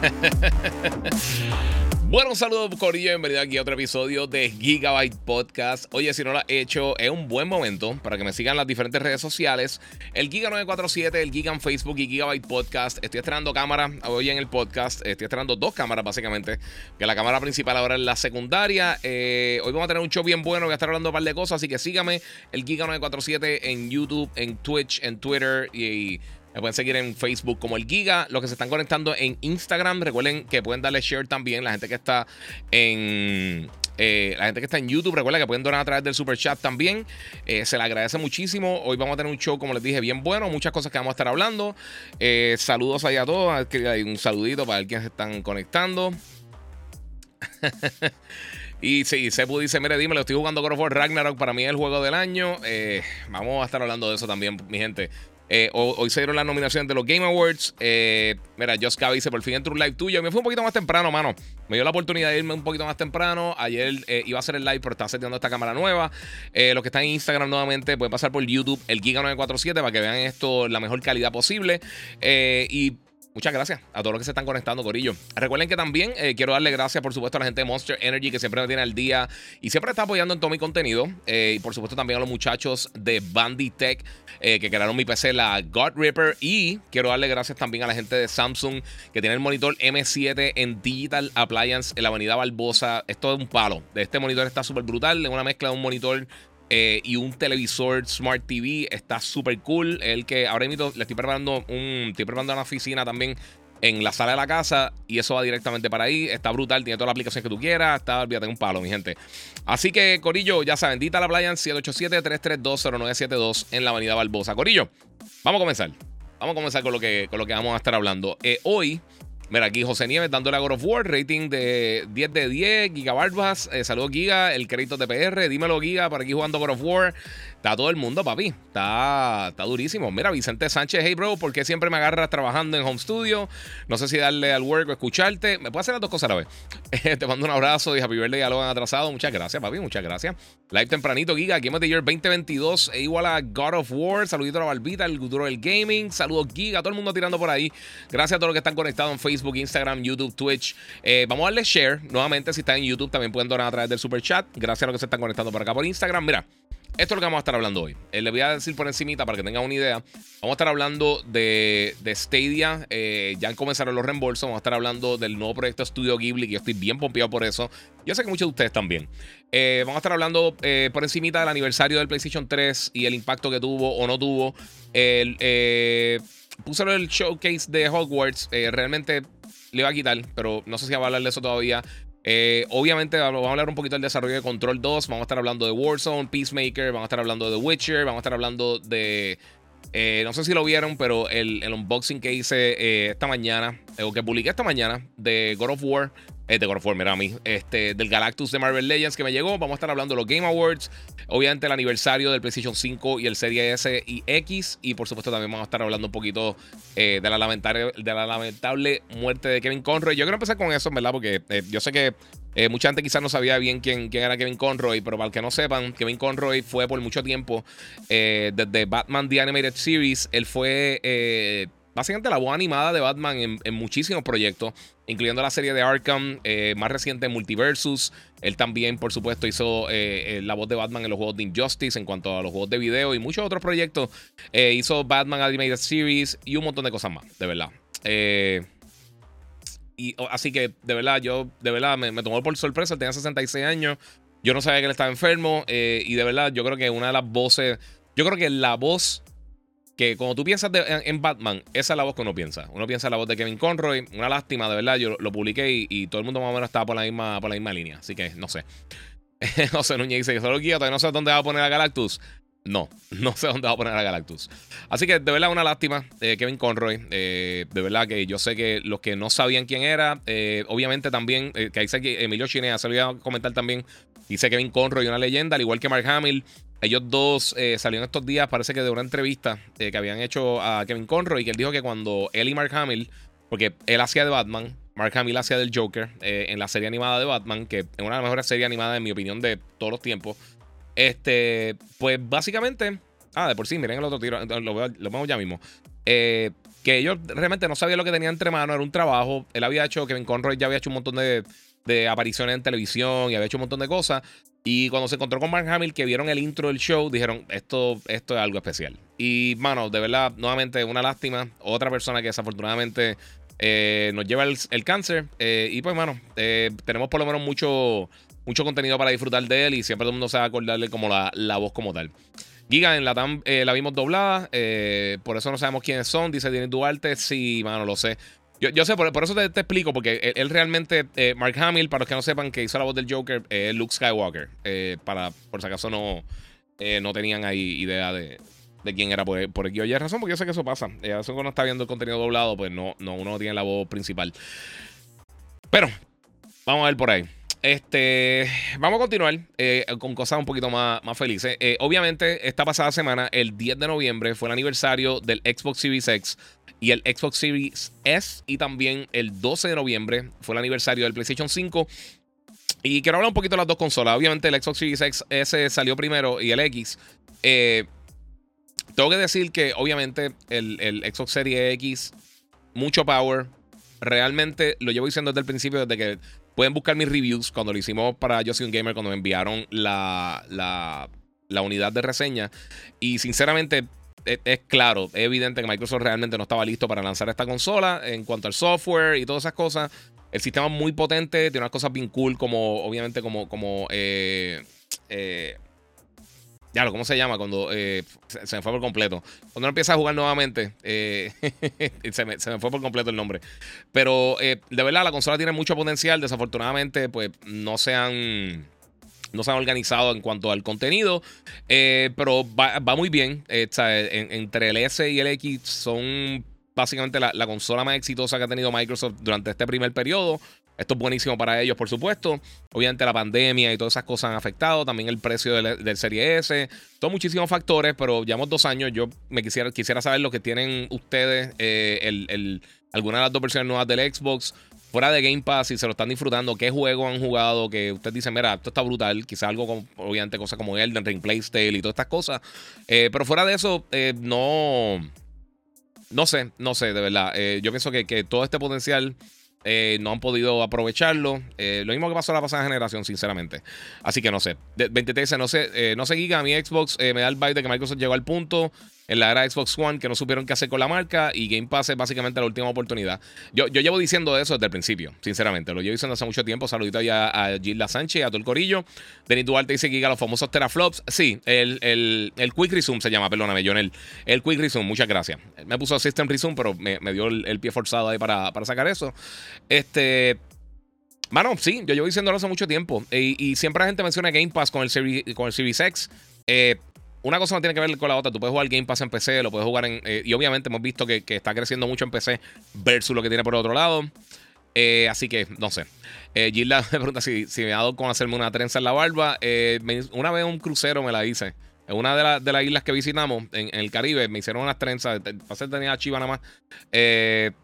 Bueno, un saludo, Corillo. Bienvenido aquí a otro episodio de Gigabyte Podcast. Oye, si no lo has hecho, es un buen momento para que me sigan las diferentes redes sociales. El Giga947, el Giga en Facebook y Gigabyte Podcast. Estoy estrenando cámara hoy en el podcast. Estoy estrenando dos cámaras, básicamente. Que la cámara principal ahora es la secundaria. Eh, hoy vamos a tener un show bien bueno. Voy a estar hablando un par de cosas. Así que sígame el Giga947 en YouTube, en Twitch, en Twitter y me pueden seguir en Facebook como el Giga. Los que se están conectando en Instagram, recuerden que pueden darle share también. La gente que está en. Eh, la gente que está en YouTube, recuerden que pueden donar a través del super chat también. Eh, se le agradece muchísimo. Hoy vamos a tener un show, como les dije, bien bueno. Muchas cosas que vamos a estar hablando. Eh, saludos ahí a todos. Un saludito para quienes se están conectando. Y sí, Sepu dice, mire, dime, lo estoy jugando God of War Ragnarok, para mí es el juego del año. vamos a estar hablando de eso también, mi gente. Eh, hoy se dieron las nominaciones de los Game Awards. Eh, mira, Just dice, por fin entró un live tuyo. Me fue un poquito más temprano, mano. Me dio la oportunidad de irme un poquito más temprano. Ayer eh, iba a hacer el live, pero estaba seteando esta cámara nueva. los que están en Instagram nuevamente pueden pasar por YouTube, el Giga947, para que vean esto la mejor calidad posible. y Muchas gracias a todos los que se están conectando, Corillo. Recuerden que también eh, quiero darle gracias, por supuesto, a la gente de Monster Energy que siempre me tiene al día y siempre está apoyando en todo mi contenido. Eh, y por supuesto, también a los muchachos de Banditech eh, que crearon mi PC, la God Ripper. Y quiero darle gracias también a la gente de Samsung que tiene el monitor M7 en Digital Appliance en la Avenida Barbosa. Esto es un palo. Este monitor está súper brutal. Es una mezcla de un monitor eh, y un televisor Smart TV. Está súper cool. El que ahora mismo le estoy preparando un. Estoy preparando una oficina también en la sala de la casa. Y eso va directamente para ahí. Está brutal. Tiene toda la aplicación que tú quieras. Está, olvídate, un palo, mi gente. Así que, Corillo, ya saben, Dita la playa en 787-332-0972 en la avenida Barbosa. Corillo, vamos a comenzar. Vamos a comenzar con lo que, con lo que vamos a estar hablando. Eh, hoy Mira, aquí José Nieves dándole a God of War, rating de 10 de 10, Giga Barbas, saludos Giga, el crédito de PR, dímelo Giga, para aquí jugando God of War. Está todo el mundo, papi. Está, está durísimo. Mira, Vicente Sánchez, hey bro, ¿por qué siempre me agarras trabajando en home studio? No sé si darle al work o escucharte. Me puedo hacer las dos cosas a la vez. Te mando un abrazo y happy birthday a lo han atrasado. Muchas gracias, papi. Muchas gracias. Live tempranito, Giga. Game of the Year 2022 e igual a God of War. Saludito a la barbita, el futuro del gaming. Saludos, Giga. Todo el mundo tirando por ahí. Gracias a todos los que están conectados en Facebook, Instagram, YouTube, Twitch. Eh, vamos a darle share. Nuevamente, si están en YouTube, también pueden donar a través del super chat. Gracias a los que se están conectando por acá por Instagram. Mira. Esto es lo que vamos a estar hablando hoy. Eh, le voy a decir por encimita para que tengan una idea. Vamos a estar hablando de, de Stadia. Eh, ya comenzaron los reembolsos. Vamos a estar hablando del nuevo proyecto Studio Ghibli, que yo estoy bien pompeado por eso. Yo sé que muchos de ustedes también. Eh, vamos a estar hablando por encimita del aniversario del PlayStation 3 y el impacto que tuvo o no tuvo. El, puse el showcase de Hogwarts. realmente le iba a quitar, pero no sé si va a hablar de eso todavía. Eh, obviamente vamos a hablar un poquito del desarrollo de Control 2, vamos a estar hablando de Warzone, Peacemaker, vamos a estar hablando de The Witcher, vamos a estar hablando de... Eh, no sé si lo vieron, pero el, unboxing que hice eh, esta mañana, o que publiqué esta mañana, de God of War, of War, mira a mí, este, del Galactus de Marvel Legends que me llegó. Vamos a estar hablando de los Game Awards, obviamente el aniversario del PlayStation 5 y el Serie S y X. Y por supuesto también vamos a estar hablando un poquito de, la lamentable, de la lamentable muerte de Kevin Conroy. Yo quiero empezar con eso, ¿verdad? Porque yo sé que eh, mucha gente quizás no sabía bien quién, quién, era Kevin Conroy, pero para el que no sepan, Kevin Conroy fue por mucho tiempo eh, desde Batman The Animated Series. Él fue eh, básicamente la voz animada de Batman en, muchísimos proyectos, incluyendo la serie de Arkham, más reciente Multiversus. Él también, por supuesto, hizo la voz de Batman en los juegos de Injustice en cuanto a los juegos de video y muchos otros proyectos. hizo Batman Animated Series y un montón de cosas más, de verdad. Eh así que, de verdad, yo, de verdad, me, tomó por sorpresa. Él tenía 66 años. Yo no sabía que él estaba enfermo. Eh, y de verdad, yo creo que una de las voces. Yo creo que la voz que cuando tú piensas en, Batman, esa es la voz que uno piensa. Uno piensa en la voz de Kevin Conroy. Una lástima, de verdad. Yo lo publiqué y, todo el mundo más o menos estaba por la misma, por la misma línea. Así que no sé. José Núñez dice que solo guía, todavía no sé dónde va a poner a Galactus. no, no sé dónde va a poner a Galactus. Así que de verdad una lástima, eh, Kevin Conroy. Eh, de verdad que yo sé que los que no sabían quién era, eh, obviamente también, que ahí sé que Emilio Chinea se lo a comentar también, dice Kevin Conroy, una leyenda, al igual que Mark Hamill. Ellos dos salieron estos días, parece que de una entrevista que habían hecho a Kevin Conroy, que él dijo que cuando él y Mark Hamill, porque él hacía de Batman, Mark Hamill hacía del Joker en la serie animada de Batman, que es una de las mejores series animadas, en mi opinión, de todos los tiempos. Este, pues básicamente, ah, de por sí, miren el otro tiro, lo, vemos ya mismo. Eh, que ellos realmente no sabían lo que tenían entre manos, era un trabajo. Él había hecho, Kevin Conroy ya había hecho un montón de, apariciones en televisión y había hecho un montón de cosas. Y cuando se encontró con Mark Hamill, que vieron el intro del show, dijeron, esto, esto es algo especial. Y, mano, de verdad, nuevamente, una lástima. Otra persona que desafortunadamente eh, nos lleva el, cáncer. Eh, y pues, mano, tenemos por lo menos mucho mucho contenido para disfrutar de él y siempre todo el mundo se va a acordarle como la, la voz como tal. Giga en la TAM eh, la vimos doblada, eh, por eso no sabemos quiénes son, dice Denis Duarte, sí, mano, lo sé. Yo, yo sé, por, eso te, explico, porque él, realmente, eh, Mark Hamill, para los que no sepan que hizo la voz del Joker, es Luke Skywalker, para, por si acaso no, no tenían ahí idea de, de quién era por, por aquí. Oye, razón, porque yo sé que eso pasa. eso cuando está viendo el contenido doblado, pues no, no, uno no tiene la voz principal. Pero, vamos a ver por ahí. Este, vamos a continuar eh, con cosas un poquito más, más felices. Eh, obviamente, esta pasada semana, el 10 de noviembre, fue el aniversario del Xbox Series X y el Xbox Series S. Y también el 12 de noviembre fue el aniversario del PlayStation 5. Y quiero hablar un poquito de las dos consolas. Obviamente, el Xbox Series X S salió primero y el X. Eh, tengo que decir que, obviamente, el, el Xbox Series X, mucho power. Realmente lo llevo diciendo desde el principio, desde que Pueden buscar mis reviews cuando lo hicimos para Yo Soy un Gamer, cuando me enviaron la, la, unidad de reseña. Y sinceramente, es, claro, es evidente que Microsoft realmente no estaba listo para lanzar esta consola en cuanto al software y todas esas cosas. El sistema es muy potente, tiene unas cosas bien cool, como obviamente como, como eh, eh, ya, ¿cómo se llama? Cuando eh, se, me fue por completo. Cuando empieza a jugar nuevamente, eh, se, me, fue por completo el nombre. Pero eh, de verdad, la consola tiene mucho potencial. Desafortunadamente, pues no se han. No se han organizado en cuanto al contenido. pero va, muy bien. entre el S y el X son básicamente la, la, consola más exitosa que ha tenido Microsoft durante este primer periodo. Esto es buenísimo para ellos, por supuesto. Obviamente la pandemia y todas esas cosas han afectado. También el precio del, Serie S. Son muchísimos factores, pero llevamos dos años. Yo me quisiera, quisiera saber lo que tienen ustedes, eh, el, algunas de las dos versiones nuevas del Xbox. Fuera de Game Pass, si se lo están disfrutando, qué juego han jugado, que ustedes dicen, mira, esto está brutal. Quizá algo, como, obviamente, cosas como Elden Ring, Playstyle y todas estas cosas. Eh, pero fuera de eso, eh, no. No sé, no sé, de verdad. yo pienso que, que todo este potencial eh, no han podido aprovecharlo. Eh, lo mismo que pasó la pasada generación, sinceramente. Así que no sé. 23 no sé, eh, no sé, Giga. Mi Xbox me da el vibe de que Microsoft llegó al punto en la era Xbox One que no supieron qué hacer con la marca y Game Pass es básicamente la última oportunidad. Yo, yo llevo diciendo eso desde el principio, sinceramente. Lo llevo diciendo hace mucho tiempo. Saludito ya a Gilda Sánchez, a todo el corillo. Denis Duarte dice que los famosos teraflops. Sí, el, el, Quick Resume se llama, perdóname, Jonel. El Quick Resume, muchas gracias. Me puso System Resume, pero me, dio el, pie forzado ahí para, para sacar eso. Este. Mano, sí, yo llevo diciéndolo hace mucho tiempo. Y, siempre la gente menciona Game Pass con el, con el Series X. Eh, una cosa no tiene que ver con la otra. Tú puedes jugar Game Pass en PC, lo puedes jugar en. Eh, y obviamente hemos visto que, está creciendo mucho en PC versus lo que tiene por otro lado. Eh, así que, no sé. Eh, Gilda me pregunta si, me ha dado con hacerme una trenza en la barba. una vez un crucero me la hice. En una de, de las islas que visitamos en, el Caribe me hicieron unas trenzas. Pasé tenía chiva nada más.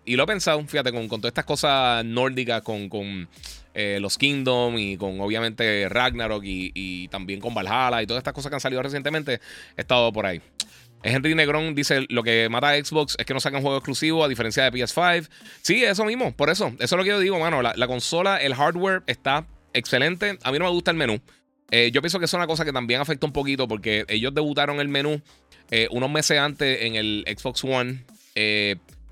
y lo he pensado, fíjate, con, con todas estas cosas nórdicas, con, con eh, los Kingdom y con obviamente Ragnarok y, también con Valhalla y todas estas cosas que han salido recientemente, he estado por ahí. Henry Negrón dice: Lo que mata a Xbox es que no sacan juego exclusivo a diferencia de PS5. Sí, eso mismo, por eso. Eso es lo que yo digo, mano. La, consola, el hardware está excelente. A mí no me gusta el menú. Eh, yo pienso que es una cosa que también afecta un poquito porque ellos debutaron el menú eh, unos meses antes en el Xbox One.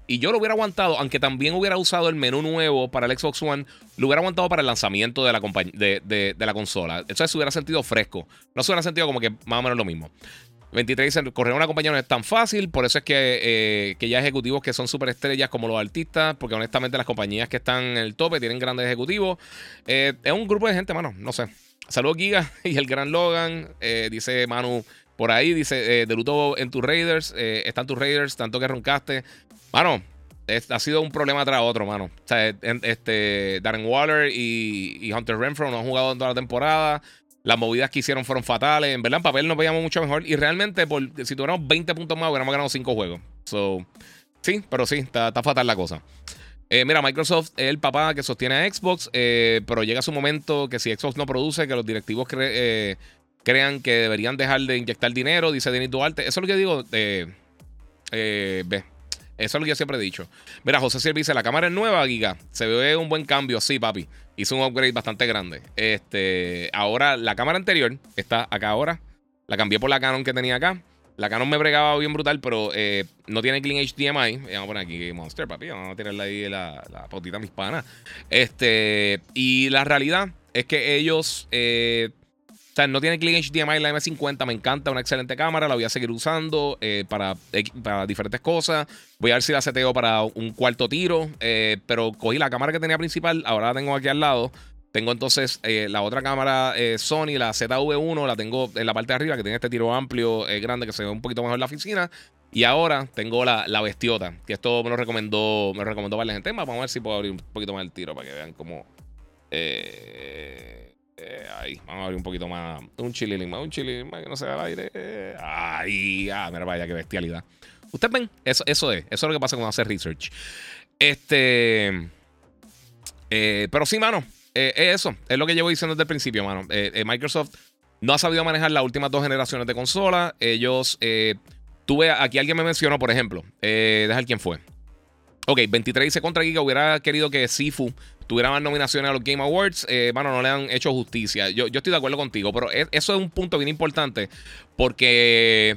Y yo lo hubiera aguantado, aunque también hubiera usado el menú nuevo para el Xbox One, lo hubiera aguantado para el lanzamiento de la, de, de, la consola. Eso se hubiera sentido fresco. No se hubiera sentido como que más o menos lo mismo. 23 dice, correr una compañía no es tan fácil, por eso es que, eh, que ya ejecutivos que son súper estrellas como los artistas, porque honestamente las compañías que están en el tope tienen grandes ejecutivos. Eh, es un grupo de gente, mano, no sé. Saludos Giga y el gran Logan, eh, dice Manu Por ahí dice, eh, deluto en tus Raiders, eh, están tus Raiders, tanto que roncaste. Mano, ha sido un problema tras otro, mano. O sea, este, Darren Waller y, Hunter Renfro no han jugado en toda la temporada. Las movidas que hicieron fueron fatales. En verdad, en papel nos veíamos mucho mejor. Y realmente, por, si tuviéramos 20 puntos más, hubiéramos ganado 5 juegos. So, sí, pero sí, está, fatal la cosa. Eh, mira, Microsoft es el papá que sostiene a Xbox, eh, pero llega su momento que si Xbox no produce, que los directivos eh, crean que deberían dejar de inyectar dinero, dice Denis Duarte. Eso es lo que digo. ve, eso es lo que yo siempre he dicho. Mira, José Silva La cámara es nueva, Giga. Se ve un buen cambio, sí, papi. Hizo un upgrade bastante grande. Este, ahora, la cámara anterior está acá ahora. La cambié por la Canon que tenía acá. La Canon me bregaba bien brutal, pero eh, no tiene clean HDMI. Vamos a poner aquí Monster, papi. Vamos a tirarle ahí la, la potita a mis panas. Este, y la realidad es que ellos. Eh, o sea, no tiene Clean HDMI la M50. Me encanta, una excelente cámara. La voy a seguir usando eh, para, para, diferentes cosas. Voy a ver si la seteo para un cuarto tiro. Eh, pero cogí la cámara que tenía principal. Ahora la tengo aquí al lado. Tengo entonces eh, la otra cámara Sony, la ZV1. La tengo en la parte de arriba, que tiene este tiro amplio, grande, que se ve un poquito mejor en la oficina. Y ahora tengo la, la bestiota, que esto me lo recomendó, me lo recomendó varias gente. Vamos a ver si puedo abrir un poquito más el tiro para que vean cómo. Eh, eh, vamos a abrir un poquito más. Un chililín más, un chililín más que no se va al aire. ahí, ah, mira, vaya, qué bestialidad. Ustedes ven, eso, eso es, eso es lo que pasa cuando hace research. Este. Eh, pero sí, mano, eh, es eso, es lo que llevo diciendo desde el principio, mano. Microsoft no ha sabido manejar las últimas dos generaciones de consola. Ellos, tuve, aquí alguien me mencionó, por ejemplo, dejar quién fue. Ok, 23 dice contra Giga hubiera querido que Sifu tuviera más nominaciones a los Game Awards, eh, bueno, no le han hecho justicia. Yo, yo estoy de acuerdo contigo, pero eso es un punto bien importante porque...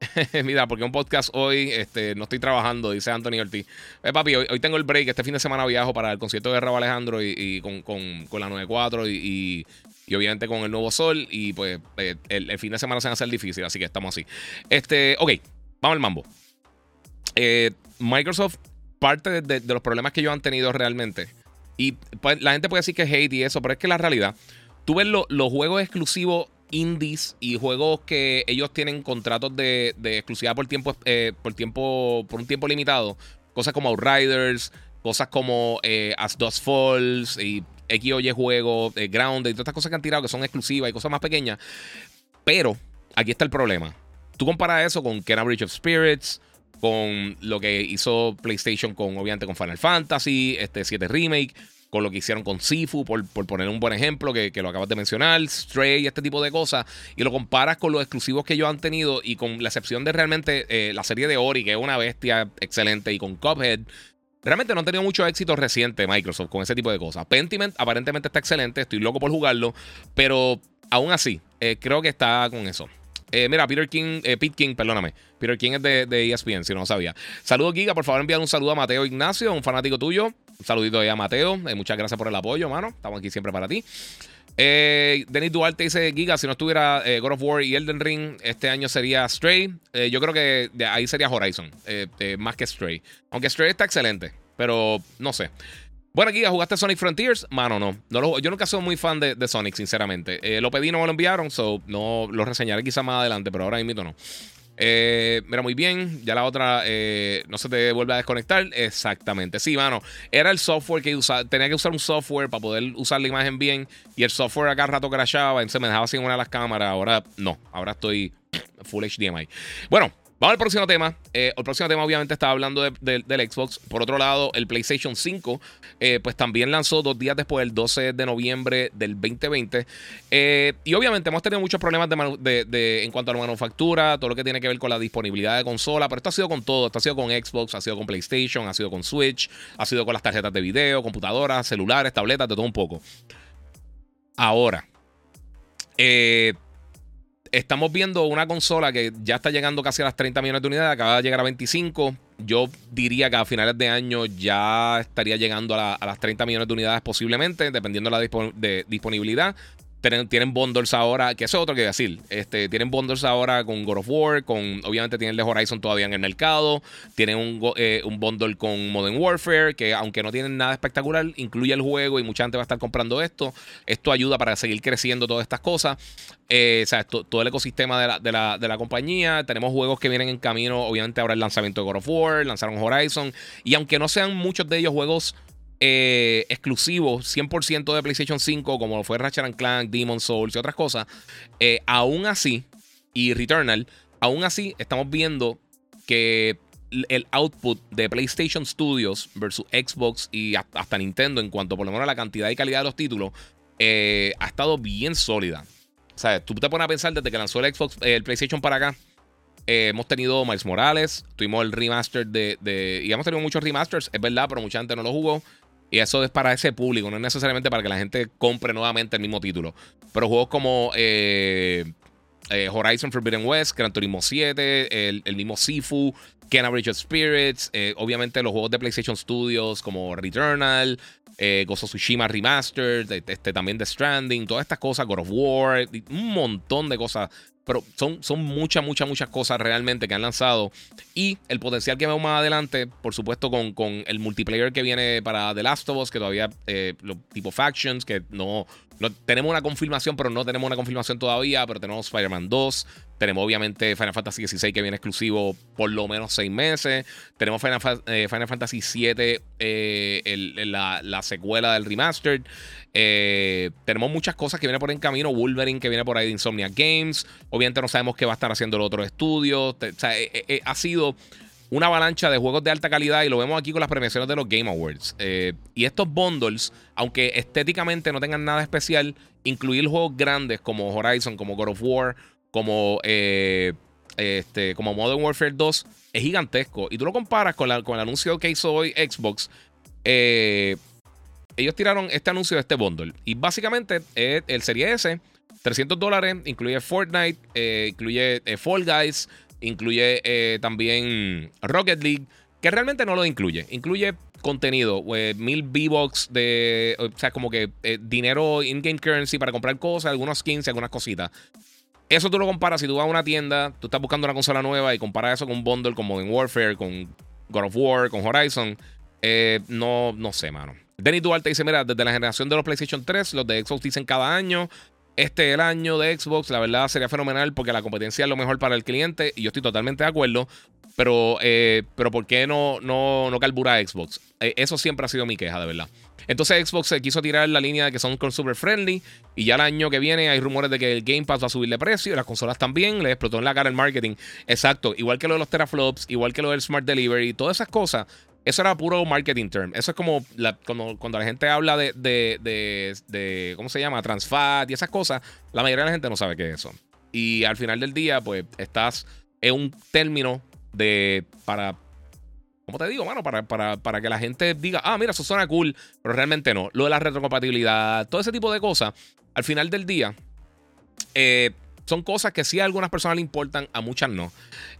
Mira, porque un podcast hoy este, no estoy trabajando, dice Anthony Ortiz. Eh, papi, hoy, tengo el break. Este fin de semana viajo para el concierto de Rabo Alejandro y, con, con, con, la 94 y, y, obviamente con el Nuevo Sol. Y pues eh, el, fin de semana se va a hacer difícil, así que estamos así. Este, ok, vamos al mambo. Eh, Microsoft, parte de, los problemas que ellos han tenido realmente y pues, la gente puede decir que es hate y eso, pero es que la realidad, tú ves los juegos exclusivos indies y juegos que ellos tienen contratos de, exclusividad por tiempo, eh, por tiempo, por un tiempo limitado, cosas como Outriders, cosas como eh, As Dust Falls y X o Y juegos, eh, y todas estas cosas que han tirado que son exclusivas y cosas más pequeñas. Pero aquí está el problema. Tú comparas eso con Kena Bridge of Spirits, con lo que hizo PlayStation con, obviamente, con Final Fantasy, este 7 Remake, con lo que hicieron con Sifu, por, poner un buen ejemplo que, lo acabas de mencionar, Stray, este tipo de cosas, y lo comparas con los exclusivos que ellos han tenido y con la excepción de realmente eh, la serie de Ori, que es una bestia excelente, y con Cuphead. Realmente no han tenido mucho éxito reciente Microsoft con ese tipo de cosas. Pentiment aparentemente está excelente, estoy loco por jugarlo, pero aún así, eh, creo que está con eso. Eh, mira, Peter King, eh, Pete King, perdóname. Peter King es de, de ESPN, si no lo sabía. Saludos, Giga. Por favor, enviar un saludo a Mateo Ignacio, un fanático tuyo. Un saludito ahí a Mateo. Eh, muchas gracias por el apoyo, mano. Estamos aquí siempre para ti. Denis Duarte dice: Giga, si no estuviera God of War y Elden Ring, este año sería Stray. yo creo que ahí sería Horizon, más que Stray. Aunque Stray está excelente, pero no sé. Bueno, aquí jugaste Sonic Frontiers. Mano, no. no yo nunca soy muy fan de, Sonic, sinceramente. Eh, lo pedí, no me lo enviaron, so no lo reseñaré quizá más adelante, pero ahora mismo no. Eh, mira, muy bien. Ya la otra eh, no se te vuelve a desconectar. Exactamente. Sí, mano. Era el software que usaba. Tenía que usar un software para poder usar la imagen bien. Y el software acá rato crashaba. Entonces me dejaba sin una de las cámaras. Ahora no. Ahora estoy full HDMI. Bueno, Vamos al próximo tema. Eh, el próximo tema, obviamente, estaba hablando del Xbox. Por otro lado, el PlayStation 5, eh, pues también lanzó dos días después, el 12 de noviembre del 2020. Eh, y obviamente hemos tenido muchos problemas de, en cuanto a la manufactura, todo lo que tiene que ver con la disponibilidad de consola. Pero esto ha sido con todo. Esto ha sido con Xbox, ha sido con PlayStation, ha sido con Switch, ha sido con las tarjetas de video, computadoras, celulares, tabletas, de todo un poco. Ahora, eh estamos viendo una consola que ya está llegando casi a las 30 millones de unidades, acaba de llegar a 25. Yo diría que a finales de año ya estaría llegando a, las 30 millones de unidades posiblemente, dependiendo de la disponibilidad. Tienen, tienen bundles ahora, que eso es otro que decir. Este, tienen bundles ahora con God of War, con obviamente tienen el Horizon todavía en el mercado. Tienen un, eh, un bundle con Modern Warfare, que aunque no tienen nada espectacular, incluye el juego y mucha gente va a estar comprando esto. Esto ayuda para seguir creciendo todas estas cosas. Eh, o sea, todo el ecosistema de la, de, la, de la, compañía. Tenemos juegos que vienen en camino. Obviamente, ahora el lanzamiento de God of War, lanzaron Horizon. Y aunque no sean muchos de ellos juegos eh, exclusivos 100% de PlayStation 5, como fue Ratchet Clank, Demon Souls y otras cosas, eh, aún así, y Returnal, aún así estamos viendo que el output de PlayStation Studios versus Xbox y hasta Nintendo en cuanto por lo menos a la cantidad y calidad de los títulos eh, ha estado bien sólida. O sea, tú te pones a pensar desde que lanzó el Xbox, el PlayStation para acá. hemos tenido Miles Morales, tuvimos el remaster de, de, Y hemos tenido muchos remasters, es verdad, pero mucha gente no lo jugó. Y eso es para ese público, no es necesariamente para que la gente compre nuevamente el mismo título. Pero juegos como eh, eh, Horizon Forbidden West, Gran Turismo 7, el, mismo Sifu, Ken Bridge of Spirits, eh, obviamente los juegos de PlayStation Studios como Returnal, eh, Gozo Tsushima Remastered, este, también The Stranding, todas estas cosas, God of War, un montón de cosas pero son, son muchas, muchas, muchas cosas realmente que han lanzado. Y el potencial que vemos más adelante, por supuesto, con, con el multiplayer que viene para The Last of Us, que todavía, eh, tipo Factions, que no, no, tenemos una confirmación, pero no tenemos una confirmación todavía. Pero tenemos Spider-Man 2, tenemos obviamente Final Fantasy XVI que viene exclusivo por lo menos seis meses. Tenemos Final, eh, Fantasy VII, eh, la, la, secuela del remastered. Eh, tenemos muchas cosas que vienen por en camino. Wolverine que viene por ahí de Insomnia Games. Obviamente no sabemos qué va a estar haciendo el otro estudio. O sea, eh, ha sido una avalancha de juegos de alta calidad y lo vemos aquí con las premiaciones de los Game Awards. y estos bundles, aunque estéticamente no tengan nada especial, incluir juegos grandes como Horizon, como God of War, como, este, como Modern Warfare 2, es gigantesco. Y tú lo comparas con, la, con el anuncio que hizo hoy Xbox. Eh, ellos tiraron este anuncio de este bundle. Y básicamente el Serie S, 300 dólares, incluye Fortnite, eh, incluye eh, Fall Guys, incluye eh, también Rocket League, que realmente no lo incluye. Incluye contenido, mil V-Bucks de, o sea, como que dinero in-game currency para comprar cosas, algunos skins algunas cositas. Eso tú lo comparas si tú vas a una tienda, tú estás buscando una consola nueva y comparas eso con un bundle como en Warfare, con God of War, con Horizon. no, no sé, mano. Denny Duarte dice: Mira, desde la generación de los PlayStation 3, los de Xbox dicen cada año. Este es el año de Xbox, la verdad sería fenomenal porque la competencia es lo mejor para el cliente y yo estoy totalmente de acuerdo. Pero, eh, pero ¿por qué no, no, no carbura Xbox? Eh, eso siempre ha sido mi queja, de verdad. Entonces Xbox se quiso tirar la línea de que son consumer friendly y ya el año que viene hay rumores de que el Game Pass va a subir de precio y las consolas también, le explotó en la cara el marketing. Exacto, igual que lo de los teraflops, igual que lo del Smart Delivery, todas esas cosas eso era puro marketing term. Eso es como cuando, la gente habla de, de, ¿cómo se llama? Transfat y esas cosas. La mayoría de la gente no sabe qué es eso. Y al final del día, pues estás en un término de para, ¿cómo te digo, mano? Para, para, que la gente diga, ah, mira, eso suena cool, pero realmente no. Lo de la retrocompatibilidad, todo ese tipo de cosas, al final del día, eh, son cosas que sí a algunas personas le importan, a muchas no.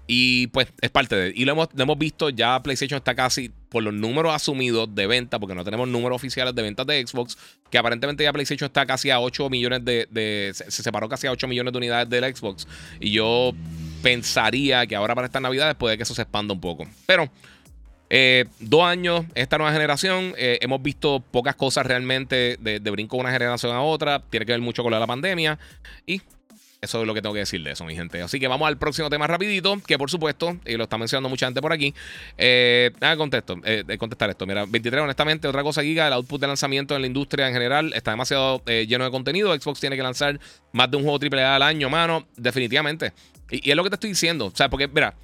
Y pues es parte de. Y lo hemos, hemos visto, ya PlayStation está casi por los números asumidos de venta, porque no tenemos números oficiales de ventas de Xbox, que aparentemente ya PlayStation está casi a 8 millones de. se separó casi a 8 millones de unidades del Xbox. Y yo pensaría que ahora para estas navidades puede que eso se expanda un poco. Pero. Eh, dos años, esta nueva generación, eh, hemos visto pocas cosas realmente de, de, brinco de una generación a otra. Tiene que ver mucho con la pandemia. Y eso es lo que tengo que decir de eso, mi gente. Así que vamos al próximo tema rapidito, que por supuesto, y lo está mencionando mucha gente por aquí. Eh, ah, contesto, eh, contestar esto. Mira, 23, honestamente, otra cosa, Giga, el output de lanzamiento en la industria en general está demasiado eh, lleno de contenido. Xbox tiene que lanzar más de un juego AAA al año, mano, definitivamente. Y, es lo que te estoy diciendo. O sea, porque, mira,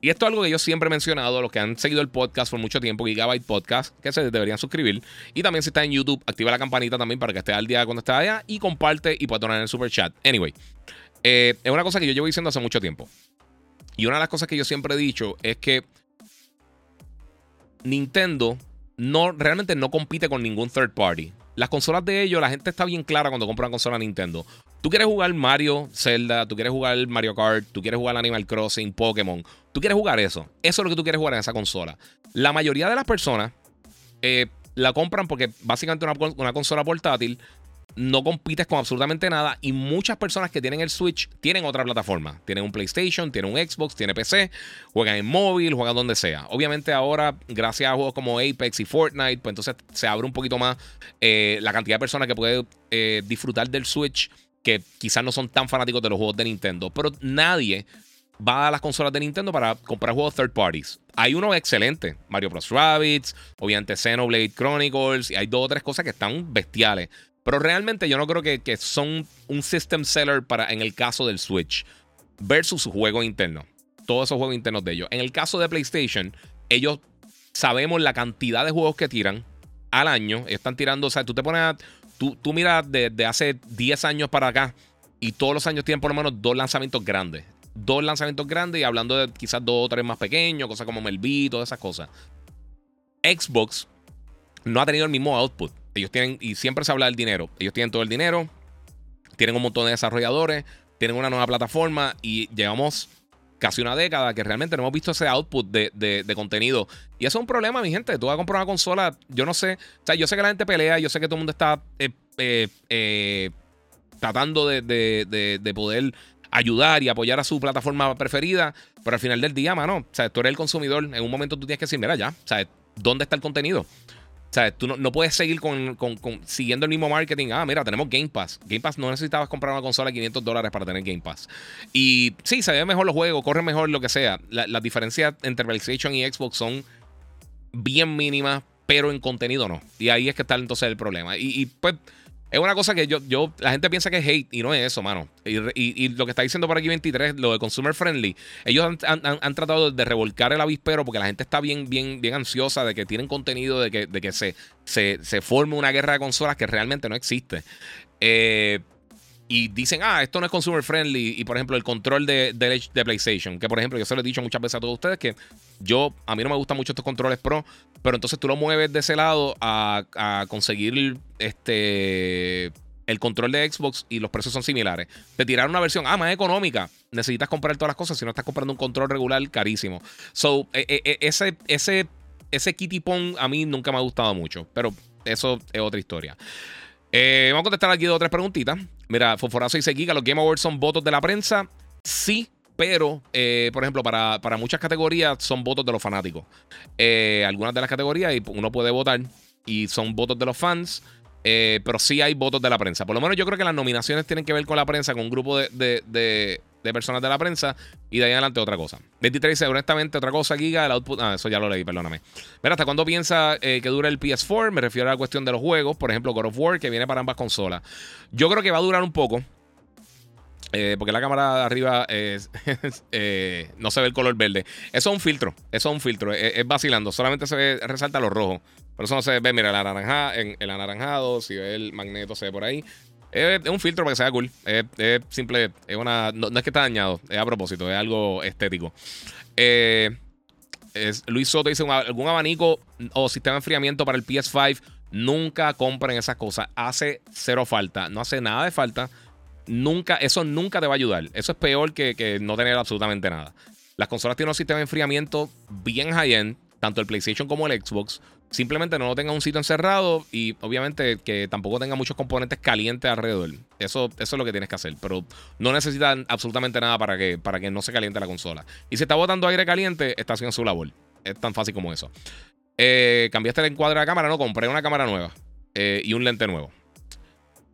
y esto es algo que yo siempre he mencionado, los que han seguido el podcast por mucho tiempo, Gigabyte Podcast, que se deberían suscribir. Y también si está en YouTube, activa la campanita también para que esté al día cuando esté allá y comparte y puedes donar en el super chat. Anyway, eh, es una cosa que yo llevo diciendo hace mucho tiempo. Y una de las cosas que yo siempre he dicho es que Nintendo no, realmente no compite con ningún third party. Las consolas de ellos, la gente está bien clara cuando compra una consola Nintendo. Tú quieres jugar Mario, Zelda, tú quieres jugar Mario Kart, tú quieres jugar Animal Crossing, Pokémon. Tú quieres jugar eso. Eso es lo que tú quieres jugar en esa consola. La mayoría de las personas eh, la compran porque básicamente una, una consola portátil no compites con absolutamente nada y muchas personas que tienen el Switch tienen otra plataforma. Tienen un PlayStation, tienen un Xbox, tienen PC, juegan en móvil, juegan donde sea. Obviamente ahora, gracias a juegos como Apex y Fortnite, pues entonces se abre un poquito más eh, la cantidad de personas que puede eh, disfrutar del Switch que quizás no son tan fanáticos de los juegos de Nintendo. Pero nadie va a las consolas de Nintendo para comprar juegos third parties. Hay uno excelente, Mario Bros. Rabbids, obviamente Xenoblade Chronicles, y hay dos o tres cosas que están bestiales. Pero realmente yo no creo que, son un system seller para en el caso del Switch versus su juego interno. Todos esos juegos internos de ellos. En el caso de PlayStation, ellos sabemos la cantidad de juegos que tiran al año. están tirando, o sea, tú te pones tú, tú miras desde hace 10 años para acá y todos los años tienen por lo menos dos lanzamientos grandes. Dos lanzamientos grandes y hablando de quizás dos o tres más pequeños, cosas como Melví, todas esas cosas. Xbox no ha tenido el mismo output. Ellos tienen, y siempre se habla del dinero. Ellos tienen todo el dinero, tienen un montón de desarrolladores, tienen una nueva plataforma y llevamos casi una década que realmente no hemos visto ese output de, contenido. Y eso es un problema, mi gente. Tú vas a comprar una consola, yo no sé. O sea, yo sé que la gente pelea, yo sé que todo el mundo está eh, eh, eh, tratando de, poder ayudar y apoyar a su plataforma preferida, pero al final del día, mano, o sea, tú eres el consumidor. En un momento tú tienes que decir, mira, ya, o sea, ¿dónde está el contenido? O sea, tú no, puedes seguir con, siguiendo el mismo marketing. Ah, mira, tenemos Game Pass. Game Pass no necesitabas comprar una consola de 500 dólares para tener Game Pass. Y sí, se ve mejor los juegos, corre mejor lo que sea. las diferencias entre PlayStation y Xbox son bien mínimas, pero en contenido no. Y ahí es que está entonces el problema. y pues es una cosa que yo, yo, la gente piensa que es hate y no es eso, mano. Y, lo que está diciendo por aquí 23, lo de consumer friendly, ellos han, tratado de revolcar el avispero porque la gente está bien, bien, bien ansiosa de que tienen contenido, de que, de que se, se, se forme una guerra de consolas que realmente no existe. Eh, y dicen, ah, esto no es consumer friendly. Y por ejemplo, el control de, de, PlayStation, que por ejemplo, yo se lo he dicho muchas veces a todos ustedes que yo, a mí no me gustan mucho estos controles pro, pero entonces tú lo mueves de ese lado a, a conseguir este el control de Xbox y los precios son similares. Te tiraron una versión, ah, más económica. Necesitas comprar todas las cosas si no estás comprando un control regular carísimo. So, e, e, e, ese, ese, ese kitty pong a mí nunca me ha gustado mucho, pero eso es otra historia. Eh, vamos a contestar aquí dos o tres preguntitas. Mira, Fosforazo dice Giga, ¿los Game Awards son votos de la prensa? Sí, pero, eh, por ejemplo, para, muchas categorías son votos de los fanáticos. Eh, algunas de las categorías uno puede votar y son votos de los fans. pero sí hay votos de la prensa. Por lo menos yo creo que las nominaciones tienen que ver con la prensa, con un grupo de, de personas de la prensa. Y de ahí adelante otra cosa. 23 dice, honestamente, otra cosa, Giga, el output. Ah, eso ya lo leí, perdóname. Mira, ¿hasta cuándo piensa eh, que dura el PS4? Me refiero a la cuestión de los juegos. Por ejemplo, God of War, que viene para ambas consolas. Yo creo que va a durar un poco. Eh, porque la cámara de arriba eh, no se ve el color verde. Eso es un filtro. Eso es un filtro. Es, vacilando. Solamente se ve, resalta lo rojo. Pero eso no se ve. Mira, el, naranja, el anaranjado. Si ve el magneto, se ve por ahí. Es, un filtro para que sea cool. Es, simple. Es una, no, es que está dañado. Es a propósito. Es algo estético. Eh, Luis Soto dice: algún abanico o sistema de enfriamiento para el PS5. Nunca compren esas cosas. Hace cero falta. No hace nada de falta. Nunca, eso nunca te va a ayudar. Eso es peor que, que no tener absolutamente nada. Las consolas tienen un sistema de enfriamiento bien high-end. Tanto el PlayStation como el Xbox Simplemente no lo tenga un sitio encerrado y obviamente que tampoco tenga muchos componentes calientes alrededor. Eso, es lo que tienes que hacer. Pero no necesitan absolutamente nada para que, para que no se caliente la consola. Y si está botando aire caliente, está haciendo su labor. Es tan fácil como eso. Eh, ¿Cambiaste el encuadre de la cámara? No, compré una cámara nueva eh, y un lente nuevo.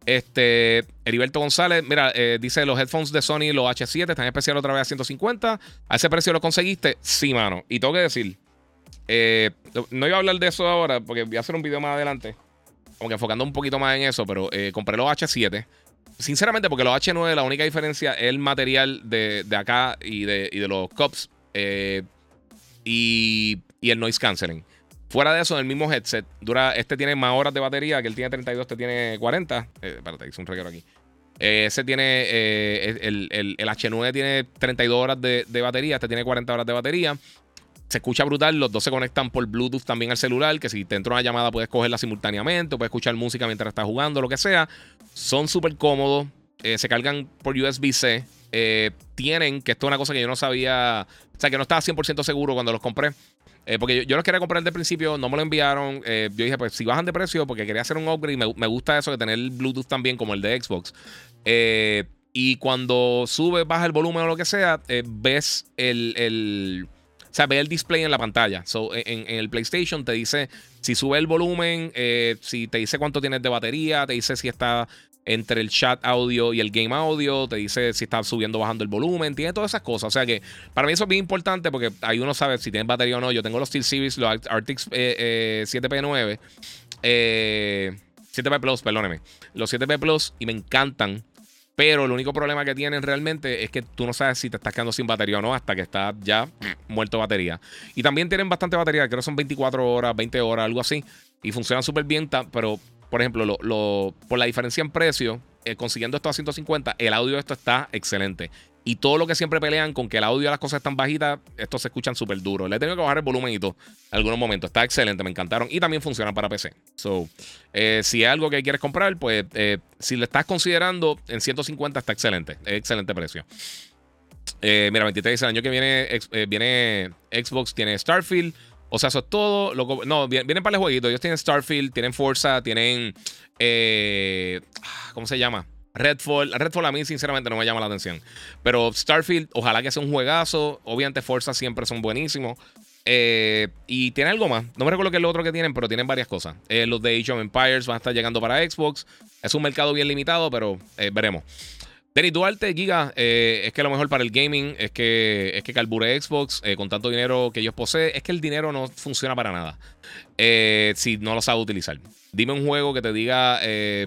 Este, Heriberto González, mira, eh, dice los headphones de Sony, los H7, están especial otra vez a 150. ¿A ese precio lo conseguiste? Sí, mano. Y tengo que decir, eh, no iba a hablar de eso ahora porque voy a hacer un video más adelante. Como que enfocando un poquito más en eso, pero eh, compré los H7. Sinceramente, porque los H9, la única diferencia es el material de, acá y de, los cups eh, y, el noise canceling. Fuera de eso, el mismo headset, dura, este tiene más horas de batería, que él tiene 32, este tiene 40. espérate, hice un reguero aquí. ese tiene, el, el, H9 tiene 32 horas de, de, batería, este tiene 40 horas de batería se escucha brutal. Los dos se conectan por Bluetooth también al celular, que si te entra una llamada puedes cogerla simultáneamente, puedes escuchar música mientras estás jugando, lo que sea. Son súper cómodos. Eh, se cargan por USB-C. Eh, tienen, que esto es una cosa que yo no sabía, o sea, que no estaba 100% seguro cuando los compré. Eh, porque yo, los quería comprar desde el principio, no me lo enviaron. Yo dije, pues si bajan de precio, porque quería hacer un upgrade. Me, me gusta eso de tener el Bluetooth también, como el de Xbox. y cuando sube, baja el volumen o lo que sea, ves el, o sea, ve el display en la pantalla. en, el PlayStation te dice si sube el volumen, si te dice cuánto tienes de batería, te dice si está entre el chat audio y el game audio, te dice si está subiendo o bajando el volumen, tiene todas esas cosas. O sea que para mí eso es bien importante porque ahí uno sabe si tiene batería o no. Yo tengo los Steel Series, los Arctic 7P9, eh, 7P eh, Plus, perdóneme, los 7P Plus y me encantan. Pero el único problema que tienen realmente es que tú no sabes si te estás quedando sin batería o no hasta que está ya muerto batería. Y también tienen bastante batería, creo que son 24 horas, 20 horas, algo así. Y funcionan súper bien, pero por ejemplo, lo, por la diferencia en precio, eh, consiguiendo esto a 150, el audio de esto está excelente. Y todo lo que siempre pelean con que el audio de las cosas están bajitas, estos se escuchan súper duro. Le he tenido que bajar el volumen y todo en algunos momentos. Está excelente, me encantaron. Y también funcionan para PC. So, eh, si es algo que quieres comprar, pues eh, si lo estás considerando, en 150 está excelente. Excelente precio. mira, 23 el año que viene, viene Xbox, tiene Starfield. O sea, eso es todo. no, vienen para el jueguito. Ellos tienen Starfield, tienen Forza, tienen. Eh, ¿Cómo se llama? Redfall. Redfall a mí, sinceramente, no me llama la atención. Pero Starfield, ojalá que sea un juegazo. Obviamente, Forza siempre son buenísimos. Eh, y tiene algo más. No me recuerdo qué es lo otro que tienen, pero tienen varias cosas. Eh, los de Age of Empires van a estar llegando para Xbox. Es un mercado bien limitado, pero veremos. Denis Duarte, Giga, eh, es que lo mejor para el gaming es que, es que carbure Xbox eh, con tanto dinero que ellos poseen. Es que el dinero no funciona para nada eh, si no lo sabe utilizar. Dime un juego que te diga,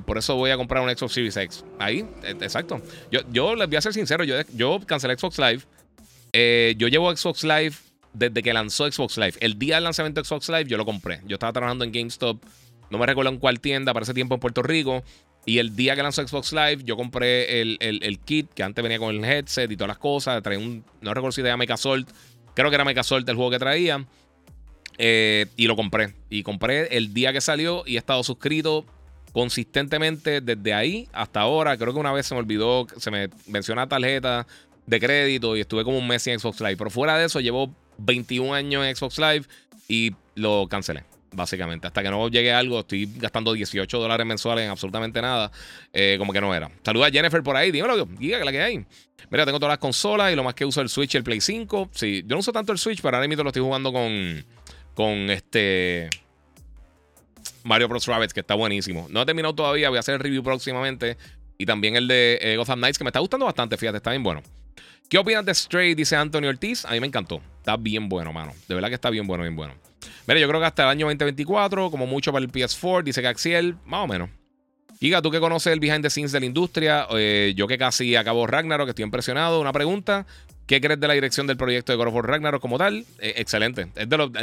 por eso voy a comprar un Xbox Series X. Ahí, exacto. Yo, yo les voy a ser sincero, yo, yo cancelé Xbox Live. yo llevo Xbox Live desde que lanzó Xbox Live. El día del lanzamiento de Xbox Live yo lo compré. Yo estaba trabajando en GameStop. No me recuerdo en cuál tienda, para ese tiempo en Puerto Rico. Y el día que lanzó Xbox Live, yo compré el, kit que antes venía con el headset y todas las cosas. Traía un. No recuerdo si era Megazord. Creo que era Megazord el juego que traía. Eh, y lo compré. Y compré el día que salió y he estado suscrito consistentemente desde ahí hasta ahora. Creo que una vez se me olvidó, se me mencionó tarjeta de crédito y estuve como un mes sin Xbox Live. Pero fuera de eso, llevo 21 años en Xbox Live y lo cancelé básicamente. Hasta que no llegue algo, estoy gastando 18 dólares mensuales en absolutamente nada. Eh, como que no era. Saluda a Jennifer por ahí, dímelo, diga que la que hay. Mira, tengo todas las consolas y lo más que uso el Switch y el Play 5. Sí, yo no uso tanto el Switch, pero ahora mismo lo estoy jugando con, con este Mario Bros. Rabbits, que está buenísimo. No he terminado todavía, voy a hacer el review próximamente. Y también el de eh, Gotham Knights, que me está gustando bastante, fíjate, está bien bueno. ¿Qué opinas de Stray? Dice Anthony Ortiz. A mí me encantó. Está bien bueno, mano. De verdad que está bien bueno, bien bueno. Mira, yo creo que hasta el año 2024, como mucho para el PS4, dice que Axiel, más o menos. Giga, tú que conoces el behind the scenes de la industria, eh, yo que casi acabo Ragnarok, que estoy impresionado. Una pregunta: ¿qué crees de la dirección del proyecto de God of War Ragnarok como tal? Eh, excelente.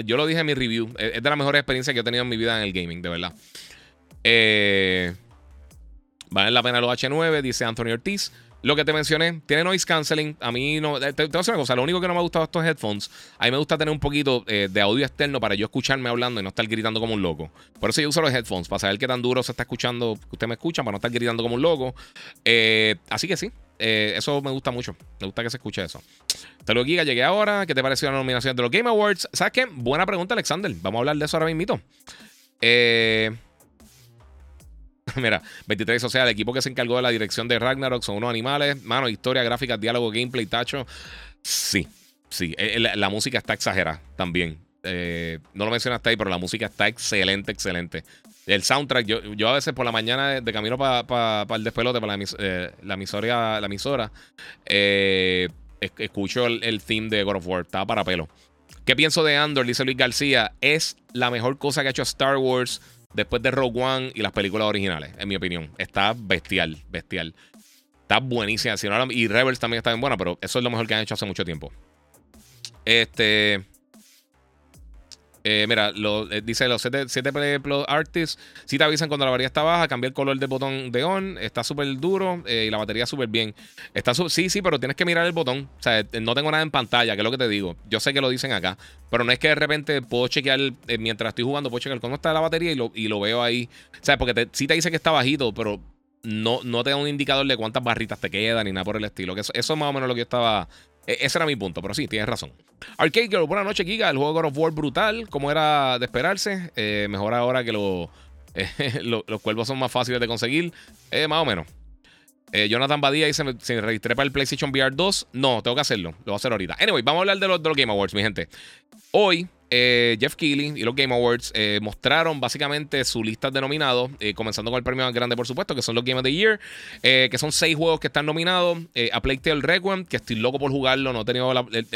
yo lo dije en mi review, es de las mejores experiencias que he tenido en mi vida en el gaming, de verdad. Eh, vale la pena los H9, dice Anthony Ortiz. Lo que te mencioné, tiene noise canceling. A mí no. Te, te voy a decir una cosa. Lo único que no me ha gustado de estos headphones, a mí me gusta tener un poquito eh, de audio externo para yo escucharme hablando y no estar gritando como un loco. Por eso yo uso los headphones, para saber qué tan duro se está escuchando, que usted me escucha, para no estar gritando como un loco. Eh, así que sí, eh, eso me gusta mucho. Me gusta que se escuche eso. Te lo Giga, llegué ahora. ¿Qué te pareció la nominación de los Game Awards? ¿Sabes qué? Buena pregunta, Alexander. Vamos a hablar de eso ahora mismo. Eh. Mira, 23, o sea, el equipo que se encargó de la dirección de Ragnarok son unos animales. Mano, historia, gráfica, diálogo, gameplay, tacho. Sí, sí. Eh, eh, la, música está exagerada también. No lo mencionaste ahí, pero la música está excelente, excelente. El soundtrack, yo, yo a veces por la mañana de, camino para el despelote, para la, emisora, la emisora escucho el, theme de God of War. Estaba para pelo. ¿Qué pienso de Andor? Dice Luis García. Es la mejor cosa que ha hecho Star Wars después de Rogue One y las películas originales, en mi opinión. Está bestial, bestial. Está buenísima. y Rebels también está bien buena, pero eso es lo mejor que han hecho hace mucho tiempo. Este. Eh, mira, eh, dice los 7 Plus Artists. Si te avisan cuando la batería está baja, cambia el color del botón de on. Está súper duro eh, y la batería súper bien. Está sí, sí, pero tienes que mirar el botón. O sea, no tengo nada en pantalla, que es lo que te digo. Yo sé que lo dicen acá, pero no es que de repente puedo chequear, mientras estoy jugando, puedo chequear cómo está la batería y lo, y lo veo ahí. O sea, porque te, sí te dice que está bajito, pero no, no te da un indicador de cuántas barritas te quedan ni nada por el estilo. Que eso, eso es más o menos lo que yo estaba ese era mi punto, pero sí, tienes razón. Arcade Girl, buenas noches, Giga. El juego God of War brutal, como era de esperarse. Eh, mejor ahora que los cuervos son más fáciles de conseguir. Eh, más o menos. Eh, Jonathan Badía dice: ¿Se registré para el PlayStation VR 2? No, tengo que hacerlo. Lo voy a hacer ahorita. Anyway, vamos a hablar de los Game Awards, mi gente. Hoy eh, Jeff Keighley y los Game Awards eh, mostraron básicamente su lista de nominados, eh, comenzando con el premio más grande, por supuesto, que son los Game of the Year, que son seis juegos que están nominados. a Plague Tale Requiem, que estoy loco por jugarlo, no he tenido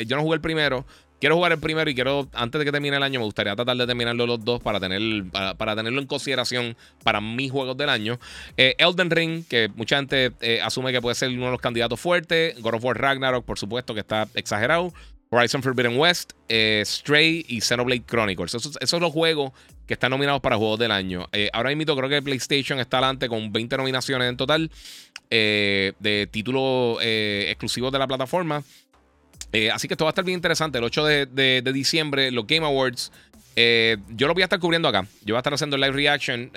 yo no jugué el primero. Quiero jugar el primero y quiero, antes de que termine el año, me gustaría tratar de terminarlo los dos para, tener, para, tenerlo en consideración para mis juegos del año. Elden Ring, que mucha gente asume que puede ser uno de los candidatos fuertes. God of War Ragnarok, por supuesto, que está exagerado. Horizon Forbidden West, eh, Stray y Xenoblade Chronicles. Esos, son los juegos que están nominados para Juegos del Año. Eh, ahora mismo creo que PlayStation está adelante con 20 nominaciones en total eh, de títulos exclusivos de la plataforma. así que esto va a estar bien interesante. El 8 de, diciembre, los Game Awards. yo lo voy a estar cubriendo acá. Yo voy a estar haciendo live reaction.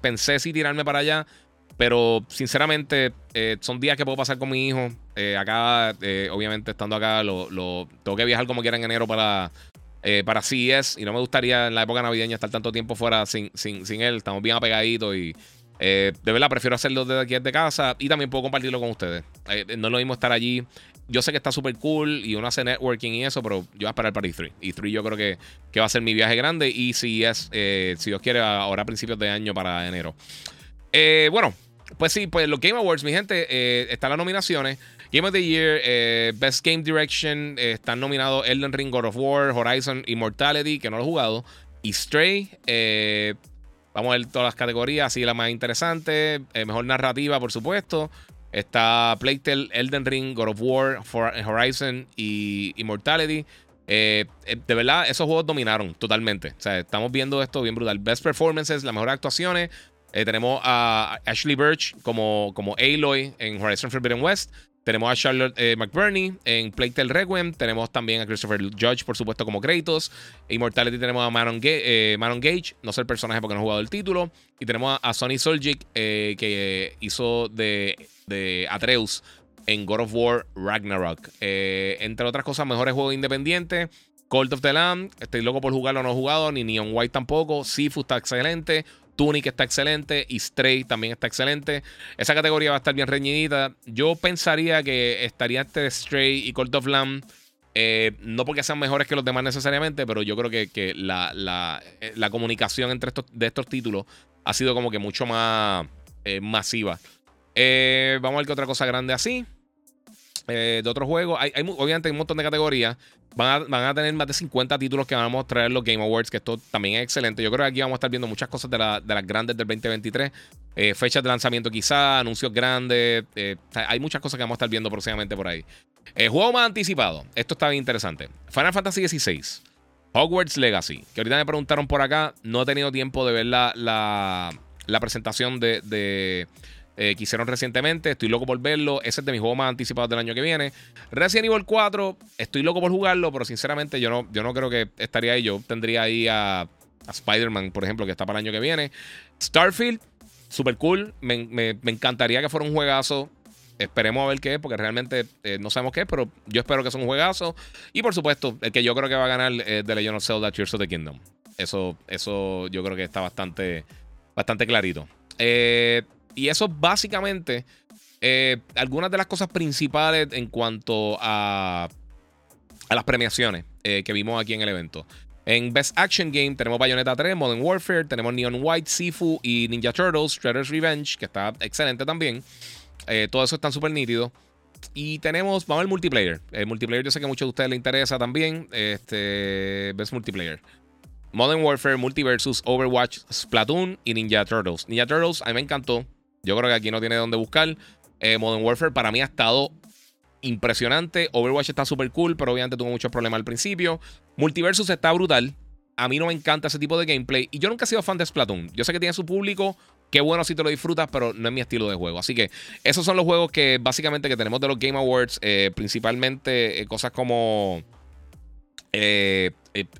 pensé si tirarme para allá. Pero sinceramente, eh, son días que puedo pasar con mi hijo. Eh, acá, eh, obviamente, estando acá, lo, tengo que viajar como quiera en enero para, para CES. Y no me gustaría en la época navideña estar tanto tiempo fuera sin, sin, sin él. Estamos bien apegaditos y de verdad prefiero hacerlo desde aquí desde casa. Y también puedo compartirlo con ustedes. no es lo mismo estar allí. Yo sé que está súper cool y uno hace networking y eso, pero yo voy a esperar para E3. E3 yo creo que, que va a ser mi viaje grande. Y CES, si Dios quiere, ahora a principios de año para enero. bueno, pues sí, pues los Game Awards, mi gente, eh, están las nominaciones. Game of the Year, eh, Best Game Direction, eh, están nominados Elden Ring, God of War, Horizon, Immortality, que no lo he jugado, y Stray. vamos a ver todas las categorías, así la más interesante. mejor narrativa, por supuesto. Está Playtale, Elden Ring, God of War, Horizon y Immortality. de verdad, esos juegos dominaron totalmente. O sea, estamos viendo esto bien brutal. Best performances, las mejores actuaciones. Eh, tenemos a Ashley Birch como, como Aloy en Horizon Forbidden West. Tenemos a Charlotte eh, McBurney en Plague Tale Requiem. Tenemos también a Christopher Judge, por supuesto, como Kratos. Immortality tenemos a Maron, eh, Gage. No sé el personaje porque no he jugado el título. Y tenemos a, Sonny Soljic, que hizo de, de, Atreus en God of War Ragnarok. entre otras cosas, mejores juegos independientes. Cult of the Lamb. Estoy loco por jugarlo, no he jugado. Ni Neon White tampoco. Sifu está excelente. Tunic está excelente y Stray también está excelente. Esa categoría va a estar bien reñidita. Yo pensaría que estaría este Stray y Cult of Lamb. Eh, no porque sean mejores que los demás necesariamente, pero yo creo que, la, eh, la, comunicación entre estos, de estos títulos ha sido como que mucho más eh, masiva. vamos a ver qué otra cosa grande así. De otros juegos. Hay, obviamente hay un montón de categorías. Van a, tener más de 50 títulos que van a mostrar los Game Awards, que esto también es excelente. Yo creo que aquí vamos a estar viendo muchas cosas de, las grandes del 2023. Eh, fechas de lanzamiento quizá, anuncios grandes. Eh, hay muchas cosas que vamos a estar viendo próximamente por ahí. El juego más anticipado. Esto está bien interesante. Final Fantasy XVI. Hogwarts Legacy. Que ahorita me preguntaron por acá. No he tenido tiempo de ver la, la, presentación de eh, que hicieron recientemente. Estoy loco por verlo. Ese es de mis juegos más anticipados del año que viene. Resident Evil 4, estoy loco por jugarlo, pero sinceramente yo no, yo no creo que estaría ahí. Yo tendría ahí a, Spider-Man, por ejemplo, que está para el año que viene. Starfield, super cool. Me, encantaría que fuera un juegazo. Esperemos a ver qué es, porque realmente eh, no sabemos qué es, pero yo espero que sea un juegazo. Y por supuesto, el que yo creo que va a ganar es The Legend of Zelda Tears of the Kingdom. Eso, eso yo creo que está bastante, bastante clarito. Eh, y eso básicamente eh, algunas de las cosas principales en cuanto a, a las premiaciones eh, que vimos aquí en el evento. En Best Action Game tenemos Bayonetta 3, Modern Warfare, tenemos Neon White, Sifu y Ninja Turtles, Shredder's Revenge, que está excelente también. Eh, todo eso está súper nítido. Y tenemos, vamos al multiplayer. El multiplayer yo sé que a muchos de ustedes les interesa también. Este, Best Multiplayer. Modern Warfare, Multiversus, Overwatch, Splatoon y Ninja Turtles. Ninja Turtles a mí me encantó. Yo creo que aquí no tiene dónde buscar. Eh, Modern Warfare para mí ha estado impresionante. Overwatch está súper cool, pero obviamente tuvo muchos problemas al principio. Multiversus está brutal. A mí no me encanta ese tipo de gameplay. Y yo nunca he sido fan de Splatoon. Yo sé que tiene su público. Qué bueno si te lo disfrutas, pero no es mi estilo de juego. Así que esos son los juegos que básicamente que tenemos de los Game Awards. Eh, principalmente eh, cosas como...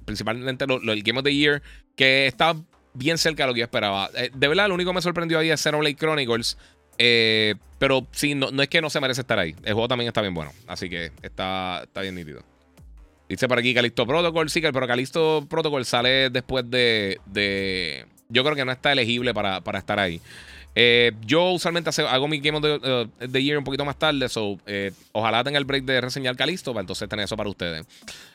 principalmente el Game of the Year. Que está bien cerca de lo que yo esperaba. Eh, de verdad, lo único que me sorprendió ahí es Xenoblade Chronicles. Eh, pero sí, no, no, es que no se merece estar ahí. El juego también está bien bueno. Así que está, está bien nítido. Dice por aquí Calisto Protocol. Sí, pero Calisto Protocol sale después de, de. Yo creo que no está elegible para, para estar ahí. Eh, yo usualmente hago mi Game of the, uh, Year un poquito más tarde, so eh, ojalá tenga el break de reseñar Calisto para entonces tener eso para ustedes.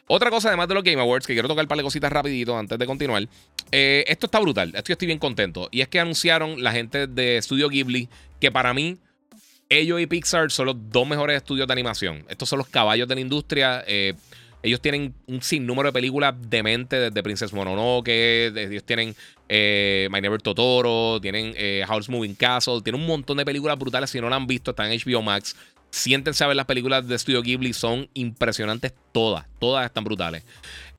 Otra cosa, además de los Game Awards, que quiero tocar un par de cositas rapidito antes de continuar. Eh, esto está brutal, esto yo estoy bien contento. Y es que anunciaron la gente de Studio Ghibli que para mí ellos y Pixar son los dos mejores estudios de animación. Estos son los caballos de la industria. Ellos tienen un sinnúmero de películas de mente, desde Princess Mononoke, ellos tienen eh, My Never Totoro, tienen eh, House Moving Castle, tienen un montón de películas brutales. Si no la han visto, están en HBO Max. Siéntense a ver las películas de Studio Ghibli, son impresionantes todas, todas están brutales.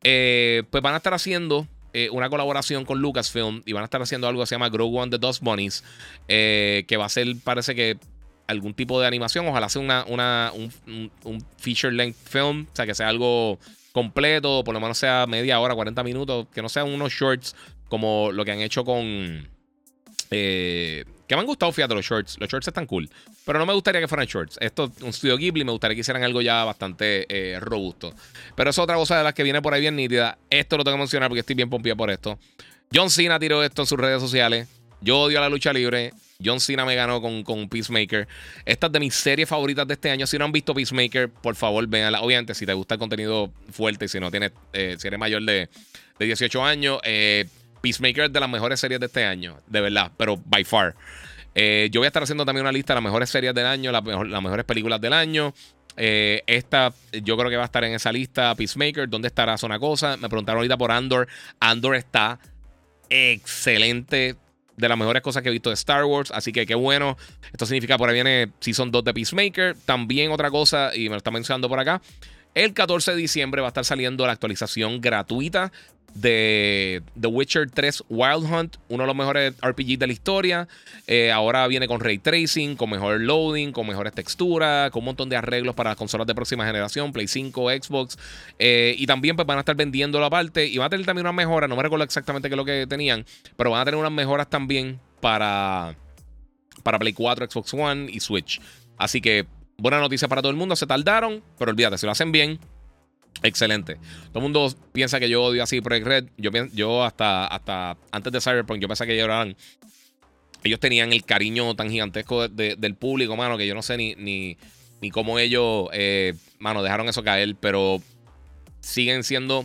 Eh, pues van a estar haciendo una colaboración con Lucasfilm y van a estar haciendo algo que se llama Grow One the Dust Bunnies, que va a ser, parece que algún tipo de animación. Ojalá sea una, una un, feature length film, o sea, que sea algo completo, por lo menos sea media hora, 40 minutos, que no sean unos shorts como lo que han hecho con... Eh, que me han gustado, fíjate, los shorts. Los shorts están cool. Pero no me gustaría que fueran shorts. Esto, un studio Ghibli, me gustaría que hicieran algo ya bastante eh, robusto. Pero es otra cosa de las que viene por ahí bien nítida. Esto lo tengo que mencionar porque estoy bien pompido por esto. John Cena tiró esto en sus redes sociales. Yo odio la lucha libre. John Cena me ganó con, con, Peacemaker. Esta es de mis series favoritas de este año. Si no han visto Peacemaker, por favor, véanla. Obviamente, si te gusta el contenido fuerte y si no tienes, eh, eres mayor de, de 18 años, eh, Peacemaker es de las mejores series de este año, de verdad, pero by far. Eh, yo voy a estar haciendo también una lista de las mejores series del año, las, las mejores películas del año. esta, yo creo que va a estar en esa lista. Peacemaker, ¿dónde estará? Es una cosa. Me preguntaron ahorita por Andor. Andor está excelente de las mejores cosas que he visto de Star Wars. Así que qué bueno. Esto significa por ahí viene Season 2 de Peacemaker. También otra cosa, y me lo está mencionando por acá. El 14 de diciembre va a estar saliendo la actualización gratuita de The Witcher 3 Wild Hunt, uno de los mejores RPGs de la historia. Eh, ahora viene con ray tracing, con mejor loading, con mejores texturas, con un montón de arreglos para las consolas de próxima generación, Play 5, Xbox. Eh, y también pues, van a estar vendiendo la parte y van a tener también unas mejoras, no me recuerdo exactamente qué es lo que tenían, pero van a tener unas mejoras también para, para Play 4, Xbox One y Switch. Así que buena noticia para todo el mundo, se tardaron, pero olvídate, si lo hacen bien, Excelente. Todo el mundo piensa que yo odio así Project Red. Yo, yo hasta, hasta antes de Cyberpunk, yo pensé que. Ellos tenían el cariño tan gigantesco del público, mano, que yo no sé ni, ni, ni cómo ellos, eh, mano, dejaron eso caer, pero siguen siendo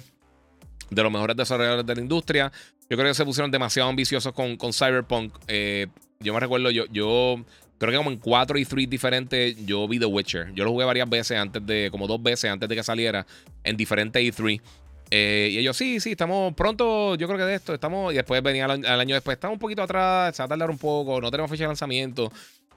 de los mejores desarrolladores de la industria. Yo creo que se pusieron demasiado ambiciosos con, con Cyberpunk. Eh, yo me recuerdo, yo, yo creo que como en cuatro y 3 diferentes, yo vi The Witcher. Yo lo jugué varias veces antes de, como dos veces antes de que saliera, en diferentes E3. Eh, y ellos, sí, sí, estamos pronto, yo creo que de esto, estamos, y después venía al, año después, estamos un poquito atrás, se va a tardar un poco, no tenemos fecha de lanzamiento.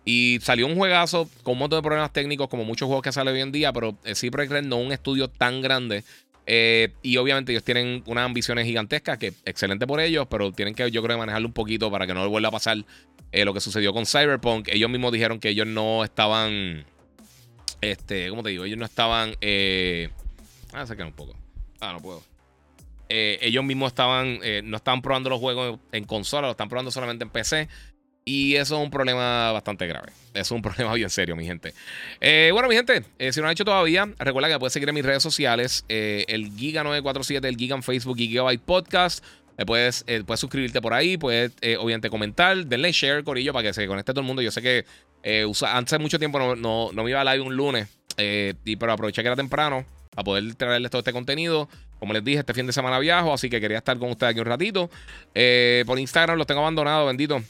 Y salió un juegazo con un montón de problemas técnicos, como muchos juegos que salen hoy en día, pero eh, sí Projekt Red no un estudio tan grande. Eh, y obviamente ellos tienen unas ambiciones gigantescas, que excelente por ellos, pero tienen que, yo creo, manejarlo un poquito para que no le vuelva a pasar eh, lo que sucedió con Cyberpunk. Ellos mismos dijeron que ellos no estaban. Este, ¿cómo te digo? Ellos no estaban. Eh, ah, sacar un poco. Ah, no puedo. Eh, ellos mismos estaban. No estaban probando los juegos en consola, lo están probando solamente en PC. Y eso es un problema bastante grave. Es un problema bien serio, mi gente. bueno, mi gente, si no lo han hecho todavía, recuerda que puedes seguir en mis redes sociales. el Giga947, el Giga en Facebook y Gigabyte Podcast. Eh, puedes, eh, puedes suscribirte por ahí, puedes eh, obviamente comentar, denle share, Corillo, para que se conecte todo el mundo. Yo sé que usa, antes de mucho tiempo no, no, no, me iba a live un lunes, y, pero aproveché que era temprano para poder traerles todo este contenido. Como les dije, este fin de semana viajo, así que quería estar con ustedes aquí un ratito. por Instagram los tengo abandonados, bendito.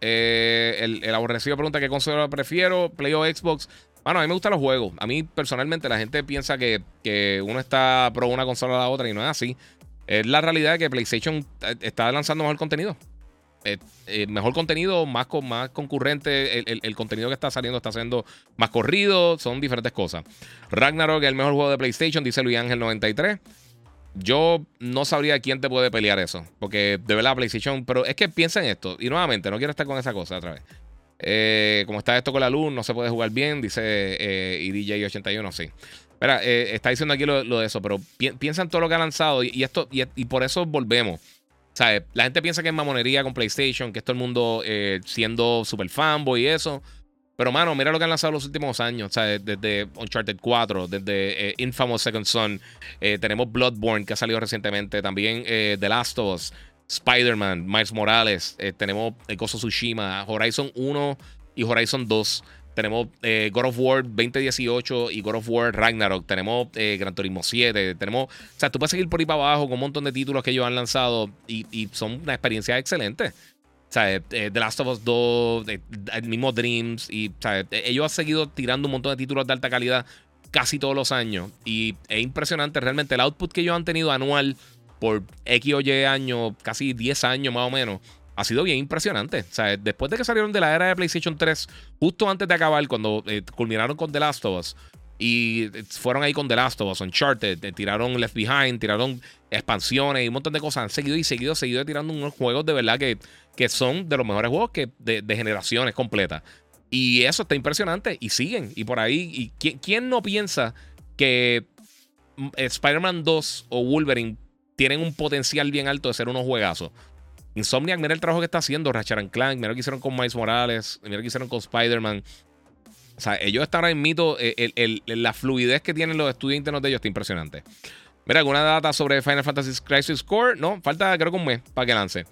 El, el, aborrecido pregunta qué consola prefiero, Play o Xbox. Bueno, a mí me gustan los juegos. A mí personalmente la gente piensa que, que uno está pro una consola a la otra y no es así. Es la realidad de que PlayStation eh, está lanzando mejor contenido. Eh, eh, mejor contenido, más, con, más concurrente. El, contenido que está saliendo está siendo más corrido. Son diferentes cosas. Ragnarok es el mejor juego de PlayStation, dice Luis Ángel 93. Yo no sabría quién te puede pelear eso. Porque de verdad, PlayStation. Pero es que piensa en esto. Y nuevamente, no quiero estar con esa cosa otra vez. como está esto con la luz, no se puede jugar bien, dice eh, DJ81, sí. Mira, eh, está diciendo aquí lo, de eso, pero piensa en todo lo que ha lanzado y, esto y, por eso volvemos. ¿Sabes? La gente piensa que es mamonería con PlayStation, que es todo el mundo eh, siendo super fanboy y eso. Pero, mano, mira lo que han lanzado los últimos años. Desde Uncharted 4, desde eh, Infamous Second Son. Eh, tenemos Bloodborne, que ha salido recientemente. También eh, The Last of Us, Spider-Man, Miles Morales. tenemos Gozo Tsushima, Horizon 1 y Horizon 2. Tenemos God of War 2018 y God of War Ragnarok. Tenemos Gran Turismo 7. Tenemos. O sea, tú puedes seguir por ahí para abajo con un montón de títulos que ellos han lanzado y, y son una experiencia excelente. Sea, eh, The Last of Us 2, el mismo Dreams. Y ellos han seguido tirando un montón de títulos de alta calidad casi todos los años. Y es impresionante realmente el output que ellos han tenido anual por X o Y años, casi 10 años más o menos. Ha sido bien impresionante. Sea, después de que salieron de la era de PlayStation 3, justo antes de acabar, cuando eh, culminaron con The Last of Us, y fueron ahí con The Last of Us, Uncharted, eh, tiraron Left Behind, tiraron expansiones y un montón de cosas. Han seguido y seguido, seguido tirando unos juegos de verdad que, que son de los mejores juegos que de, generaciones completas. Y eso está impresionante. Y siguen. Y por ahí, y ¿quién, no piensa que mm, Spider-Man 2 o Wolverine tienen un potencial bien alto de ser unos juegazos? Insomniac, mira el trabajo que está haciendo Ratchet Clank, mira lo que hicieron con Miles Morales, mira lo que hicieron con Spider-Man. O sea, ellos están ahora en mito, eh, la fluidez que tienen los estudios internos de ellos está impresionante. Mira, ¿alguna data sobre Final Fantasy Crisis Core? No, falta creo que un mes para que lance.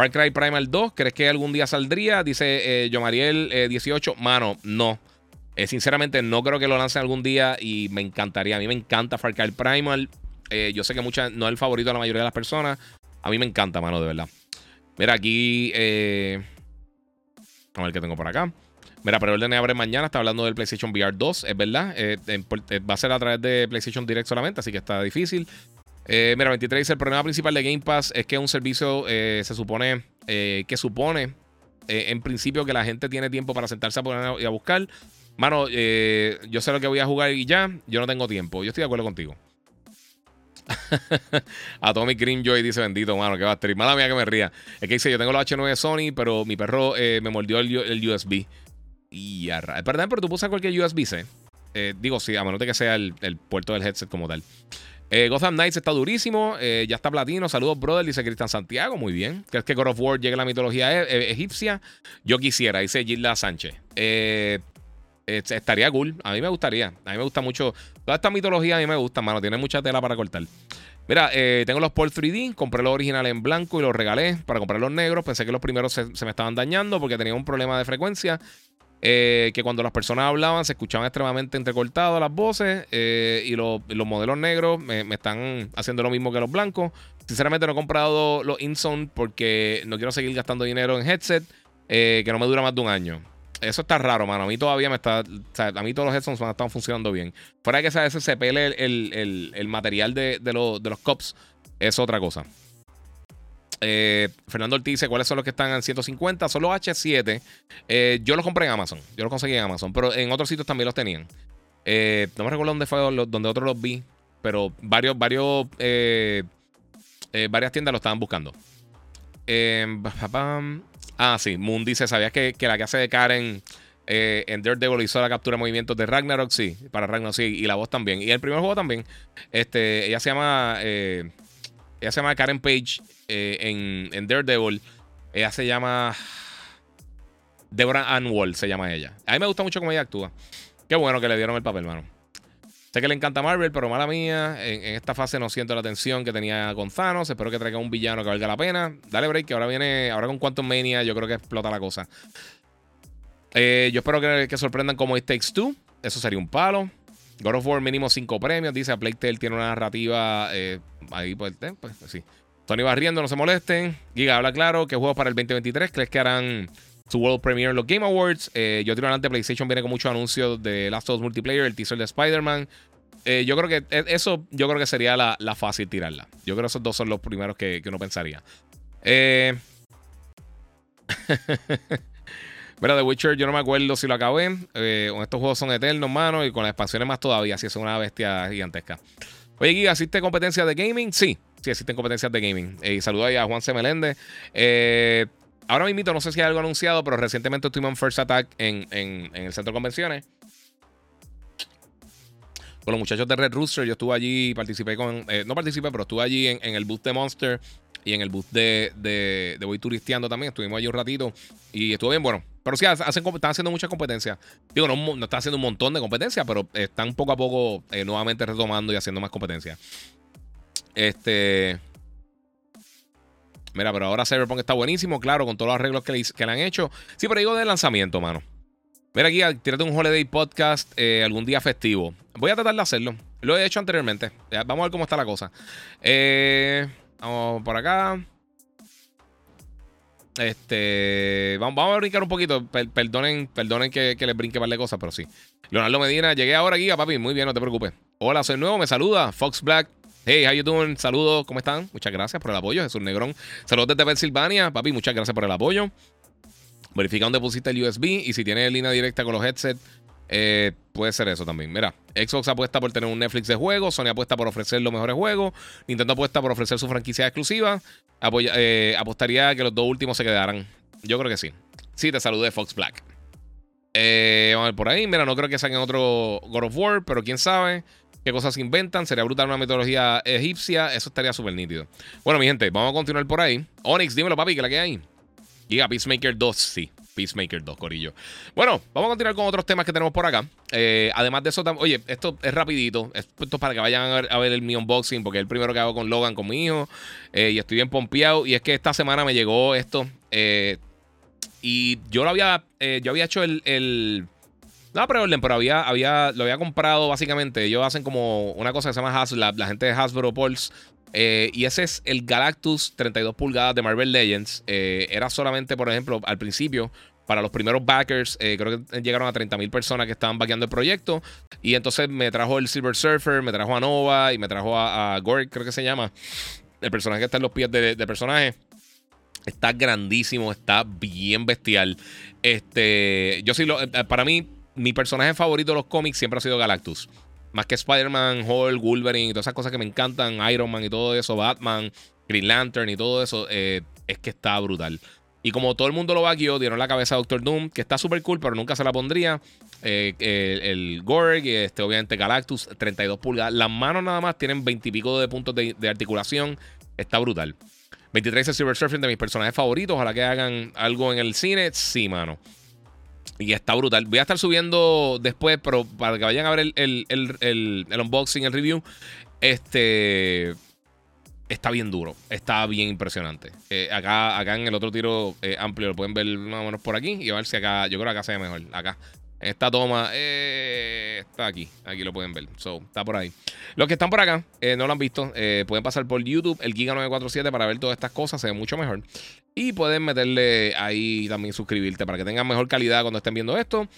Far Cry Primal 2, ¿crees que algún día saldría? Dice eh, Mariel 18. Eh, Mano, no. Eh, sinceramente, no creo que lo lancen algún día y me encantaría. A mí me encanta Far Cry Primal. Eh, yo sé que mucha, no es el favorito de la mayoría de las personas. A mí me encanta, mano, de verdad. Mira, aquí. a ver qué tengo por acá. Mira, pero el abre mañana. Está hablando del PlayStation VR 2, es verdad. va a ser a través de PlayStation Direct solamente, así que está difícil. Eh, mira, 23 dice: el problema principal de Game Pass es que es un servicio eh, se supone eh, que supone en principio que la gente tiene tiempo para sentarse a poner y a buscar. Mano, yo sé lo que voy a jugar y ya, yo no tengo tiempo. Yo estoy de acuerdo contigo. Atomic Greenjoy dice: Bendito, mano, que va a estar. Mala mía que me ría. Es que dice: Yo tengo los H9 de Sony, pero mi perro me mordió el, USB. Y ya, perdón, pero tú puedes cualquier USB-C. digo, sí, a menos de que sea el puerto del headset como tal. Eh, Gotham Knights está durísimo. Eh, ya está platino. Saludos, brother. Dice Cristian Santiago. Muy bien. ¿Crees que God of War llegue a la mitología e-, egipcia? Yo quisiera, dice Gilda Sánchez. Eh, estaría cool. A mí me gustaría. A mí me gusta mucho. Toda esta mitología a mí me gusta, mano. Tiene mucha tela para cortar. Mira, tengo los Port 3D. Compré los originales en blanco y los regalé para comprar los negros. Pensé que los primeros se me estaban dañando porque tenía un problema de frecuencia. Eh, que cuando las personas hablaban se escuchaban extremadamente entrecortadas las voces eh, y los modelos negros me, están haciendo lo mismo que los blancos. Sinceramente no he comprado los InZone porque no quiero seguir gastando dinero en headset eh, que no me dura más de un año. Eso está raro, mano. A mí todavía me está. a mí todos los headsets están funcionando bien. Fuera de que ese se pele el, material de, de los cops, es otra cosa. Eh, Fernando Ortiz dice cuáles son los que están en 150. Son los H7. Eh, yo los compré en Amazon. Yo los conseguí en Amazon. Pero en otros sitios también los tenían. Eh, no me recuerdo dónde fue donde otros los vi. Pero varios, varias tiendas lo estaban buscando. ah, sí. Moon dice: ¿Sabías que, la que hace de Karen en Daredevil hizo la captura de movimientos de Ragnarok? Sí, para Ragnarok sí. Y la voz también. Y el primer juego también. Este, ella se llama. Ella se llama Karen Page. Eh, en, Daredevil. Ella se llama. Deborah Ann se llama ella. A mí me gusta mucho cómo ella actúa. Qué bueno que le dieron el papel, mano. Sé que le encanta Marvel, pero mala mía. En, esta fase no siento la tensión que tenía con Thanos. Espero que traiga un villano que valga la pena. Dale break, que ahora viene. Ahora con Quantum Mania, yo creo que explota la cosa. Eh, yo espero que, sorprendan como It Takes Two. Eso sería un palo. God of War mínimo 5 premios. Dice, Playtale tiene una narrativa. Eh, ahí pues, pues sí. Tony Barriendo, no se molesten. Giga habla claro. ¿Qué juegos para el 2023 crees que harán su World Premiere en los Game Awards? Eh, yo tiro adelante. PlayStation viene con muchos anuncios de Last of Us Multiplayer, el teaser de Spider-Man. Eh, yo creo que e, eso yo creo que sería la, fácil tirarla. Yo creo que esos dos son los primeros que, uno pensaría. Eh. Mira, The Witcher, yo no me acuerdo si lo acabé. Eh, estos juegos son eternos, mano, y con las expansiones más todavía, si es una bestia gigantesca. Oye, Giga, ¿asiste competencia de gaming? Sí, sí existen competencias de gaming. Eh, y saludo ahí a Juan C. Meléndez. Eh, ahora mismo no sé si hay algo anunciado, pero recientemente estuvimos en First Attack en, el centro de convenciones. Con los muchachos de Red Rooster, yo estuve allí, participé con. Eh, no participé, pero estuve allí en, el booth de Monster y en el booth de, de, de Voy Turisteando también. Estuvimos allí un ratito y estuvo bien bueno. Pero sí, hacen, están haciendo muchas competencias. Digo, no, no están haciendo un montón de competencias, pero están poco a poco eh, nuevamente retomando y haciendo más competencias. Este. Mira, pero ahora Cyberpunk está buenísimo, claro, con todos los arreglos que le, que han hecho. Sí, pero digo de lanzamiento, mano. Mira aquí, tírate un holiday podcast eh, algún día festivo. Voy a tratar de hacerlo. Lo he hecho anteriormente. vamos a ver cómo está la cosa. Eh, vamos por acá. Este. Vamos, a brincar un poquito. perdonen, perdonen que, les brinque par de cosas, pero sí. Leonardo Medina, llegué ahora aquí, papi. Muy bien, no te preocupes. Hola, soy nuevo, me saluda. Fox Black. Hey, how you doing? Saludos, ¿cómo están? Muchas gracias por el apoyo, Jesús Negrón. Saludos desde Pensilvania, papi, muchas gracias por el apoyo. Verifica dónde pusiste el USB y si tienes línea directa con los headsets, eh, puede ser eso también. Mira, Xbox apuesta por tener un Netflix de juegos, Sony apuesta por ofrecer los mejores juegos, Nintendo apuesta por ofrecer su franquicia exclusiva. Eh, apostaría que los dos últimos se quedaran. Yo creo que sí. Sí, te saludé, Fox Black. Eh, vamos a ver por ahí. Mira, no creo que saquen otro God of War, pero quién sabe qué cosas inventan. Sería brutal una metodología egipcia. Eso estaría súper nítido. Bueno, mi gente, vamos a continuar por ahí. Onyx, dímelo, papi, que la que hay. Giga Peacemaker 2, sí. Peacemaker 2, Corillo. Bueno, vamos a continuar con otros temas que tenemos por acá. Eh, además de eso, oye, esto es rapidito. Esto es para que vayan a ver, el mi unboxing, porque es el primero que hago con Logan, con mi hijo. Eh, y estoy bien pompeado. Y es que esta semana me llegó esto. Eh, y yo lo había, yo había hecho el, el no preorden, pero había, había, lo había comprado básicamente. Ellos hacen como una cosa que se llama Haslab, la gente de Hasbro Pulse. Y ese es el Galactus 32 pulgadas de Marvel Legends. Era solamente, por ejemplo, al principio, para los primeros backers, eh, creo que llegaron a 30.000 personas que estaban backeando el proyecto. Y entonces me trajo el Silver Surfer, me trajo a Nova y me trajo a, a Gorg, creo que se llama. El personaje que está en los pies de, de personaje. Está grandísimo, está bien bestial. Este, yo sí lo, para mí, mi personaje favorito de los cómics siempre ha sido Galactus. Más que Spider-Man, Hulk, Wolverine y todas esas cosas que me encantan, Iron Man y todo eso, Batman, Green Lantern y todo eso, eh, es que está brutal. Y como todo el mundo lo vaqueó, dieron la cabeza a Doctor Doom, que está súper cool, pero nunca se la pondría. Eh, el, Gorg, este, obviamente Galactus, 32 pulgadas. Las manos nada más tienen 20 y pico de puntos de, articulación. Está brutal. 23 es Silver Surfing de mis personajes favoritos. Ojalá que hagan algo en el cine. Sí, mano. Y está brutal. Voy a estar subiendo después, pero para que vayan a ver el, unboxing, el review. Este. Está bien duro. Está bien impresionante. Eh, acá, acá en el otro tiro eh, amplio lo pueden ver más o menos por aquí. Y a ver si acá. Yo creo que acá se ve mejor. Acá. Esta toma eh, está aquí. Aquí lo pueden ver. So, está por ahí. Los que están por acá, eh, no lo han visto, eh, pueden pasar por YouTube, el Giga947, para ver todas estas cosas. Se ve mucho mejor. Y pueden meterle ahí también suscribirte para que tengan mejor calidad cuando estén viendo esto.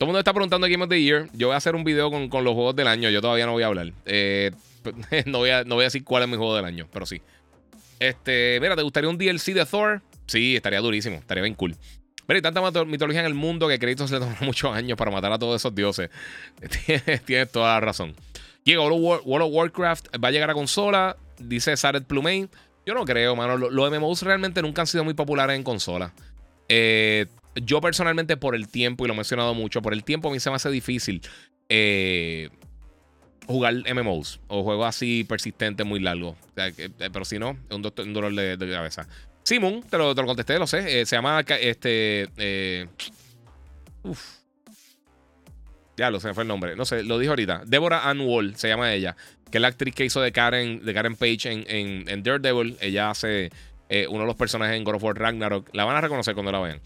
Todo el mundo está preguntando Game of the Year. Yo voy a hacer un video con, los juegos del año. Yo todavía no voy a hablar. no, voy a, no voy a decir cuál es mi juego del año, pero sí. Este, mira, ¿te gustaría un DLC de Thor? Sí, estaría durísimo. Estaría bien cool. Pero hay tanta mitología en el mundo que créditos le tomó muchos años para matar a todos esos dioses. Tienes, toda la razón. Llega World of Warcraft, va a llegar a consola, dice Saret Plumane. Yo no creo, mano. Los, MMOs realmente nunca han sido muy populares en consola. Eh, yo personalmente, por el tiempo, y lo he mencionado mucho, por el tiempo a mí se me hace difícil eh, jugar MMOs o juegos así persistentes muy largos. Eh, pero si no, es un, dolor de, cabeza. Simon, te lo, te lo contesté, lo sé. Eh, se llama este. Eh. Ya lo sé, fue el nombre. No sé, lo dijo ahorita. Deborah Ann Wall se llama ella. Que es la actriz que hizo de Karen, de Karen Page en, en, Daredevil. Ella hace uno de los personajes en God of War Ragnarok. La van a reconocer cuando la vean.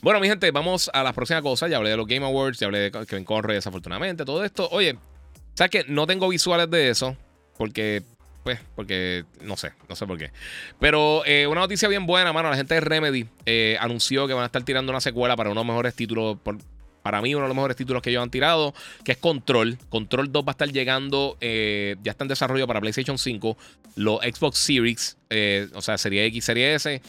Bueno, mi gente, vamos a las próximas cosas. Ya hablé de los Game Awards, ya hablé de Kevin Conroy, desafortunadamente, todo esto. Oye, ¿sabes qué? No tengo visuales de eso. Porque pues, porque no sé, no sé por qué. Pero eh, una noticia bien buena, mano. La gente de Remedy eh, anunció que van a estar tirando una secuela para uno de los mejores títulos. para mí, uno de los mejores títulos que ellos han tirado, que es Control. Control 2 va a estar llegando, eh, ya está en desarrollo para PlayStation 5, los Xbox Series, o sea, Serie X, Serie S,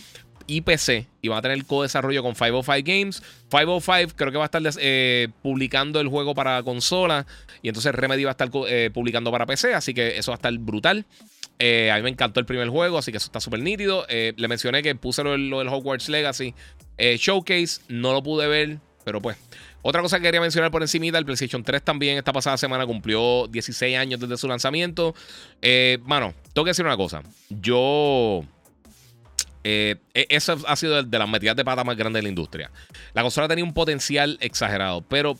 y PC y va a tener co-desarrollo con 505 Games. 505 creo que va a estar publicando el juego para consola y entonces Remedy va a estar publicando para PC, así que eso va a estar brutal. Eh, a mí me encantó el primer juego, así que eso está súper nítido. Eh, le mencioné que puse lo, del Hogwarts Legacy eh, Showcase, no lo pude ver, pero pues. Otra cosa que quería mencionar por encima, el PlayStation 3 también esta pasada semana cumplió 16 años desde su lanzamiento. mano, tengo que decir una cosa. Yo Eh, e, eso ha sido de las metidas de pata más grandes de la industria. La consola tenía un potencial exagerado, pero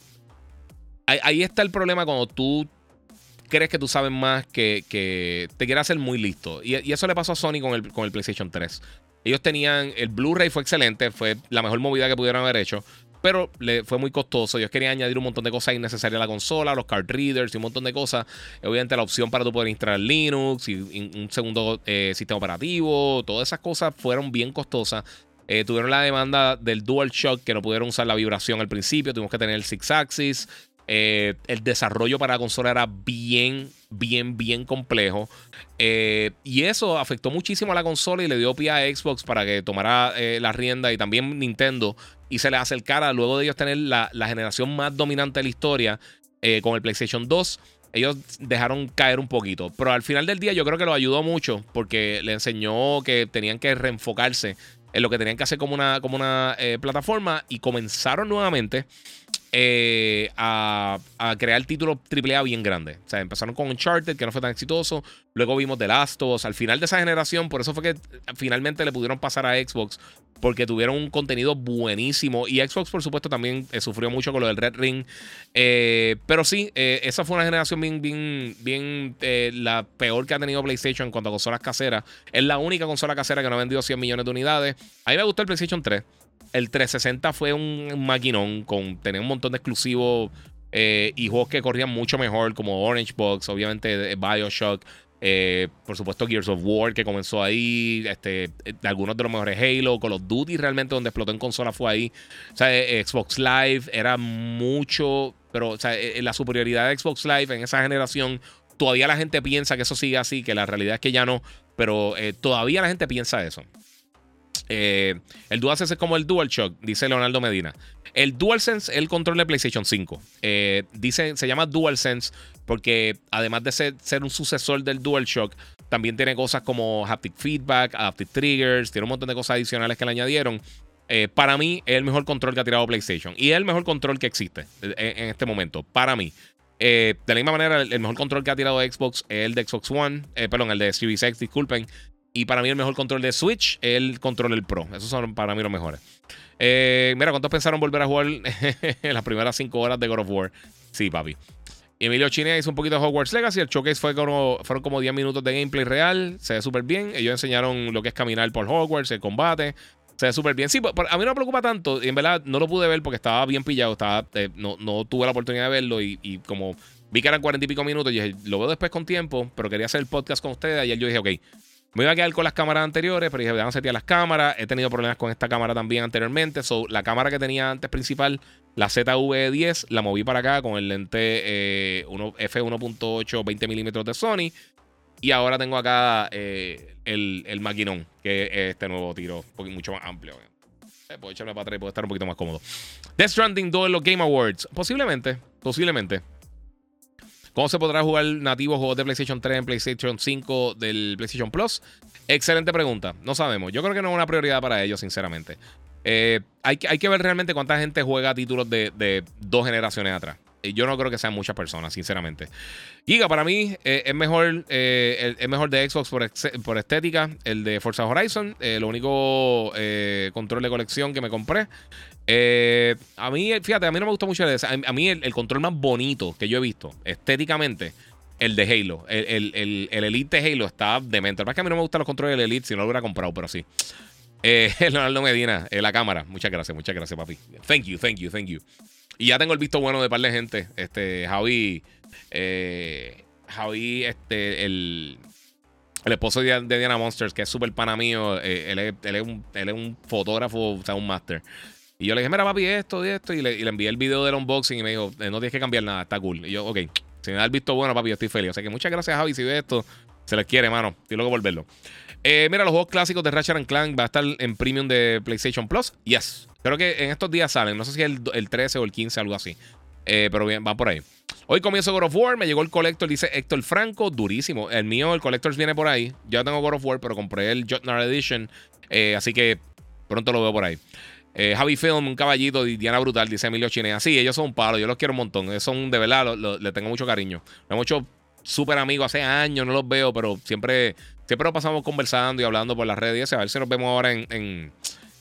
ahí, está el problema cuando tú crees que tú sabes más que, te quieres hacer muy listo. Y, eso le pasó a Sony con el, con el PlayStation 3. Ellos tenían, el Blu-ray fue excelente, fue la mejor movida que pudieron haber hecho pero le fue muy costoso. Ellos querían añadir un montón de cosas innecesarias a la consola, los card readers y un montón de cosas. Obviamente la opción para tú poder instalar Linux y un segundo eh, sistema operativo, todas esas cosas fueron bien costosas. Eh, tuvieron la demanda del DualShock que no pudieron usar la vibración al principio, tuvimos que tener el Six Axis. Eh, el desarrollo para la consola era bien, bien, bien complejo. y eso afectó muchísimo a la consola y le dio pie a Xbox para que tomara la rienda y también Nintendo y se les acercara luego de ellos tener la, generación más dominante de la historia eh, con el PlayStation 2. Ellos dejaron caer un poquito, pero al final del día yo creo que lo ayudó mucho porque le enseñó que tenían que reenfocarse en lo que tenían que hacer como una, como una eh, plataforma y comenzaron nuevamente eh, a, crear títulos AAA bien grandes. O sea, empezaron con Uncharted, que no fue tan exitoso. Luego vimos The Last of Us. Al final de esa generación, por eso fue que finalmente le pudieron pasar a Xbox. Porque tuvieron un contenido buenísimo. Y Xbox, por supuesto, también eh, sufrió mucho con lo del Red Ring. Eh, pero sí, esa fue una generación bien, bien, bien la peor que ha tenido PlayStation en cuanto a consolas caseras. Es la única consola casera que no ha vendido 100 millones de unidades. A mí me gustó el PlayStation 3. El 360 fue un maquinón con tener un montón de exclusivos eh, y juegos que corrían mucho mejor, como Orange Box, obviamente Bioshock. Eh, por supuesto, Gears of War que comenzó ahí. Este, algunos de los mejores Halo. Call of Duty realmente donde explotó en consola fue ahí. O sea, eh, Xbox Live era mucho. Pero la superioridad de Xbox Live en esa generación. Todavía la gente piensa que eso sigue así, que la realidad es que ya no. Pero todavía la gente piensa eso. Eh, el DualSense es como el DualShock, dice Leonardo Medina. El DualSense es el control de PlayStation 5. Eh, dice, se llama DualSense porque además de ser, un sucesor del DualShock, también tiene cosas como haptic feedback, adaptive triggers, tiene un montón de cosas adicionales que le añadieron. Eh, para mí es el mejor control que ha tirado PlayStation y es el mejor control que existe en, este momento. Para mí. de la misma manera, el, mejor control que ha tirado Xbox es el de Xbox One, perdón, el de Series X, disculpen. Y para mí el mejor control de Switch es el control del Pro. Esos son para mí los mejores. Eh, mira, ¿cuántos pensaron volver a jugar en las primeras 5 horas de God of War? Sí, papi. Emilio Chine hizo un poquito de Hogwarts Legacy. El showcase fue como, fueron como 10 minutos de gameplay real. Se ve súper bien. Ellos enseñaron lo que es caminar por Hogwarts, el combate. Se ve súper bien. Sí, a mí no me preocupa tanto. En verdad no lo pude ver porque estaba bien pillado. Estaba, eh, no, no, tuve la oportunidad de verlo. Y, y, como vi que eran 40 y pico minutos, y dije, lo veo después con tiempo. Pero quería hacer el podcast con ustedes. Y yo dije, ok, me iba a quedar con las cámaras anteriores, pero dije, a setear las cámaras. He tenido problemas con esta cámara también anteriormente. So, la cámara que tenía antes principal, la ZV10, la moví para acá con el lente eh, F1.8 20 milímetros de Sony. Y ahora tengo acá eh, el, maquinón, que es este nuevo tiro, mucho más amplio. Eh, puedo echarme para atrás y puedo estar un poquito más cómodo. Death Stranding 2 en los Game Awards. Posiblemente, posiblemente. ¿Cómo se podrá jugar nativos juegos de PlayStation 3 en PlayStation 5 del PlayStation Plus? Excelente pregunta. No sabemos. Yo creo que no es una prioridad para ellos, sinceramente. Eh, hay, hay, que ver realmente cuánta gente juega títulos de dos generaciones atrás. Eh, yo no creo que sean muchas personas, sinceramente. Giga, para mí, eh, es, mejor, eh, es mejor de Xbox por, estética, el de Forza Horizon. el único control de colección que me compré. a mí, fíjate, a mí no me gustó mucho el, a, mí el, control más bonito que yo he visto, estéticamente, el de Halo. El, el, Elite de Halo está demente. Lo que es que a mí no me gustan los controles del Elite, si no lo hubiera comprado, pero sí. Leonardo Medina, la cámara. Muchas gracias, muchas gracias, papi. Thank you, thank you, thank you. Y ya tengo el visto bueno de par de gente. Este, Javi. Eh, Javi, este, el, el esposo de, Diana Monsters, que es súper pana mío. Eh, él, es, él, es un, él, es, un, fotógrafo, o sea, un máster. Y yo le dije, mira, papi, esto y esto. Y le, y envié el video del unboxing y me dijo, eh, no tienes que cambiar nada, está cool. Y yo, ok, si me da el visto bueno, papi, yo estoy feliz. O sea que muchas gracias, Javi, si ve esto. Se les quiere, mano. Estoy loco por verlo. Eh, mira, los juegos clásicos de Ratchet Clank va a estar en premium de PlayStation Plus. Yes. Creo que en estos días salen. No sé si es el, 13 o el 15, algo así. Eh, pero bien, va por ahí. Hoy comienzo God of War. Me llegó el Collector, dice Héctor Franco. Durísimo. El mío, el Collector viene por ahí. Yo tengo God of War, pero compré el Jotnar Edition. Eh, así que pronto lo veo por ahí. Javi Film, un caballito, Diana Brutal, dice Emilio Chinea. Sí, ellos son un palo, yo los quiero un montón. Son de verdad, le tengo mucho cariño. Lo hemos hecho súper amigos hace años, no los veo, pero siempre siempre lo pasamos conversando y hablando por las redes. A ver si nos vemos ahora en, en,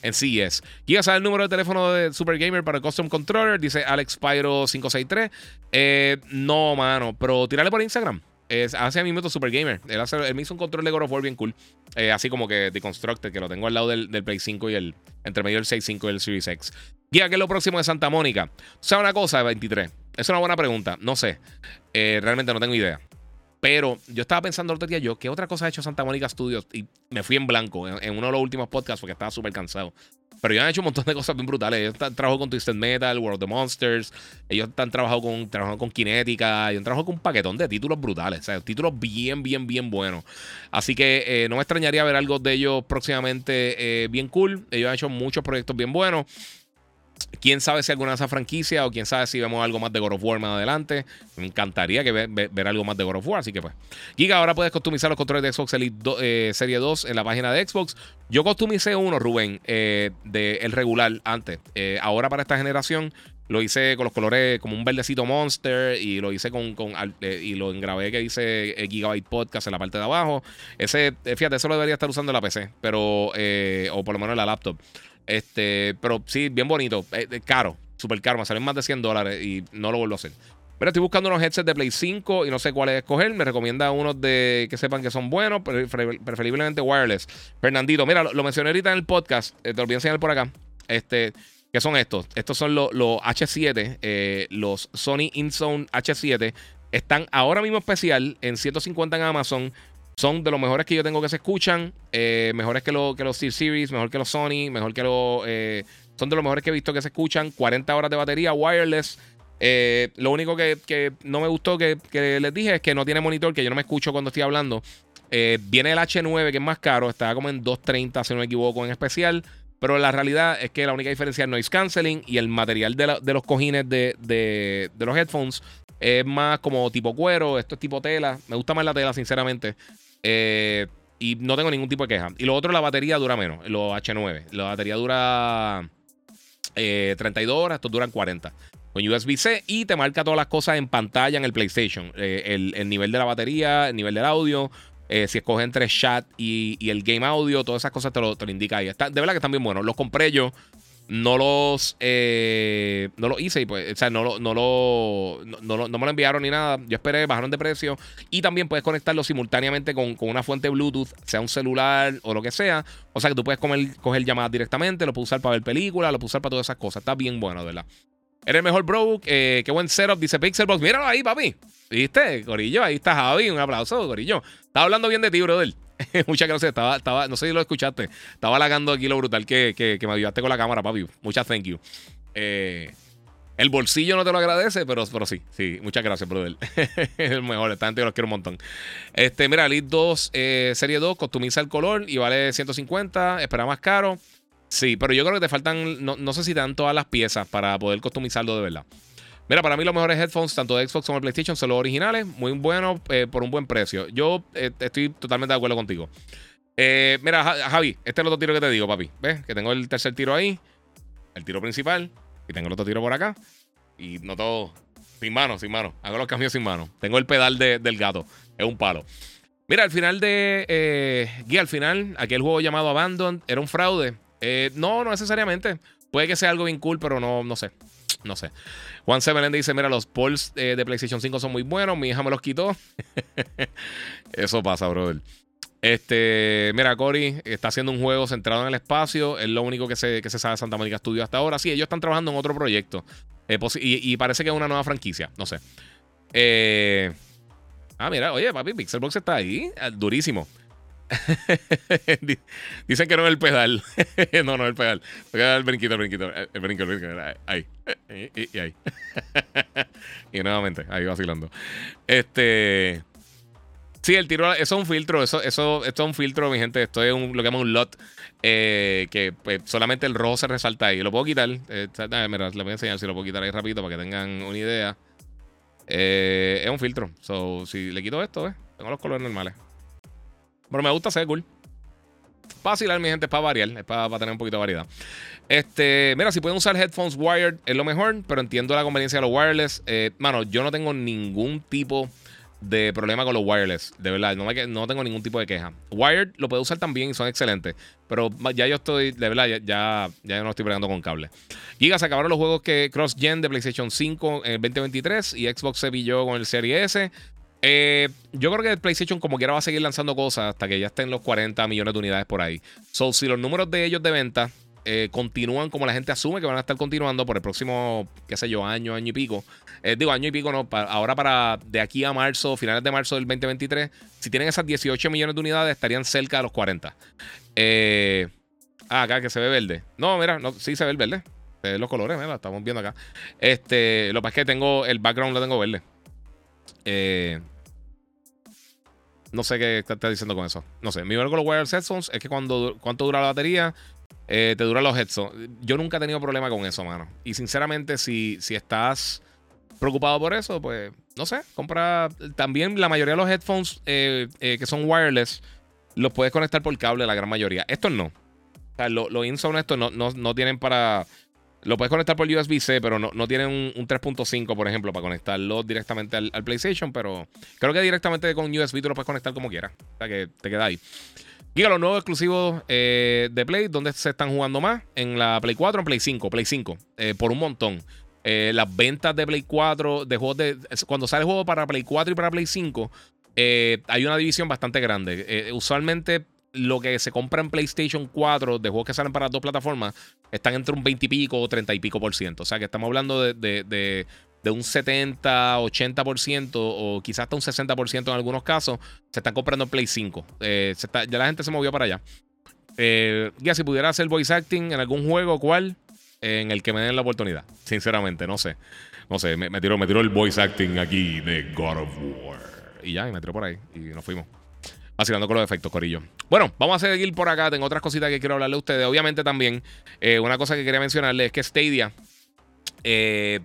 en CES. ¿Quién sabe el número de teléfono de Super Gamer para el Custom Controller? Dice Alex Pyro 563. Eh, no, mano, pero tirarle por Instagram. Es, hace a mi método Super Gamer. Él, me hizo un control de God of War bien cool. Eh, así como que Deconstructed, que lo tengo al lado del, del Play 5 y el. Entre medio del 6.5 y el Series X. Guía, ¿qué es lo próximo de Santa Mónica? ¿Sabes una cosa de 23? Es una buena pregunta. No sé. Eh, realmente no tengo idea. Pero yo estaba pensando el otro día yo, ¿qué otra cosa ha hecho Santa Mónica Studios? Y me fui en blanco en, uno de los últimos podcasts porque estaba súper cansado. Pero ellos han hecho un montón de cosas bien brutales. Ellos están trabajando con Twisted Metal, World of the Monsters. Ellos están trabajando con, trabajando con Kinética. Ellos han trabajado con un paquetón de títulos brutales. O sea, títulos bien, bien, bien buenos. Así que eh, no me extrañaría ver algo de ellos próximamente eh, bien cool. Ellos han hecho muchos proyectos bien buenos. Quién sabe si alguna de esas franquicias o quién sabe si vemos algo más de God of War más adelante. Me encantaría que ver, algo más de God of War, así que pues. Giga, ahora puedes customizar los controles de Xbox Elite eh, Serie 2 en la página de Xbox. Yo customicé uno, Rubén, eh, de el regular antes. Eh, ahora para esta generación lo hice con los colores como un verdecito monster y lo hice con, con y lo engravé que dice Gigabyte Podcast en la parte de abajo. Ese, fíjate, eso lo debería estar usando en la PC, pero o por lo menos en la laptop. Este, pero sí, bien bonito. Eh, eh, caro, súper caro. Me salen más de 100 dólares y no lo vuelvo a hacer. Pero estoy buscando unos headsets de Play 5 y no sé cuáles escoger. Me recomienda unos de que sepan que son buenos, preferiblemente wireless. Fernandito, mira, lo, mencioné ahorita en el podcast. Eh, te lo voy a enseñar por acá. Este, ¿Qué son estos? Estos son los, H7, los Sony InZone H7. Están ahora mismo especial en 150 en Amazon. Son de los mejores que yo tengo que se escuchan. Eh, mejores que, que los Steel Series, mejor que los Sony, mejor que los. Eh, son de los mejores que he visto que se escuchan. 40 horas de batería, wireless. Eh, lo único que, no me gustó que, les dije es que no tiene monitor, que yo no me escucho cuando estoy hablando. viene el H9, que es más caro, está como en 230, si no me equivoco, en especial. Pero la realidad es que la única diferencia es noise canceling y el material de, los cojines de, de, los headphones es más como tipo cuero, esto es tipo tela. Me gusta más la tela, sinceramente. Eh, y no tengo ningún tipo de queja. Y lo otro, la batería dura menos, los H9. La batería dura 32 eh, horas, estos duran 40. Con USB-C y te marca todas las cosas en pantalla en el PlayStation. Eh, el, nivel de la batería, el nivel del audio. si escoges entre chat y, el game audio, todas esas cosas te lo, te lo indica ahí. Está, de verdad que están bien buenos. Los compré yo no los eh, no lo hice y pues o sea no lo, no lo no, me lo enviaron ni nada. Yo esperé bajaron de precio y también puedes conectarlo simultáneamente con, una fuente Bluetooth sea un celular o lo que sea. O sea que tú puedes coger, llamadas directamente lo puedes usar para ver películas lo puedes usar para todas esas cosas. Está bien bueno de verdad. Eres el mejor bro eh, qué buen setup dice Pixelbox. Míralo ahí papi. Viste Corillo ahí está Javi. Un aplauso Corillo. Estaba hablando bien de ti brother Muchas gracias. Estaba, estaba, no sé si lo escuchaste. Estaba halagando aquí lo brutal que, que, me ayudaste con la cámara, papi. Muchas thank you. Eh, el bolsillo no te lo agradece, pero, pero sí, sí. Muchas gracias, brother. el mejor. Esta gente los quiero un montón. Este, mira, Elite 2, eh, Serie 2, customiza el color y vale 150. Espera más caro. Sí, pero yo creo que te faltan, no, no sé si te dan todas las piezas para poder customizarlo de verdad. Mira, para mí los mejores headphones, tanto de Xbox como de PlayStation, son los originales, muy buenos eh, por un buen precio. Yo eh, estoy totalmente de acuerdo contigo. Eh, mira, Javi, este es el otro tiro que te digo, papi. ¿Ves? Que tengo el tercer tiro ahí, el tiro principal, y tengo el otro tiro por acá. Y no todo sin mano, sin mano. Hago los cambios sin mano. Tengo el pedal del gato. Es un palo. Mira, al final de. guía, al final, aquel juego llamado Abandon era un fraude. no, no necesariamente. Puede que sea algo bien cool, pero no, no sé. No sé. Juan Seven dice: Mira, los polls eh, de PlayStation 5 son muy buenos. Mi hija me los quitó. Eso pasa, brother. Este, mira, Cory está haciendo un juego centrado en el espacio. Es lo único que se, que se sabe de Santa Mónica Studio hasta ahora. Sí, ellos están trabajando en otro proyecto. Eh, y, parece que es una nueva franquicia. No sé. Eh, ah, mira, oye, papi, Pixelbox está ahí. Ah, durísimo. Dicen que no es el pedal. no, no es el pedal. El brinquito, el brinquito. El brinquito, el brinquito. Ahí. Y, ahí. y nuevamente, ahí vacilando. Este. Sí, el tiro, eso es un filtro, eso, eso, esto es un filtro, mi gente, esto es un, lo que llaman un lot, eh, que pues, solamente el rojo se resalta ahí. Lo puedo quitar, eh, mira, les voy a enseñar si lo puedo quitar ahí rapidito para que tengan una idea. Eh, es un filtro, so, si le quito esto, tengo los colores normales. Pero me gusta ser cool. Fácil, mi gente, es para variar, es para, tener un poquito de variedad. Este, mira, si pueden usar headphones wired es lo mejor, pero entiendo la conveniencia de los wireless. Eh, mano, yo no tengo ningún tipo de problema con los wireless. De verdad, no, me, no tengo ningún tipo de queja. Wired lo puedo usar también y son excelentes. Pero ya yo estoy, de verdad, ya, ya, no estoy pegando con cable. Giga, se acabaron los juegos que cross-gen de PlayStation 5 en el 2023 y Xbox se pilló con el Series S. Eh, yo creo que PlayStation como quiera va a seguir lanzando cosas hasta que ya estén los 40 millones de unidades por ahí. So, si los números de ellos de venta eh, continúan como la gente asume que van a estar continuando por el próximo, qué sé yo, año, año y pico. Eh, digo, año y pico, no. ahora para de aquí a marzo, finales de marzo del 2023, si tienen esas 18 millones de unidades, estarían cerca de los 40. Eh, ah, acá que se ve verde. No, mira, no, sí se ve el verde. Los colores, estamos viendo acá. Este, lo que pasa es que tengo el background lo tengo verde. No sé qué está diciendo con eso. No sé. Mi con los wireless headphones es que cuando cuánto dura la batería eh, te duran los headsets. Yo nunca he tenido problema con eso, mano. Y sinceramente, si, si estás preocupado por eso, pues no sé, compra. También la mayoría de los headphones eh, eh, que son wireless los puedes conectar por cable, la gran mayoría. Estos no. O sea, los lo InSound estos no, no, tienen para. Lo puedes conectar por USB-C, pero no, no tienen un, 3.5, por ejemplo, para conectarlo directamente al, PlayStation. Pero creo que directamente con USB tú lo puedes conectar como quieras. O sea, que te queda ahí. Los nuevos exclusivos eh, de Play, ¿dónde se están jugando más? En la Play 4 o en Play 5. Play 5, eh, por un montón. Eh, las ventas de Play 4, de juegos de. Cuando sale el juego para Play 4 y para Play 5, hay una división bastante grande. usualmente lo que se compra en PlayStation 4 de juegos que salen para las dos plataformas están entre un 20 y pico o 30 y pico por ciento. O sea que estamos hablando de de un 70, 80% o quizás hasta un 60% en algunos casos, se están comprando en Play 5. Eh, ya la gente se movió para allá. Eh, ya si pudiera hacer voice acting en algún juego, ¿cuál? en el que me den la oportunidad. Sinceramente, no sé. No sé, me, tiró, me tiró el voice acting aquí de God of War. Y ya, y me tiró por ahí. Y nos fuimos. Vacilando con los efectos, Corillo. Bueno, vamos a seguir por acá. Tengo otras cositas que quiero hablarle a ustedes. Obviamente también, eh, una cosa que quería mencionarles es que Stadia eh,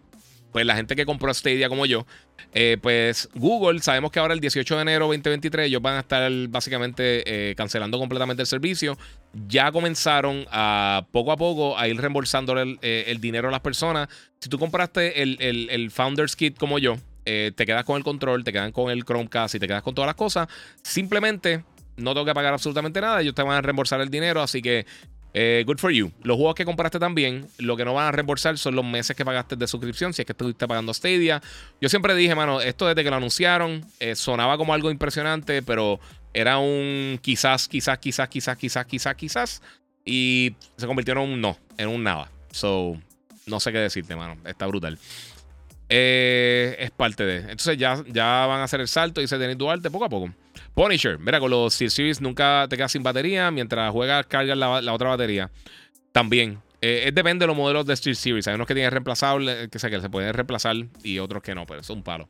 pues la gente que compró Stadia como yo, eh, pues Google, sabemos que ahora el 18 de enero 2023 ellos van a estar básicamente cancelando completamente el servicio. Ya comenzaron a poco a poco a ir reembolsando el, dinero a las personas. Si tú compraste el, Founders Kit como yo, te quedas con el control, te quedan con el Chromecast y te quedas con todas las cosas. Simplemente no tengo que pagar absolutamente nada. Ellos te van a reembolsar el dinero. Así que eh, good for you. Los juegos que compraste también, lo que no van a reembolsar son los meses que pagaste de suscripción, si es que estuviste pagando Stadia. Yo siempre dije, mano, esto desde que lo anunciaron eh, sonaba como algo impresionante, pero era un quizás, quizás, quizás, quizás, quizás, quizás, quizás. Y se convirtió en un no, en un nada. So, no sé qué decirte, mano. Está brutal. Eh, es parte de. Entonces ya, ya van a hacer el salto, dice Denis Duarte, poco a poco. Punisher, mira, con los Series nunca te quedas sin batería. Mientras juegas, cargas la, otra batería. También. Eh, depende de los modelos de Steel Series. Hay unos que tienen reemplazables, que, sé, que se pueden reemplazar y otros que no, pero es un palo.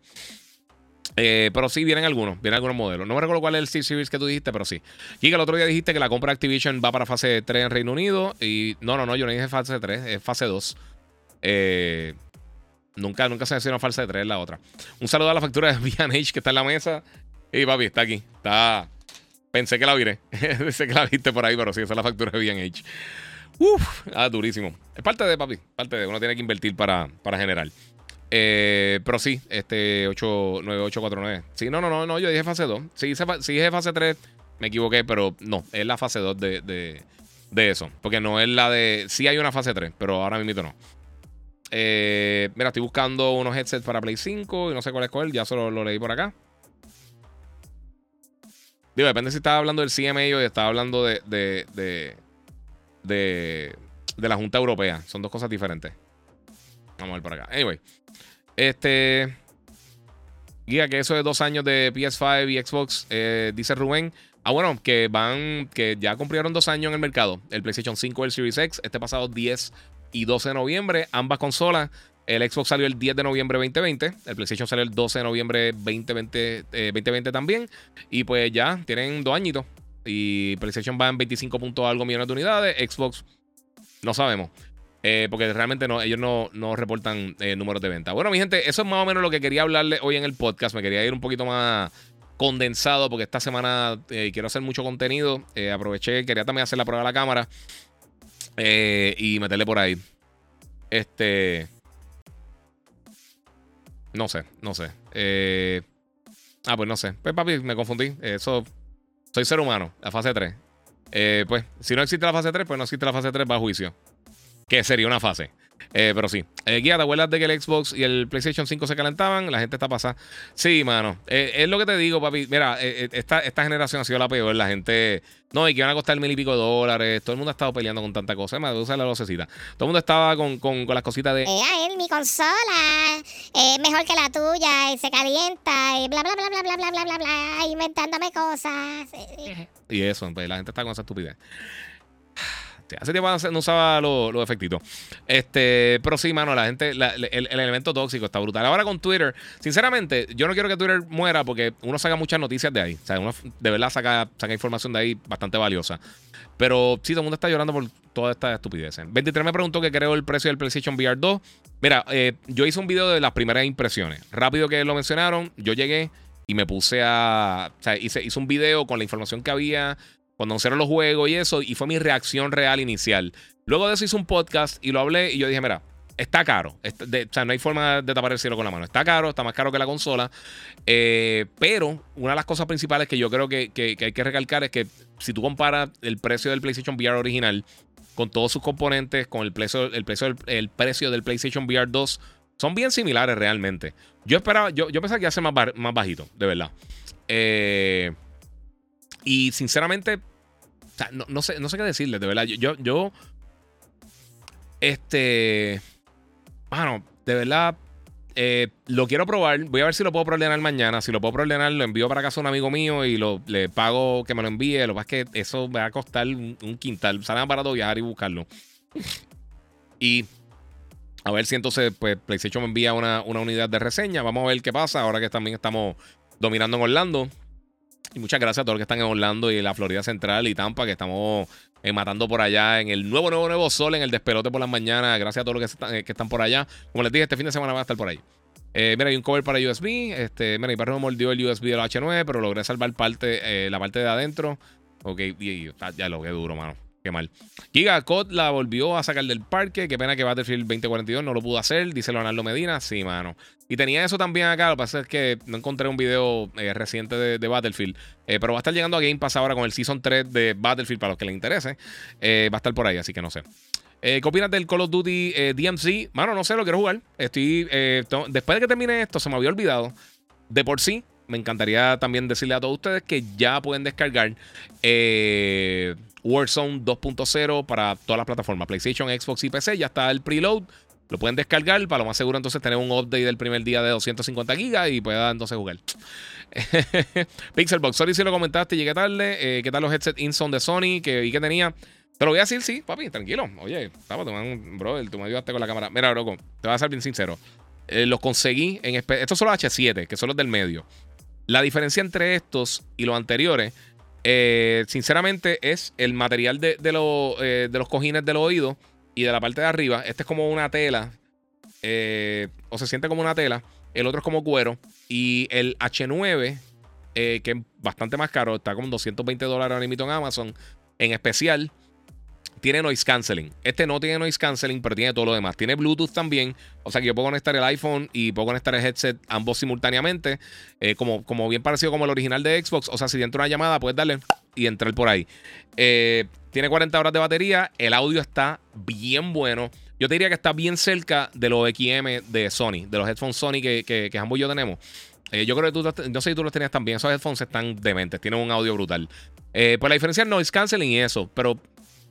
Eh, pero sí, vienen algunos, vienen algunos modelos. No me recuerdo cuál es el Steel Series que tú dijiste, pero sí. Y que el otro día dijiste que la compra Activision va para fase 3 en Reino Unido. Y no, no, no, yo no dije fase 3, es fase 2. Eh, nunca, nunca se menciona fase 3, la otra. Un saludo a la factura de VH que está en la mesa. Y papi, está aquí. Está. Pensé que la viré. Pensé que la viste por ahí, pero sí, esa es la factura de B&H. Uf, ah, durísimo. Es parte de, papi. Parte de. Uno tiene que invertir para, para generar. Eh, pero sí, este 89849. Sí, no, no, no, no. Yo dije fase 2. Sí, sí dije fase 3. Me equivoqué, pero no. Es la fase 2 de, de, de, eso. Porque no es la de. Sí hay una fase 3, pero ahora mismo no. Eh, mira, estoy buscando unos headsets para Play 5 y no sé cuál es cuál. Ya solo lo leí por acá. Digo, depende si estaba hablando del CMA o estaba hablando de, de, de, de, la Junta Europea. Son dos cosas diferentes. Vamos a ver por acá. Anyway. Este. Guía, que eso de dos años de PS5 y Xbox, eh, dice Rubén. Ah, bueno, que van, que ya cumplieron dos años en el mercado. El PlayStation 5 y el Series X, este pasado 10 y 12 de noviembre. Ambas consolas el Xbox salió el 10 de noviembre 2020. El PlayStation salió el 12 de noviembre 2020, 2020 eh, también. Y pues ya tienen dos añitos. Y PlayStation va en 25 puntos algo millones de unidades. Xbox no sabemos. Eh, porque realmente no, ellos no, reportan eh, números de venta. Bueno, mi gente, eso es más o menos lo que quería hablarle hoy en el podcast. Me quería ir un poquito más condensado porque esta semana quiero hacer mucho contenido. aproveché, quería también hacer la prueba de la cámara y meterle por ahí. Este. No sé, no sé. Eh, Ah, pues no sé. Pues papi, me confundí. Eso. Soy ser humano, la fase 3. Eh, pues, si no existe la fase 3, pues no existe la fase 3, va a juicio. Que sería una fase. Eh, pero sí. Eh, guía, ¿te acuerdas de que el Xbox y el PlayStation 5 se calentaban? La gente está pasada. Sí, mano. Eh, es lo que te digo, papi. Mira, esta, esta generación ha sido la peor. La gente. No, y que van a costar mil y pico de dólares. Todo el mundo ha estado peleando con tanta cosa. Me usa la lucecita. Todo el mundo estaba con, con, con las cositas de. Eh, mi consola es mejor que la tuya. Y se calienta. Y bla, bla, bla, bla, bla, bla, bla, bla, bla. Inventándome cosas. Y eso, pues la gente está con esa estupidez. Hace tiempo no usaba los efectitos. Este, pero sí, mano, la gente, el, elemento tóxico está brutal. Ahora con Twitter, sinceramente, yo no quiero que Twitter muera porque uno saca muchas noticias de ahí. O sea, uno de verdad saca, saca información de ahí bastante valiosa. Pero sí, todo el mundo está llorando por toda esta estupidez. 23 me preguntó que creo el precio del PlayStation VR 2. Mira, eh, yo hice un video de las primeras impresiones. Rápido que lo mencionaron, yo llegué y me puse a. O sea, hice, hice un video con la información que había cuando anunciaron los juegos y eso, y fue mi reacción real inicial. Luego de eso hice un podcast y lo hablé y yo dije, mira, está caro. o sea, no hay forma de tapar el cielo con la mano. Está caro, está más caro que la consola. Eh, pero una de las cosas principales que yo creo que, hay que recalcar es que si tú comparas el precio del PlayStation VR original con todos sus componentes, con el precio, el precio, el, precio del PlayStation VR 2, son bien similares realmente. Yo esperaba, yo, yo pensaba que iba a ser más, más bajito, de verdad. Eh, y sinceramente, no, sé, no sé qué decirles, de verdad. Yo, yo, este, bueno, de verdad, eh, lo quiero probar. Voy a ver si lo puedo proordenar mañana. Si lo puedo proordenar, lo envío para casa a un amigo mío y lo, le pago que me lo envíe. Lo que pasa es que eso me va a costar un, quintal. Sale más barato viajar y buscarlo. y a ver si entonces, pues, PlayStation me envía una, una unidad de reseña. Vamos a ver qué pasa ahora que también estamos dominando en Orlando. Y muchas gracias a todos los que están en Orlando y la Florida Central y Tampa, que estamos eh, matando por allá en el nuevo, nuevo, nuevo sol, en el despelote por las mañanas. Gracias a todos los que están, eh, que están por allá. Como les dije, este fin de semana va a estar por ahí. Eh, mira, hay un cover para USB. Este, mira, mi perro me mordió el USB del H9, pero logré salvar parte, la parte de adentro. Ok, y, ya lo que duro, mano. Qué mal. Giga Cod la volvió a sacar del parque. Qué pena que Battlefield 2042 no lo pudo hacer. Dice Leonardo Medina. Sí, mano. Y tenía eso también acá. Lo que pasa es que no encontré un video eh, reciente de, Battlefield. Eh, pero va a estar llegando a Game Pass ahora con el Season 3 de Battlefield para los que les interese. Eh, va a estar por ahí, así que no sé. ¿Qué opinas del Call of Duty DMC? Mano, no sé, lo quiero jugar. Estoy. después de que termine esto, se me había olvidado. De por sí, me encantaría también decirle a todos ustedes que ya pueden descargar. Warzone 2.0 para todas las plataformas, PlayStation, Xbox y PC. Ya está el preload. Lo pueden descargar para lo más seguro entonces tener un update del primer día de 250 gigas y pueda entonces jugar. Pixelbox, sorry si lo comentaste, llegué tarde. Eh, ¿Qué tal los headset InZone de Sony que vi que tenía? Te lo voy a decir, sí, papi, tranquilo. Oye, estaba tomando un tú me ayudaste con la cámara. Mira, bro, te voy a ser bien sincero. Eh, los conseguí en. Estos son los H7, que son los del medio. La diferencia entre estos y los anteriores eh, sinceramente, es el material de, eh, de, los cojines del oído y de la parte de arriba. Este es como una tela, eh, o se siente como una tela. El otro es como cuero. Y el H9, que es bastante más caro, está como 220 dólares ahora mismo en Amazon. En especial, tiene noise canceling. Este no tiene noise canceling, pero tiene todo lo demás. Tiene Bluetooth también. O sea que yo puedo conectar el iPhone y puedo conectar el headset ambos simultáneamente. Eh, como, como bien parecido como el original de Xbox. O sea, si dentro de una llamada puedes darle y entrar por ahí. Eh, tiene 40 horas de batería. El audio está bien bueno. Yo te diría que está bien cerca de los XM de Sony, de los headphones Sony que, que, ambos y yo tenemos. Eh, yo creo que tú, no sé si tú los tenías también. Esos headphones están dementes, tienen un audio brutal. pues la diferencia es noise canceling y eso. Pero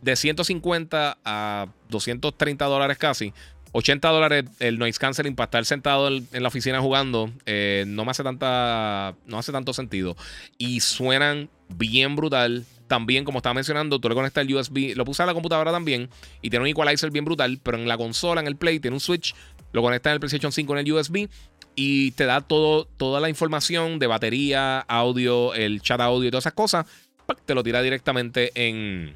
de 150 a 230 dólares casi. 80 dólares el noise canceling para estar sentado en, la oficina jugando eh, no me hace tanta no hace tanto sentido. Y suenan bien brutal. También como estaba mencionando tú le conectas el USB lo puse a la computadora también y tiene un equalizer bien brutal pero en la consola en el play tiene un switch lo conectas en el PlayStation 5 en el USB y te da todo, toda la información de batería audio el chat audio y todas esas cosas te lo tira directamente en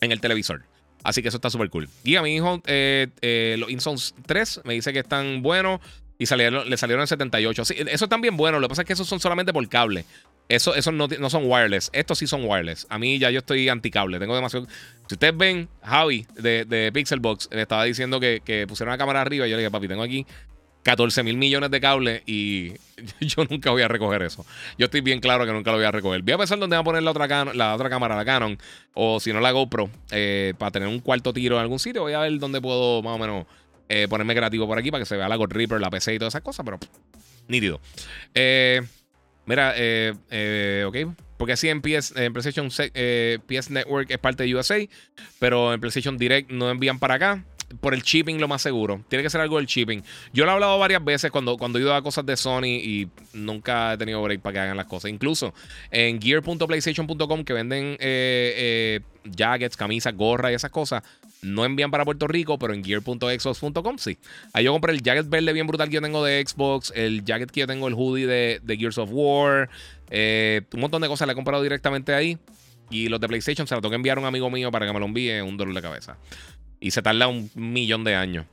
en el televisor. Así que eso está súper cool. Y a mi hijo, eh, eh, los Insons 3 me dice que están buenos y salieron, le salieron en 78. Sí, eso están bien buenos. Lo que pasa es que esos son solamente por cable. Eso, eso no, son wireless. Estos sí son wireless. A mí ya yo estoy anticable. Tengo demasiado. Si ustedes ven, Javi de, de Pixelbox me estaba diciendo que, que pusieron la cámara arriba. Y yo le dije, papi, tengo aquí 14 mil millones de cables y yo nunca voy a recoger eso. Yo estoy bien claro que nunca lo voy a recoger. Voy a pensar dónde voy a poner la otra, la otra cámara, la Canon, o si no la GoPro, eh, para tener un cuarto tiro en algún sitio. Voy a ver dónde puedo más o menos eh, ponerme creativo por aquí para que se vea la God Reaper, la PC y todas esas cosas, pero nítido. Eh, mira, ok. Porque así en, PS, en PlayStation PS Network es parte de USA, pero en PlayStation Direct no envían para acá por el shipping lo más seguro. Tiene que ser algo del shipping. Yo lo he hablado varias veces cuando, cuando he ido a cosas de Sony y nunca he tenido break para que hagan las cosas. Incluso en gear.playstation.com que venden eh, eh, jackets, camisas, gorras y esas cosas, no envían para Puerto Rico, pero en gear.xbox.com sí. Ahí yo compré el jacket verde bien brutal que yo tengo de Xbox, el jacket que yo tengo, el hoodie de, Gears of War, eh, un montón de cosas le he comprado directamente ahí. Y los de PlayStation se los tengo que enviar a un amigo mío para que me lo envíe un dolor de cabeza. Y se tarda un millón de años.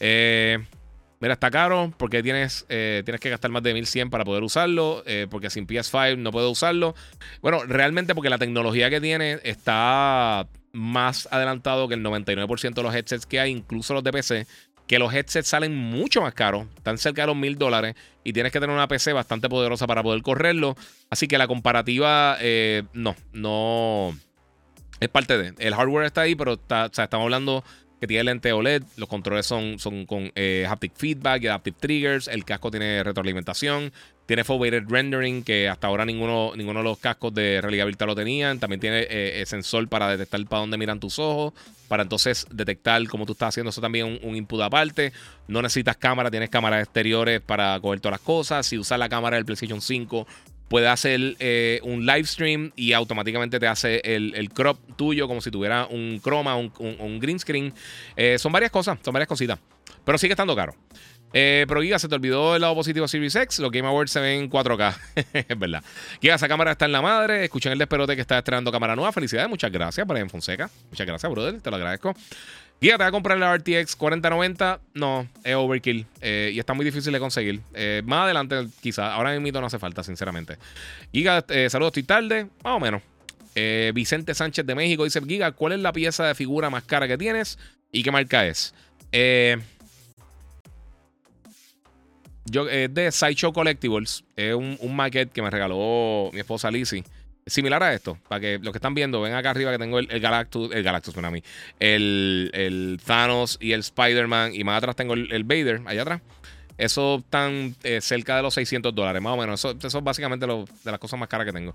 Eh, mira, está caro porque tienes, eh, tienes que gastar más de 1100 para poder usarlo. Eh, porque sin PS5 no puedo usarlo. Bueno, realmente porque la tecnología que tiene está más adelantado que el 99% de los headsets que hay, incluso los de PC. Que los headsets salen mucho más caros, están cerca de los mil dólares y tienes que tener una PC bastante poderosa para poder correrlo. Así que la comparativa, no, no es parte de. El hardware está ahí, pero está, o sea, estamos hablando que tiene lente OLED. Los controles son, son con eh, haptic feedback y adaptive triggers. El casco tiene retroalimentación. Tiene foveated rendering, que hasta ahora ninguno, ninguno de los cascos de realidad virtual lo tenían. También tiene eh, sensor para detectar para dónde miran tus ojos. Para entonces detectar cómo tú estás haciendo eso también un, un input aparte. No necesitas cámara, tienes cámaras exteriores para coger todas las cosas. Si usas la cámara del PlayStation 5, puede hacer eh, un live stream y automáticamente te hace el, crop tuyo como si tuviera un chroma, un, un, green screen. Eh, son varias cosas, son varias cositas. Pero sigue estando caro. Eh, pero Giga, se te olvidó el lado positivo de Series X. Los Game Awards se ven en 4K. es verdad. Giga, esa cámara está en la madre. Escuchen el desperote que está estrenando cámara nueva. Felicidades, muchas gracias, Brian Fonseca. Muchas gracias, brother. Te lo agradezco. Guía, ¿te vas a comprar la RTX 4090? No, es overkill. Eh, y está muy difícil de conseguir. Eh, más adelante, quizás. Ahora mismo no hace falta, sinceramente. Giga, eh, saludos, estoy tarde. Más o menos. Vicente Sánchez de México dice: Giga, ¿cuál es la pieza de figura más cara que tienes? ¿Y qué marca es? yo, es de Sideshow Collectibles. Es un, un maquette que me regaló mi esposa Lizzie similar a esto, para que los que están viendo, ven acá arriba que tengo el, Galactus, el Galactus, para mí, el, el, Thanos y el Spider-Man, y más atrás tengo el, Vader, allá atrás. Eso están eh, cerca de los 600 dólares, más o menos. Eso, eso es básicamente lo, de las cosas más caras que tengo.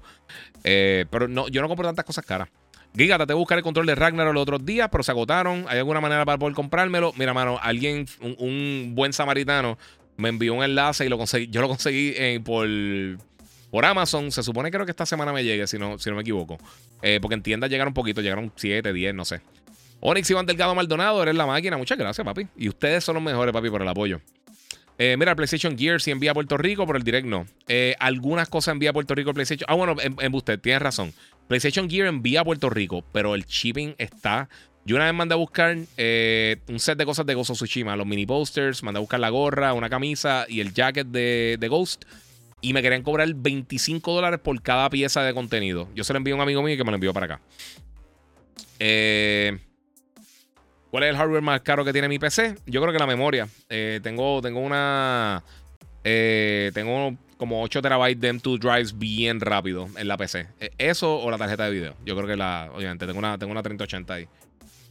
Eh, pero no, yo no compro tantas cosas caras. Giga, te buscar el control de Ragnarok los otros días, pero se agotaron. ¿Hay alguna manera para poder comprármelo? Mira, mano, alguien, un, buen samaritano, me envió un enlace y lo conseguí. Yo lo conseguí eh, por por Amazon. Se supone creo que esta semana me llegue, si no, si no me equivoco. Eh, porque en tiendas llegaron poquito, llegaron 7, 10, no sé. Onyx Iván Delgado Maldonado, eres la máquina. Muchas gracias, papi. Y ustedes son los mejores, papi, por el apoyo. Eh, mira, PlayStation Gear si envía a Puerto Rico, pero el direct no. Eh, algunas cosas envía a Puerto Rico PlayStation. Ah, bueno, en, usted, tienes razón. PlayStation Gear envía a Puerto Rico, pero el shipping está. Yo una vez mandé a buscar un set de cosas de Gozo Tsushima, los mini posters, mandé a buscar la gorra, una camisa y el jacket de, de Ghost y me querían cobrar 25 dólares por cada pieza de contenido. Yo se lo envié a un amigo mío que me lo envió para acá. Eh, ¿Cuál es el hardware más caro que tiene mi PC? Yo creo que la memoria. Eh, tengo, tengo una. Eh, tengo como 8 terabytes de M2 drives bien rápido en la PC. Eso o la tarjeta de video. Yo creo que la. Obviamente, tengo una, tengo una 3080 ahí.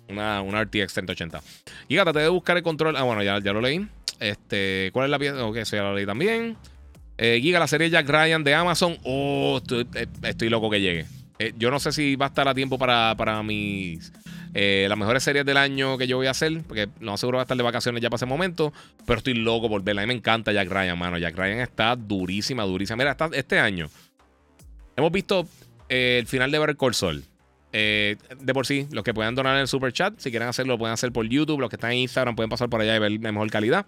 Una, una RTX 3080. Y te de buscar el control. Ah, bueno, ya, ya lo leí. Este, ¿Cuál es la pieza? Ok, eso ya lo leí también. Eh, Giga, la serie Jack Ryan de Amazon. Oh, estoy, eh, loco que llegue. Eh, yo no sé si va a estar a tiempo para, para mis. las mejores series del año que yo voy a hacer. Porque no seguro va a estar de vacaciones ya para ese momento. Pero estoy loco por verla. A mí me encanta Jack Ryan, mano. Jack Ryan está durísima, durísima. Mira, este año hemos visto el final de Better Call Saul. de por sí, los que puedan donar en el super chat, si quieren hacerlo, lo pueden hacer por YouTube. Los que están en Instagram pueden pasar por allá y ver la mejor calidad.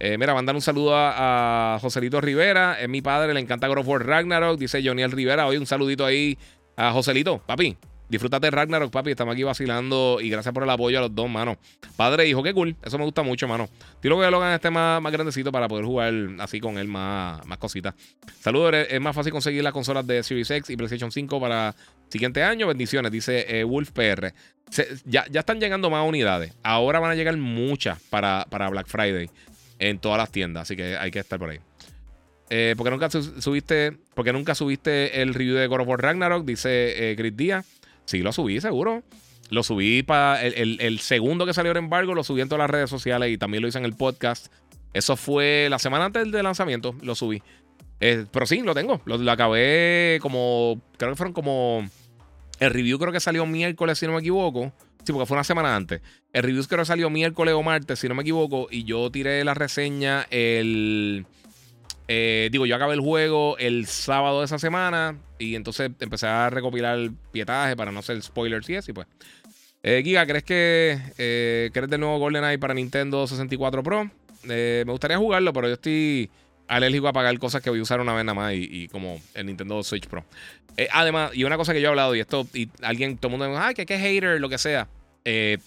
Eh, mira, mandar un saludo a, Joselito Rivera. Es mi padre, le encanta God of Ragnarok. Dice Joniel Rivera. Hoy un saludito ahí a Joselito, papi. Disfrútate Ragnarok, papi. Estamos aquí vacilando y gracias por el apoyo a los dos, mano. Padre e hijo, qué cool. Eso me gusta mucho, mano. Tiro que Logan este más, más grandecito para poder jugar así con él más, más cositas. Saludos, es más fácil conseguir las consolas de Series X y PlayStation 5 para siguiente año. Bendiciones, dice eh, Wolf PR. ya, ya están llegando más unidades. Ahora van a llegar muchas para, para Black Friday. En todas las tiendas, así que hay que estar por ahí. Eh, porque nunca subiste, porque nunca subiste el review de God of War Ragnarok, dice eh, Chris Díaz. Sí, lo subí, seguro. Lo subí para el, segundo que salió en embargo, lo subí en todas las redes sociales y también lo hice en el podcast. Eso fue la semana antes del lanzamiento, lo subí. Eh, pero sí, lo tengo. Lo, acabé como. Creo que fueron como. El review creo que salió miércoles, si no me equivoco. Sí, porque fue una semana antes. El review creo que salió miércoles o martes, si no me equivoco. Y yo tiré la reseña el. Eh, digo, yo acabé el juego el sábado de esa semana. Y entonces empecé a recopilar el pietaje para no hacer spoilers y así, pues. Eh, Giga, ¿crees que eh, ¿crees del nuevo GoldenEye para Nintendo 64 Pro? me gustaría jugarlo, pero yo estoy alérgico a pagar cosas que voy a usar una vez nada más y, como el Nintendo Switch Pro. Eh, además, y una cosa que yo he hablado, y esto, y alguien, todo el mundo dice, ay, que qué hater, lo que sea. Eh,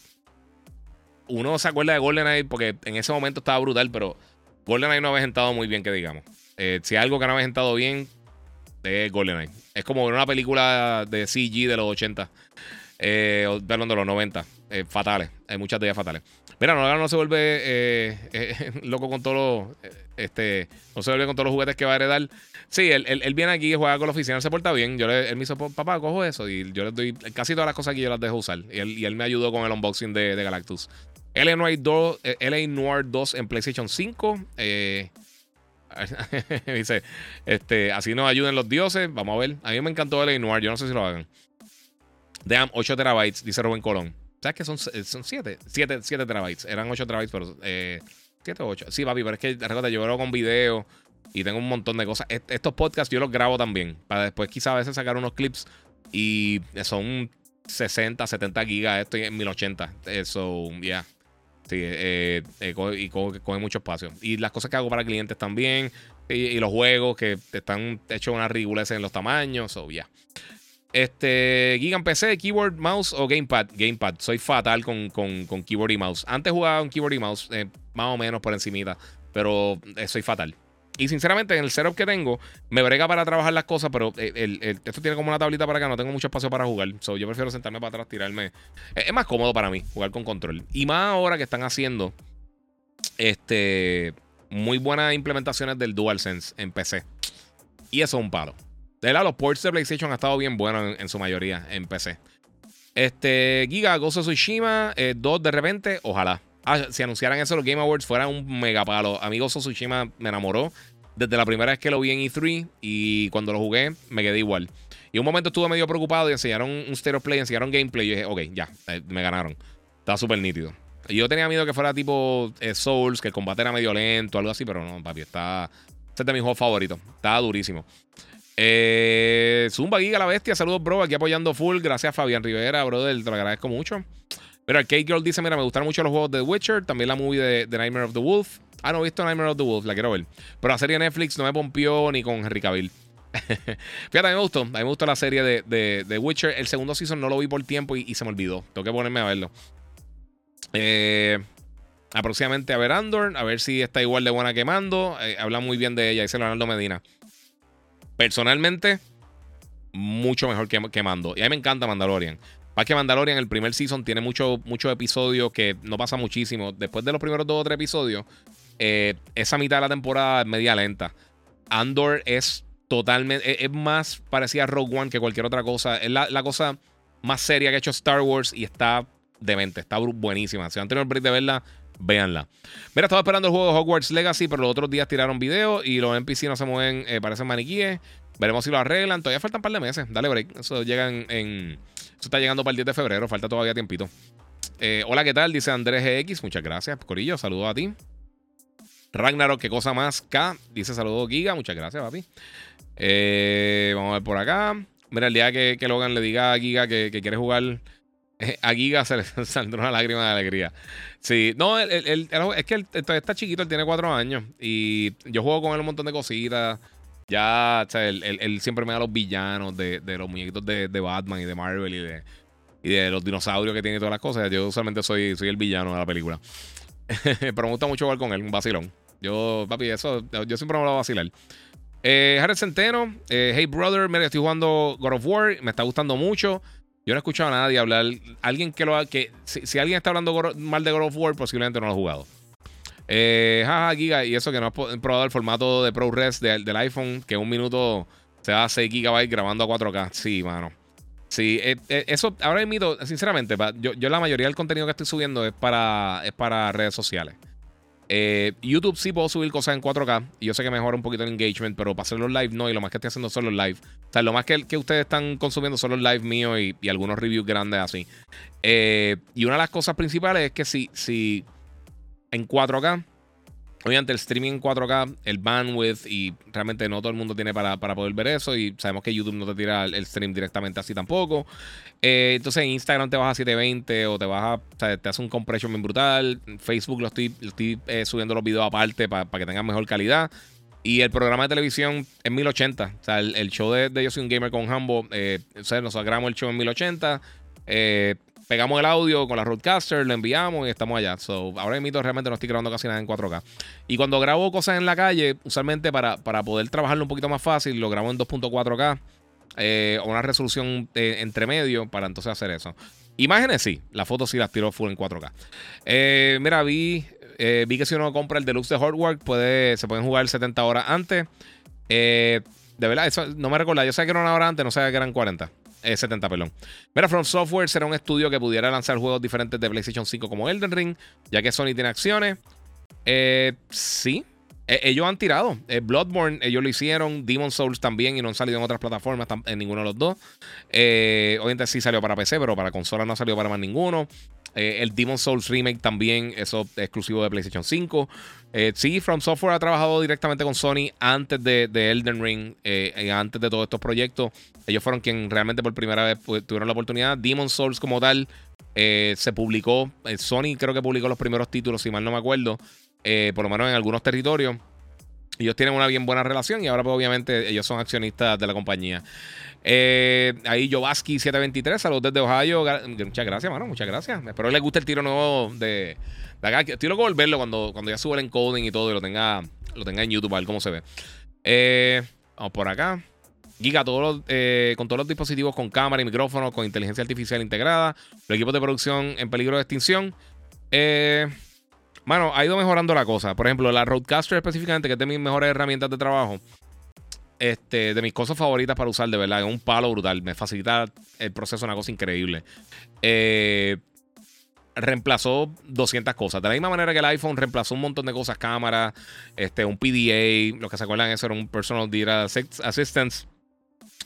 uno se acuerda de GoldenEye porque en ese momento estaba brutal, pero GoldenEye no había entrado muy bien, que digamos. Eh, si algo que no había entrado bien, es GoldenEye. Es como una película de CG de los 80. Eh, perdón, de los 90. fatales. Hay muchas de ellas fatales. Mira, no, no se vuelve eh, eh, loco con todos los. Este, no se vuelve con todos los juguetes que va a heredar. Sí, él, él, viene aquí juega con la oficina, se porta bien. Yo le, él me hizo, papá, cojo eso. Y yo le doy casi todas las cosas que yo las dejo usar. Y él, y él me ayudó con el unboxing de, de Galactus. LA Noir, 2, LA Noir 2 en PlayStation 5. Eh, dice, este, así nos ayuden los dioses. Vamos a ver. A mí me encantó LA Noir. Yo no sé si lo hagan. Damn, 8 terabytes, dice Rubén Colón. ¿Sabes que son 7? 7 terabytes. Eran 8 terabytes, pero 7 eh, o 8. Sí, papi, pero es que recuerda, yo grabo con video y tengo un montón de cosas. estos podcasts yo los grabo también. Para después quizá a veces sacar unos clips y son 60, 70 gigas. Esto en 1080. Eso, ya. Sí, eh, eh, y coge, mucho espacio. Y las cosas que hago para clientes también. Y, los juegos que están hechos una ridiculez en los tamaños. So, ya. Este, Gigan PC, keyboard, mouse o gamepad. Gamepad. Soy fatal con, keyboard y mouse. Antes jugaba con keyboard y mouse, eh, más o menos por encimita, pero soy fatal. Y sinceramente, en el setup que tengo, me brega para trabajar las cosas, pero eh, esto tiene como una tablita para acá, no tengo mucho espacio para jugar. So, yo prefiero sentarme para atrás, tirarme. Es, más cómodo para mí jugar con control. Y más ahora que están haciendo este, muy buenas implementaciones del DualSense en PC. Y eso es un palo. De verdad, los ports de PlayStation han estado bien buenos en, su mayoría en PC. Este, Giga, of Tsushima 2 eh, de repente, ojalá. Ah, si anunciaran eso los Game Awards fuera un mega palo. A mí Ghost of Tsushima me enamoró desde la primera vez que lo vi en E3 y cuando lo jugué me quedé igual. Y un momento estuve medio preocupado y enseñaron un stereo play, enseñaron gameplay y dije, ok, ya, eh, me ganaron. Estaba súper nítido. Yo tenía miedo que fuera tipo eh, Souls, que el combate era medio lento, algo así, pero no, papi, está... Este es de mis juegos favoritos. Estaba durísimo. Eh, Zumba Giga la bestia, saludos, bro. Aquí apoyando full. Gracias, Fabián Rivera, brother. Te lo agradezco mucho. Pero Arcade Girl dice: Mira, me gustaron mucho los juegos de The Witcher. También la movie de, The Nightmare of the Wolf. Ah, no he visto Nightmare of the Wolf, la quiero ver. Pero la serie de Netflix no me pompió ni con Henry Cavill. Fíjate, a mí me gustó. A mí me gustó la serie de, de, Witcher. El segundo season no lo vi por tiempo y, se me olvidó. Tengo que ponerme a verlo. Eh, aproximadamente a ver Andor, a ver si está igual de buena que Mando. Eh, habla muy bien de ella, dice Leonardo Medina. Personalmente, mucho mejor que, Mando. Y a mí me encanta Mandalorian. Más que Mandalorian, el primer season tiene muchos mucho episodios que no pasa muchísimo. Después de los primeros dos o tres episodios, eh, esa mitad de la temporada es media lenta. Andor es totalmente. Es, más parecida a Rogue One que cualquier otra cosa. Es la, cosa más seria que ha hecho Star Wars y está demente. Está buenísima. Si han tenido el break de verla, véanla. Mira, estaba esperando el juego de Hogwarts Legacy, pero los otros días tiraron video y los NPC no se mueven, eh, parecen maniquíes. Veremos si lo arreglan. Todavía faltan un par de meses. Dale break. Eso llega en, Eso está llegando para el 10 de febrero. Falta todavía tiempito. Eh, hola, ¿qué tal? Dice Andrés GX. Muchas gracias, Corillo. Saludos a ti. Ragnarok, qué cosa más. K. Dice saludos, Giga. Muchas gracias, papi. Eh, vamos a ver por acá. Mira, el día que, Logan le diga a Giga que, que quiere jugar a Giga se le saldrá una lágrima de alegría. Sí, no, es que él, está chiquito, él tiene cuatro años. Y yo juego con él un montón de cositas. Ya, o sea, él, siempre me da los villanos de, los muñequitos de, Batman y de Marvel y de, los dinosaurios que tiene y todas las cosas. Yo usualmente soy, el villano de la película. Pero me gusta mucho jugar con él, un vacilón. Yo, papi, eso, yo siempre me lo voy a vacilar. Eh, Jared Centeno, eh, hey brother, mira, estoy jugando God of War, me está gustando mucho. Yo no he escuchado a nadie hablar. Alguien que lo que si, alguien está hablando mal de God of War, posiblemente no lo ha jugado. Eh, jaja, Giga, y eso que no has probado el formato de ProRes del iPhone, que un minuto se va a 6 GB grabando a 4K. Sí, mano. Sí, eh, eh, eso ahora mismo, sinceramente, yo, la mayoría del contenido que estoy subiendo es para, es para redes sociales. Eh, YouTube sí puedo subir cosas en 4K y yo sé que mejora un poquito el engagement, pero para hacer los live no, y lo más que estoy haciendo son los live. O sea, lo más que, ustedes están consumiendo son los live míos y, algunos reviews grandes así. y una de las cosas principales es que si, si en 4K Obviamente el streaming en 4K, el bandwidth y realmente no todo el mundo tiene para, poder ver eso y sabemos que YouTube no te tira el, stream directamente así tampoco. Eh, entonces en Instagram te vas a 720 o te vas a, o sea, te hace un compression bien brutal. Facebook lo estoy, estoy eh, subiendo los videos aparte para que tengan mejor calidad. Y el programa de televisión es 1080. O sea, el, show de, Yo Soy un Gamer con Hambo, eh, o sea, nos grabamos el show en 1080. Eh, pegamos el audio con la Roadcaster, lo enviamos y estamos allá. So, ahora mismo realmente no estoy grabando casi nada en 4K. Y cuando grabo cosas en la calle, usualmente para, para poder trabajarlo un poquito más fácil, lo grabo en 2.4K eh, o una resolución eh, entre medio para entonces hacer eso. Imágenes sí, las fotos sí las tiro full en 4K. Eh, mira, vi, vi que si uno compra el deluxe de Hardwork, puede, se pueden jugar 70 horas antes. de verdad, eso no me recuerda. Yo sé que era una hora antes, no sé que eran 40. 70, perdón. Mira, From Software será un estudio que pudiera lanzar juegos diferentes de PlayStation 5 como Elden Ring, ya que Sony tiene acciones. Eh, sí, e, ellos han tirado. Eh, Bloodborne, ellos lo hicieron. Demon Souls también y no han salido en otras plataformas, en ninguno de los dos. Eh, obviamente sí salió para PC, pero para consola no salió para más ninguno. Eh, el Demon Souls Remake también, eso es exclusivo de PlayStation 5. Eh, sí, From Software ha trabajado directamente con Sony antes de, Elden Ring, eh, antes de todos estos proyectos. Ellos fueron quienes realmente por primera vez tuvieron la oportunidad. Demon Souls como tal se publicó, Sony creo que publicó los primeros títulos, si mal no me acuerdo, por lo menos en algunos territorios. Ellos tienen una bien buena relación y ahora pues obviamente ellos son accionistas de la compañía. Eh, ahí Jovaski723, saludos desde Ohio. Muchas gracias, mano. Muchas gracias. Espero les guste el tiro nuevo de, acá. Estoy loco por verlo cuando, cuando ya suba el encoding y todo y lo tenga, lo tenga en YouTube a ver cómo se ve. Eh, vamos por acá. Giga, todos eh, con todos los dispositivos con cámara y micrófono, con inteligencia artificial integrada. Los equipos de producción en peligro de extinción. Eh, mano, ha ido mejorando la cosa. Por ejemplo, la Roadcaster específicamente, que es de mis mejores herramientas de trabajo este, de mis cosas favoritas para usar, de verdad. Es un palo brutal. Me facilita el proceso, una cosa increíble. Eh, reemplazó 200 cosas. De la misma manera que el iPhone reemplazó un montón de cosas, cámara, este, un PDA, los que se acuerdan, eso era un Personal Data Assistance,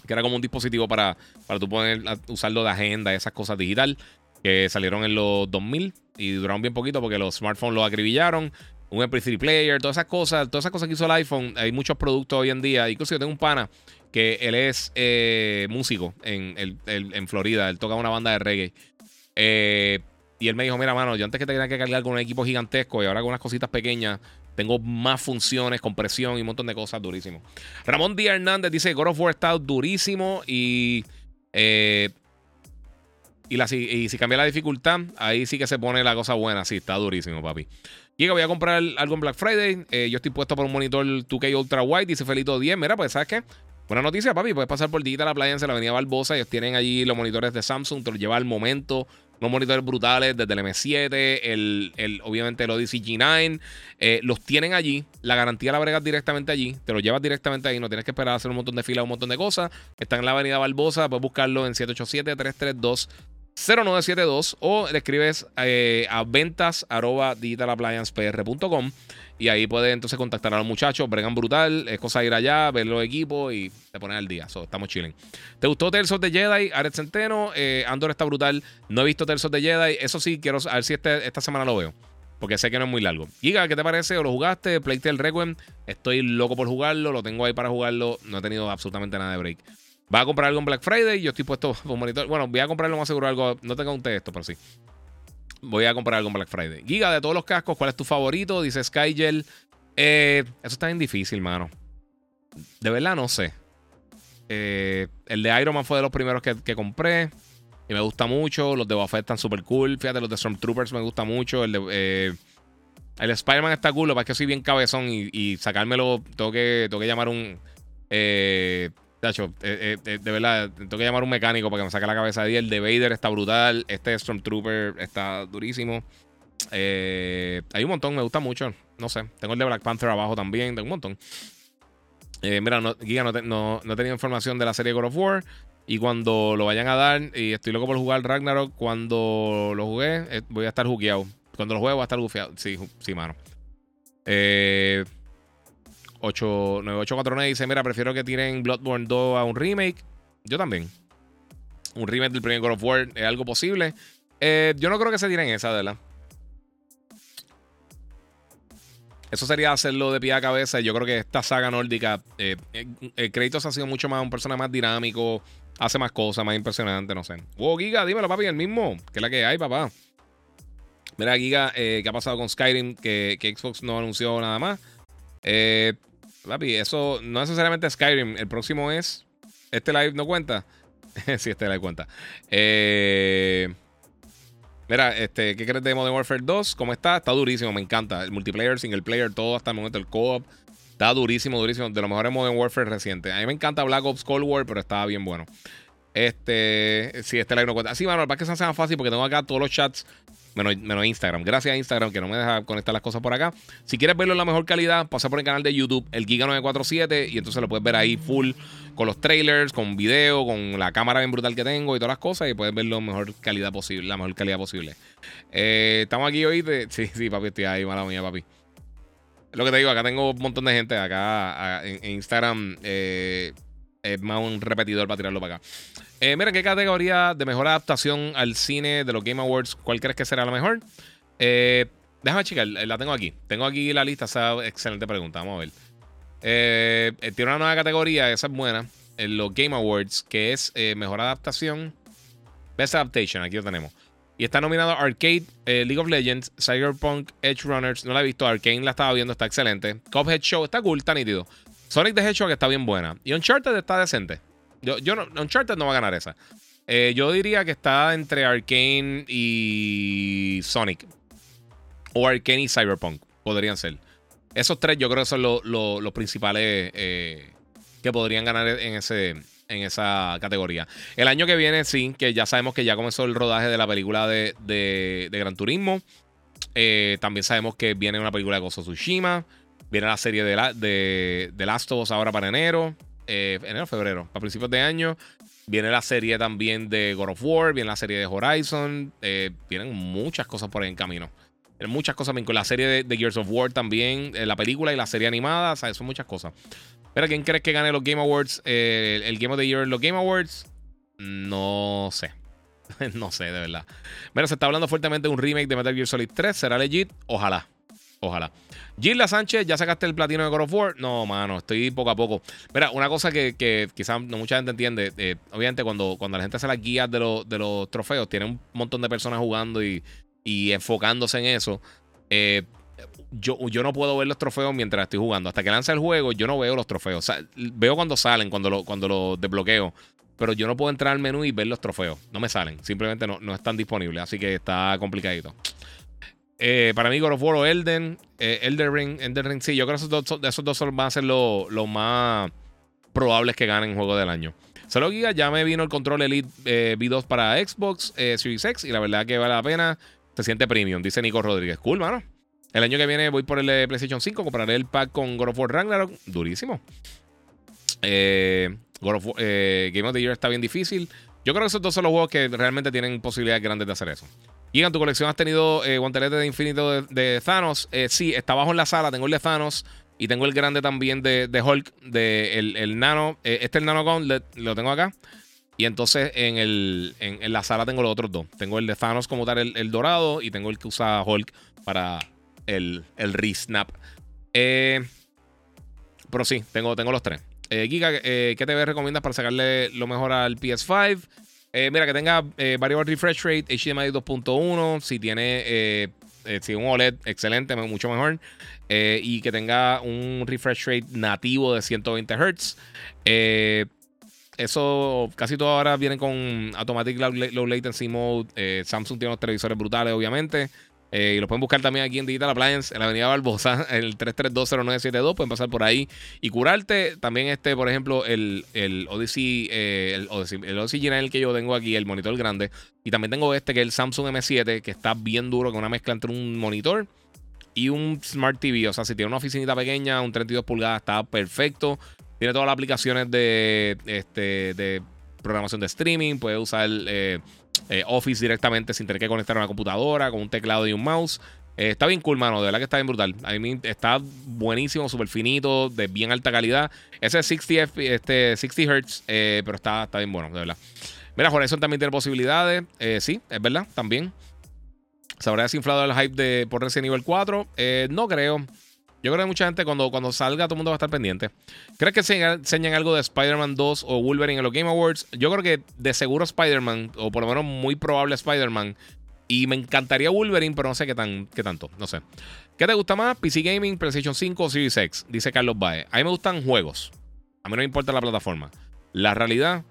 que era como un dispositivo para, para tú poder usarlo de agenda, esas cosas digital, que salieron en los 2000 y duraron bien poquito porque los smartphones lo acribillaron un MP3 player, todas esas cosas, todas esas cosas que hizo el iPhone. Hay muchos productos hoy en día. Incluso yo tengo un pana que él es eh, músico en, en, Florida. Él toca una banda de reggae. Eh, y él me dijo, mira, mano, yo antes que tenía que cargar con un equipo gigantesco y ahora con unas cositas pequeñas, tengo más funciones, compresión y un montón de cosas durísimo. Ramón Díaz Hernández dice God of War está durísimo y... Eh, y, la, y si cambia la dificultad, ahí sí que se pone la cosa buena. Sí, está durísimo, papi. Llega, voy a comprar algo en Black Friday. Eh, yo estoy puesto por un monitor 2K Ultra Wide. Dice Felito 10. Mira, pues, ¿sabes qué? Buena noticia, papi. Puedes pasar por Digital Appliance la avenida Barbosa. Ellos tienen allí los monitores de Samsung. Te los lleva al momento. Unos monitores brutales desde el M7, el, el, obviamente el Odyssey G9. Eh, los tienen allí. La garantía la bregas directamente allí. Te los llevas directamente ahí. No tienes que esperar a hacer un montón de filas, un montón de cosas. Están en la avenida Barbosa. Puedes buscarlo en 787-332. 0972 o le escribes eh, a ventas arroba digitalappliancepr.com y ahí puedes entonces contactar a los muchachos. Bregan brutal, es cosa de ir allá, ver los equipos y te pones al día. estamos chilling. ¿Te gustó Tales of the Jedi? Aret Centeno, eh, Andor está brutal. No he visto Tales of the Jedi. Eso sí, quiero a ver si este, esta semana lo veo. Porque sé que no es muy largo. Giga, ¿qué te parece? ¿O lo jugaste? Playtale Requiem. Estoy loco por jugarlo. Lo tengo ahí para jugarlo. No he tenido absolutamente nada de break. Va a comprar algo en Black Friday. Yo estoy puesto por monitor. Bueno, voy a comprarlo más seguro algo. No tengo un texto, pero sí. Voy a comprar algo en Black Friday. Giga, de todos los cascos, ¿cuál es tu favorito? Dice Skygel. Eh, eso está bien difícil, mano. De verdad, no sé. Eh, el de Iron Man fue de los primeros que, compré. Y me gusta mucho. Los de Buffett están súper cool. Fíjate, los de Stormtroopers me gusta mucho. El de. Eh, el Spider-Man está cool, lo que pasa es que soy bien cabezón y, y sacármelo, tengo que, tengo que llamar un. Eh, eh, eh, eh, de verdad, tengo que llamar a un mecánico para que me saque la cabeza de El de Vader está brutal. Este Stormtrooper está durísimo. hay un montón, me gusta mucho. no sé. Tengo el de Black Panther abajo también, tengo un montón. Eh, mira, no, Giga, no, no, no he tenido información de la serie God of War. Y cuando lo vayan a dar, y estoy loco por jugar Ragnarok, cuando lo jugué, eh, voy a estar jugueado. Cuando lo juegue voy a estar gufiado. Sí, sí, mano. Eh, 9849 dice, mira, prefiero que tiren Bloodborne 2 a un remake. Yo también. Un remake del primer God of War es algo posible. Eh, yo no creo que se tiren esa, verdad. Eso sería hacerlo de pie a cabeza. Yo creo que esta saga nórdica, eh, eh, Kratos ha sido mucho más un personaje más dinámico, hace más cosas, más impresionante, no sé. Wow, Giga, dímelo, papi, el mismo. Que es la que hay, papá. Mira, Giga, eh, ¿qué ha pasado con Skyrim? Que, Xbox no anunció nada más. Eh, papi, eso no necesariamente Skyrim. El próximo es. Este live no cuenta. sí, este live cuenta. Eh. Mira, este, ¿qué crees de Modern Warfare 2? ¿Cómo está? Está durísimo, me encanta. El multiplayer, single player, todo hasta el momento, el co-op. Está durísimo, durísimo. De los mejores Modern Warfare recientes. A mí me encanta Black Ops Cold War, pero estaba bien bueno. Este, sí, este live no cuenta. Sí, mano, para que se hace más fácil porque tengo acá todos los chats menos, Instagram. Gracias a Instagram que no me deja conectar las cosas por acá. Si quieres verlo en la mejor calidad, pasa por el canal de YouTube, el Giga947, y entonces lo puedes ver ahí full con los trailers, con video, con la cámara bien brutal que tengo y todas las cosas, y puedes verlo en mejor calidad posible, la mejor calidad posible. Eh, estamos aquí hoy. Sí, sí, papi, estoy ahí, mala mía, papi. Lo que te digo, acá tengo un montón de gente acá en, Instagram. Eh, es más un repetidor para tirarlo para acá. Eh, mira, ¿qué categoría de mejor adaptación al cine de los Game Awards? ¿Cuál crees que será la mejor? Eh, déjame checar, eh, la tengo aquí. Tengo aquí la lista, esa excelente pregunta. Vamos a ver. Tiene una nueva categoría, esa es buena, en los Game Awards, que es mejor adaptación. Best Adaptation, aquí lo tenemos. Y está nominado Arcade, League of Legends, Cyberpunk, Edge Runners. No la he visto, Arcane la estaba viendo, está excelente. Cuphead Show está cool, está nítido. Sonic the Hedgehog está bien buena. Y Uncharted está decente. Yo, Uncharted no va a ganar esa. Eh, yo diría que está entre Arkane y Sonic. O Arkane y Cyberpunk. Podrían ser. Esos tres yo creo que son los principales eh, que podrían ganar en, ese, en esa categoría. El año que viene, sí, que ya sabemos que ya comenzó el rodaje de la película de, Gran Turismo. Eh, también sabemos que viene una película de Gozo Tsushima. Viene la serie de, la, de, de Last of Us ahora para enero. Eh, enero, febrero, para principios de año. Viene la serie también de God of War, viene la serie de Horizon, eh, vienen muchas cosas por ahí en camino. Vienen muchas cosas, con la serie de, Gears of War también, eh, la película y la serie animada, o son muchas cosas. Pero ¿quién crees que gane los Game Awards? el Game of the Year los Game Awards, no sé. no sé, de verdad. Mira, se está hablando fuertemente de un remake de Metal Gear Solid 3. ¿Será legit? Ojalá. Ojalá. Gilda Sánchez, ¿ya sacaste el platino de God of War? No, mano, estoy poco a poco. Mira, una cosa que, quizás no mucha gente entiende, eh, obviamente cuando, cuando la gente hace las guías de, de los trofeos, tiene un montón de personas jugando y, enfocándose en eso. Eh, yo, yo no puedo ver los trofeos mientras estoy jugando. Hasta que lanza el juego, yo no veo los trofeos. Veo cuando salen, cuando lo, cuando lo desbloqueo. Pero yo no puedo entrar al menú y ver los trofeos. No me salen. Simplemente no, no están disponibles. Así que está complicadito. Eh, para mí, God of War o Elden, eh, Elden Ring, Elden Ring, sí, yo creo que esos dos, esos dos van a ser los lo más probables que ganen juego del año. Solo Giga, ya me vino el control Elite eh, V2 para Xbox Series X y la verdad que vale la pena. Se siente premium, dice Nico Rodríguez. Cool, mano. El año que viene voy por el PlayStation 5, compraré el pack con God of War Ragnarok. Durísimo. God of Game of the Year está bien difícil. Yo creo que esos dos son los juegos que realmente tienen posibilidades grandes de hacer eso. Y en tu colección has tenido eh, guanteletes de infinito de, Thanos. Eh, sí, está abajo en la sala. Tengo el de Thanos. Y tengo el grande también de, Hulk. De el, nano. Eh, este es el nano gauntlet. Lo tengo acá. Y entonces en, la sala tengo los otros dos. Tengo el de Thanos como tal, el, dorado. Y tengo el que usa Hulk para el, el re-snap. pero sí, tengo, tengo los tres. Giga, ¿qué te recomiendas para sacarle lo mejor al PS5? Eh, mira, que tenga eh, variable refresh rate, HDMI 2.1. Si tiene eh, si un OLED, excelente, mucho mejor. y que tenga un refresh rate nativo de 120 Hz. eso casi todo ahora viene con Automatic Low Latency Mode. Samsung tiene unos televisores brutales, obviamente. Eh, y lo pueden buscar también aquí en Digital Appliance, en la avenida Barbosa, el 3320972. Pueden pasar por ahí y curarte. También este, por ejemplo, el, el Odyssey, eh, el Odyssey, el el que yo tengo aquí, el monitor grande. Y también tengo este que es el Samsung M7, que está bien duro, con una mezcla entre un monitor y un Smart TV. O sea, si tiene una oficinita pequeña, un 32 pulgadas, está perfecto. Tiene todas las aplicaciones de, este, de programación de streaming. Puede usar eh, eh, Office directamente sin tener que conectar a una computadora con un teclado y un mouse. Eh, está bien cool, mano. De verdad que está bien brutal. Está buenísimo, súper finito, de bien alta calidad. Ese es 60, este, 60 Hz, pero está, está bien bueno, de verdad. Mira, Horizon también tiene posibilidades. sí, es verdad, también. ¿Se habrá desinflado el hype de, por Resident Evil 4? no creo. Yo creo que mucha gente cuando, cuando salga todo el mundo va a estar pendiente. ¿Crees que enseñan algo de Spider-Man 2 o Wolverine en los Game Awards? Yo creo que de seguro Spider-Man, o por lo menos muy probable Spider-Man. Y me encantaría Wolverine, pero no sé qué, tan, qué tanto. No sé. ¿Qué te gusta más? PC Gaming, PlayStation 5 o Series X? Dice Carlos Bae. A mí me gustan juegos. A mí no me importa la plataforma. La realidad,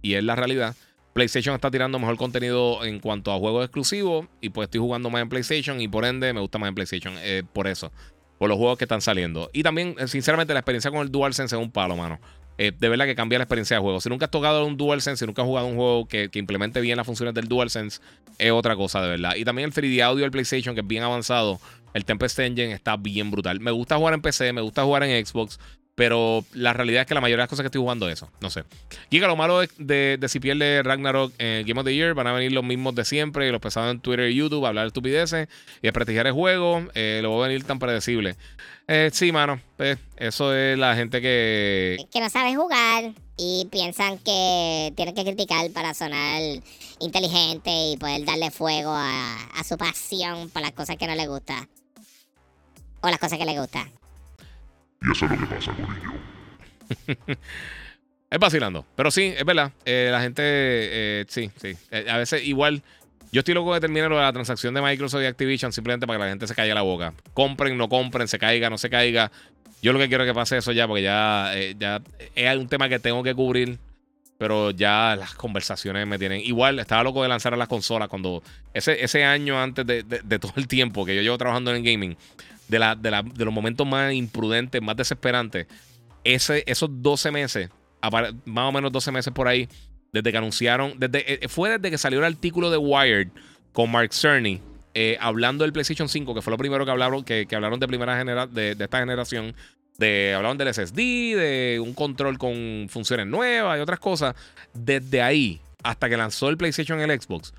y es la realidad, PlayStation está tirando mejor contenido en cuanto a juegos exclusivos. Y pues estoy jugando más en PlayStation. Y por ende me gusta más en PlayStation. Eh, por eso por los juegos que están saliendo. Y también, eh, sinceramente, la experiencia con el DualSense es un palo, mano. Eh, de verdad que cambia la experiencia de juego. Si nunca has tocado un DualSense, si nunca has jugado un juego que, implemente bien las funciones del DualSense, es otra cosa, de verdad. Y también el 3D audio del PlayStation, que es bien avanzado. El Tempest Engine está bien brutal. Me gusta jugar en PC, me gusta jugar en Xbox. Pero la realidad es que la mayoría de las cosas que estoy jugando es eso. No sé. Giga, lo malo de, de, si pierde Ragnarok en Game of the Year, van a venir los mismos de siempre y los pesados en Twitter y YouTube a hablar de estupideces y desprestigiar el juego. Eh, lo va a venir tan predecible. Eh, sí, mano. Pues, eso es la gente que. Que no sabe jugar y piensan que tienen que criticar para sonar inteligente y poder darle fuego a, a su pasión por las cosas que no le gusta. O las cosas que le gustan. Y eso es lo que pasa, ello. es vacilando. Pero sí, es verdad. Eh, la gente, eh, sí, sí. Eh, a veces igual... Yo estoy loco de terminar la transacción de Microsoft y Activision simplemente para que la gente se caiga la boca. Compren, no compren, se caiga, no se caiga. Yo lo que quiero es que pase eso ya, porque ya, ya es un tema que tengo que cubrir. Pero ya las conversaciones me tienen. Igual, estaba loco de lanzar a las consolas cuando. Ese, ese año antes de, de todo el tiempo que yo llevo trabajando en el gaming de, la, de, la, de los momentos más imprudentes, más desesperantes, ese, esos 12 meses, más o menos 12 meses por ahí, desde que anunciaron, desde, eh, fue desde que salió el artículo de Wired con Mark Cerny, eh, hablando del PlayStation 5, que fue lo primero que hablaron, que, que hablaron de primera genera, de, de, esta generación. De, hablaron del SSD, de un control con funciones nuevas y otras cosas. Desde ahí hasta que lanzó el PlayStation en el Xbox,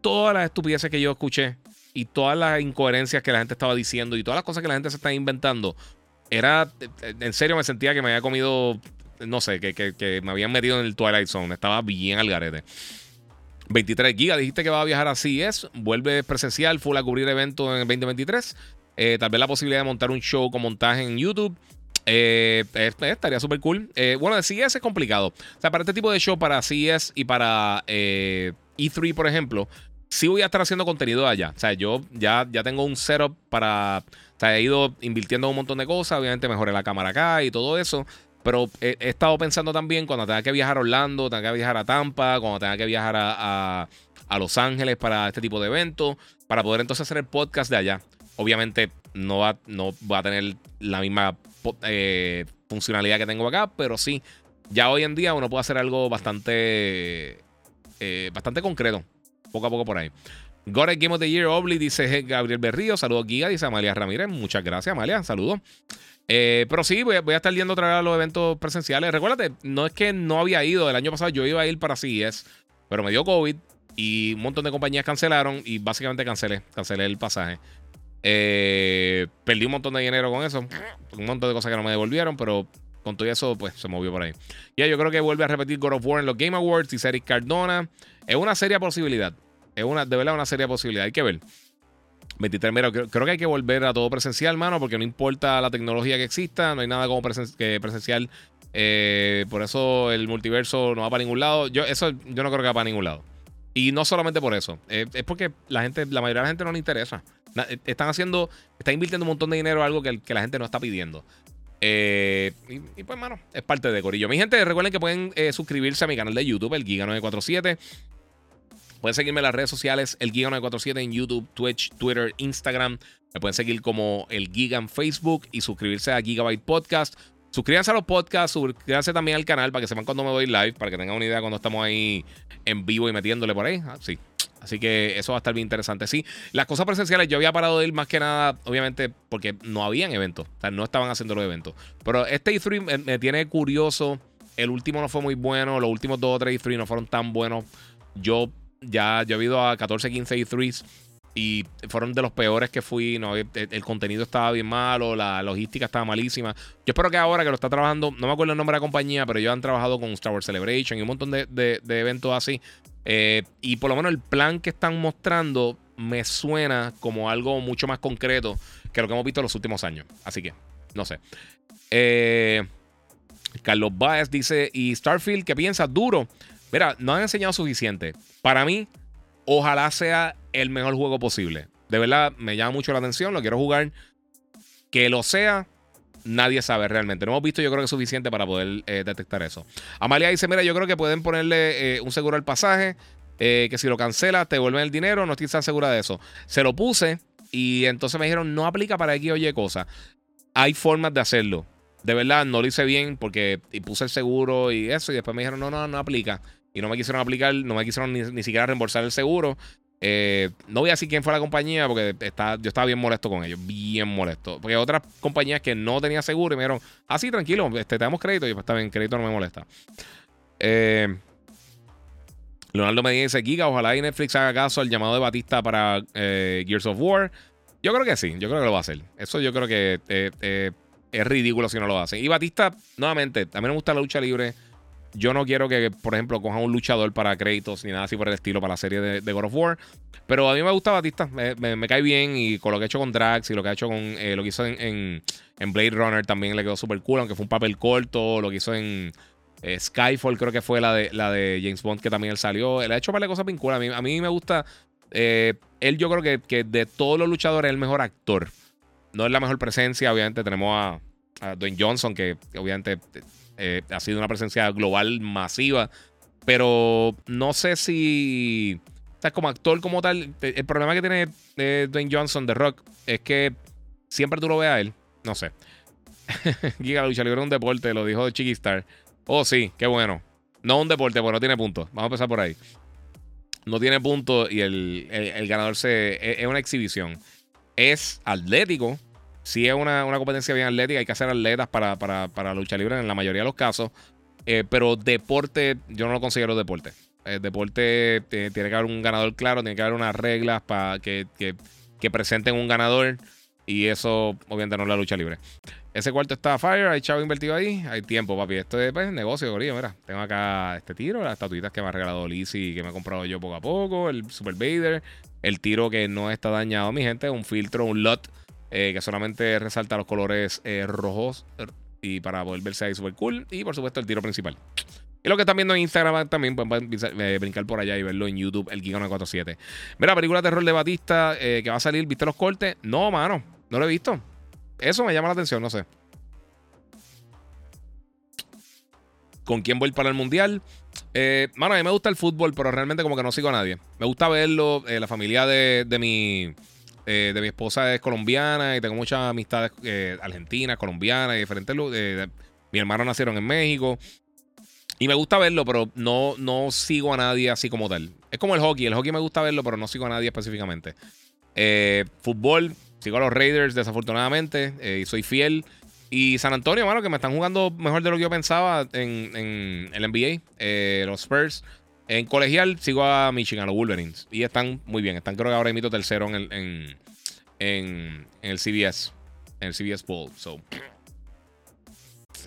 todas las estupideces que yo escuché y todas las incoherencias que la gente estaba diciendo y todas las cosas que la gente se está inventando, era, en serio me sentía que me había comido, no sé, que, me habían metido en el Twilight Zone, estaba bien al garete. 23 gigas, dijiste que va a viajar así es, vuelve presencial, full a cubrir eventos en el 2023. Eh, tal vez la posibilidad de montar un show con montaje en YouTube. Eh, estaría súper cool. Eh, bueno, de CES es complicado. O sea, para este tipo de show, para CES y para E3, por ejemplo, sí voy a estar haciendo contenido allá. O sea, yo ya, ya tengo un setup para. O sea, he ido invirtiendo un montón de cosas. Obviamente mejoré la cámara acá y todo eso. Pero he, estado pensando también cuando tenga que viajar a Orlando, tenga que viajar a Tampa, cuando tenga que viajar a, Los Ángeles para este tipo de eventos, para poder entonces hacer el podcast de allá. Obviamente no va, no va a tener la misma eh, funcionalidad que tengo acá, pero sí, ya hoy en día uno puede hacer algo bastante, eh, bastante concreto poco a poco por ahí. Got Game of the Year Obli, dice Gabriel Berrío. Saludos, Giga, dice Amalia Ramírez. Muchas gracias, Amalia. Saludos. Eh, pero sí, voy a, estar yendo otra vez a los eventos presenciales. Recuérdate, no es que no había ido. El año pasado yo iba a ir para CES, pero me dio COVID y un montón de compañías cancelaron y básicamente cancelé, cancelé el pasaje. Eh, perdí un montón de dinero con eso, un montón de cosas que no me devolvieron, pero con todo eso, pues se movió por ahí. Ya, yo creo que vuelve a repetir God of War en los Game Awards y Eric Cardona. Es una seria posibilidad. Es una, de verdad una seria posibilidad. Hay que ver. 23, mira, creo, que hay que volver a todo presencial, mano, porque no importa la tecnología que exista, no hay nada como presencial. Eh, por eso el multiverso no va para ningún lado. Yo, eso yo no creo que va para ningún lado. Y no solamente por eso. es porque la gente, la mayoría de la gente no le interesa. Están haciendo, están invirtiendo un montón de dinero en algo que, la gente no está pidiendo. Eh, y, pues, mano, es parte de Corillo. Mi gente, recuerden que pueden eh, suscribirse a mi canal de YouTube, el Giga947. Pueden seguirme en las redes sociales, el Giga947 en YouTube, Twitch, Twitter, Instagram. Me pueden seguir como el Giga en Facebook y suscribirse a Gigabyte Podcast. Suscríbanse a los podcasts, suscríbanse también al canal para que sepan cuando me voy live, para que tengan una idea cuando estamos ahí en vivo y metiéndole por ahí. Ah, sí, Así que eso va a estar bien interesante. Sí, las cosas presenciales yo había parado de ir más que nada, obviamente, porque no habían eventos. O sea, no estaban haciendo los eventos. Pero este E3 me, me tiene curioso. El último no fue muy bueno. Los últimos dos o tres E3 no fueron tan buenos. Yo ya yo he ido a 14, 15 E3s y fueron de los peores que fui. No, el, el contenido estaba bien malo, la logística estaba malísima. Yo espero que ahora que lo está trabajando, no me acuerdo el nombre de la compañía, pero ellos han trabajado con Star Wars Celebration y un montón de, de, eventos así. Eh, y por lo menos el plan que están mostrando me suena como algo mucho más concreto que lo que hemos visto en los últimos años. Así que, no sé. Eh, Carlos Baez dice, ¿y Starfield qué piensas? Duro. Mira, no han enseñado suficiente. Para mí, ojalá sea el mejor juego posible. De verdad, me llama mucho la atención, lo quiero jugar. Que lo sea, nadie sabe realmente. No hemos visto, yo creo que es suficiente para poder eh, detectar eso. Amalia dice: Mira, yo creo que pueden ponerle eh, un seguro al pasaje. Eh, que si lo cancelas, te devuelven el dinero. No estoy tan segura de eso. Se lo puse y entonces me dijeron: No aplica para X o Y cosa. Hay formas de hacerlo. De verdad, no lo hice bien porque puse el seguro y eso. Y después me dijeron: No, no, no aplica. Y no me quisieron aplicar, no me quisieron ni, ni siquiera reembolsar el seguro. Eh, no voy a decir quién fue la compañía porque está, yo estaba bien molesto con ellos, bien molesto. Porque otras compañías que no tenía seguro y me dijeron, ah, sí, tranquilo, este, te damos crédito. Y yo, pues está bien, crédito no me molesta. Eh, Leonardo me dice, Giga, ojalá y Netflix haga caso al llamado de Batista para eh, Gears of War. Yo creo que sí, yo creo que lo va a hacer. Eso yo creo que es ridículo si no lo hacen. Y Batista, nuevamente, a mí me gusta la lucha libre. Yo no quiero que, por ejemplo, cojan un luchador para créditos ni nada así por el estilo para la serie de, God of War. Pero a mí me gusta Batista, me, me, cae bien y con lo que ha hecho con Drax y lo que ha hecho con eh, lo que hizo en, en, Blade Runner también le quedó súper cool, aunque fue un papel corto, lo que hizo en eh, Skyfall creo que fue la de, la de James Bond que también él salió. Él ha hecho varias cosas bien cool. A mí, me gusta, eh, él yo creo que, que, de todos los luchadores es el mejor actor. No es la mejor presencia, obviamente tenemos a, a Dwayne Johnson que obviamente eh, ha sido una presencia global masiva. Pero no sé si. O sea, como actor, como tal. El problema que tiene eh, Dwayne Johnson de Rock es que siempre tú lo ves a él. No sé. Giga lucha libre un deporte, lo dijo Chiquistar. Oh, sí, qué bueno. No un deporte, bueno, no tiene puntos. Vamos a empezar por ahí. No tiene puntos y el, el, el ganador se, es, es una exhibición. Es atlético, si es una, una, competencia bien atlética, hay que hacer atletas para, para, para lucha libre en la mayoría de los casos. Eh, pero deporte, yo no lo considero deporte. El deporte eh, tiene que haber un ganador claro, tiene que haber unas reglas para que, que, que, presenten un ganador. Y eso, obviamente, no es la lucha libre. Ese cuarto está Fire, hay chavo invertido ahí, hay tiempo, papi. Esto es pues, negocio, gorillo. Mira, tengo acá este tiro, las estatuitas que me ha regalado Lizzie que me he comprado yo poco a poco, el Super Vader, el tiro que no está dañado, mi gente, un filtro, un lot eh, que solamente resalta los colores eh, rojos y para poder verse ahí super cool. Y por supuesto el tiro principal. Y lo que están viendo en Instagram también pueden eh, brincar por allá y verlo en YouTube, el Giga 947. Mira, película de terror de Batista que va a salir, ¿viste los cortes? No, mano, no lo he visto. Eso me llama la atención, no sé. ¿Con quién voy para el mundial? Eh, mano, a mí me gusta el fútbol, pero realmente como que no sigo a nadie. Me gusta verlo. la familia de, de mi eh, de mi esposa es colombiana y tengo muchas amistades eh, argentinas, colombianas y diferentes. Eh, mi hermano nacieron en México. Y me gusta verlo, pero no, no sigo a nadie así como tal. Es como el hockey. El hockey me gusta verlo, pero no sigo a nadie específicamente. Eh, fútbol, sigo a los Raiders, desafortunadamente. Y soy fiel. Y San Antonio, mano, que me están jugando mejor de lo que yo pensaba en, en el NBA. Los Spurs. En colegial sigo a Michigan, a los Wolverines. Y están muy bien. Están creo que ahora imito tercero en el, en, en, el CBS. En el CBS Bowl. So.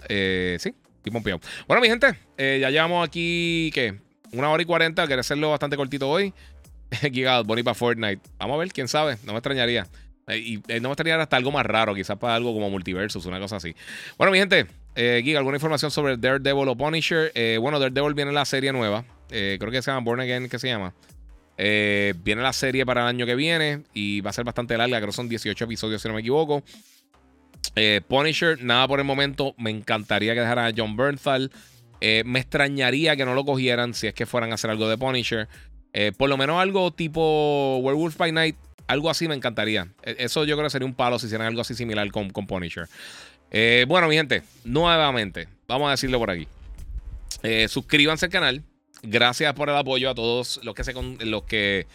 Eh, sí, estoy pompeado. Bueno, mi gente, eh, ya llevamos aquí, ¿qué? Una hora y cuarenta. Quiero hacerlo bastante cortito hoy. Giga, bonito para Fortnite. Vamos a ver, quién sabe. No me extrañaría. Y no me extrañaría hasta algo más raro, quizás para algo como Multiversus, una cosa así. Bueno, mi gente, eh, Giga, ¿alguna información sobre Daredevil o Punisher? Eh, bueno, Daredevil viene en la serie nueva. Eh, creo que se llama Born Again, que se llama. Eh, viene la serie para el año que viene y va a ser bastante larga, creo que son 18 episodios si no me equivoco. Eh, Punisher, nada por el momento, me encantaría que dejaran a John Bernthal. Me extrañaría que no lo cogieran si es que fueran a hacer algo de Punisher. Por lo menos algo tipo Werewolf by Night, algo así me encantaría. Eso yo creo que sería un palo si hicieran algo así similar con, con Punisher. bueno, mi gente, nuevamente, vamos a decirlo por aquí. suscríbanse al canal gracias por el apoyo a todos los que se, los que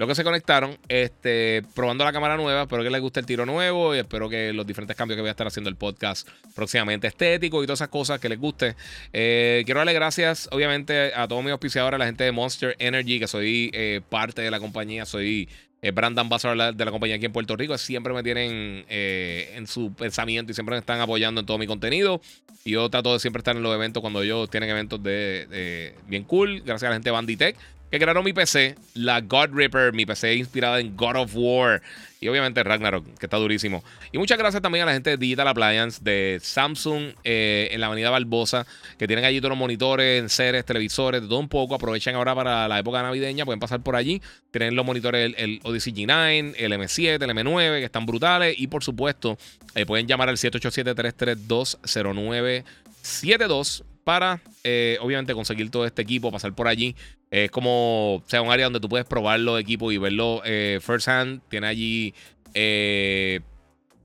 los que se conectaron, este, probando la cámara nueva. Espero que les guste el tiro nuevo y espero que los diferentes cambios que voy a estar haciendo el podcast próximamente estético y todas esas cosas que les guste. Eh, quiero darle gracias, obviamente, a todos mis auspiciadores, a la gente de Monster Energy, que soy eh, parte de la compañía, soy eh, brand ambassador de la compañía aquí en Puerto Rico. Siempre me tienen en su pensamiento y siempre me están apoyando en todo mi contenido. Y yo trato de siempre estar en los eventos cuando ellos tienen eventos de, bien cool. Gracias a la gente de Banditech que crearon mi PC, la God Ripper, mi PC inspirada en God of War y obviamente Ragnarok, que está durísimo. Y muchas gracias también a la gente de Digital Appliance de Samsung eh, en la avenida Barbosa, que tienen allí todos los monitores, enseres, televisores, de todo un poco. Aprovechen ahora para la época navideña, pueden pasar por allí. Tienen los monitores, el, Odyssey G9, el M7, el M9, que están brutales. Y por supuesto, eh, pueden llamar al 787-332-0972 para, eh, obviamente, conseguir todo este equipo, pasar por allí. Es como, sea, un área donde tú puedes probar los equipos y verlo eh, first hand. Tiene allí eh,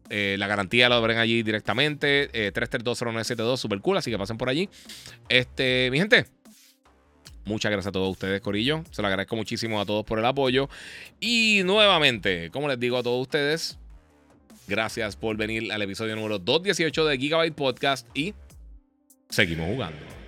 la garantía, lo ven allí directamente. 3320972, super cool, así que pasen por allí. Este, mi gente. Muchas gracias a todos ustedes, Corillo. Se lo agradezco muchísimo a todos por el apoyo. Y nuevamente, como les digo a todos ustedes, gracias por venir al episodio número 218 de Gigabyte Podcast y seguimos jugando.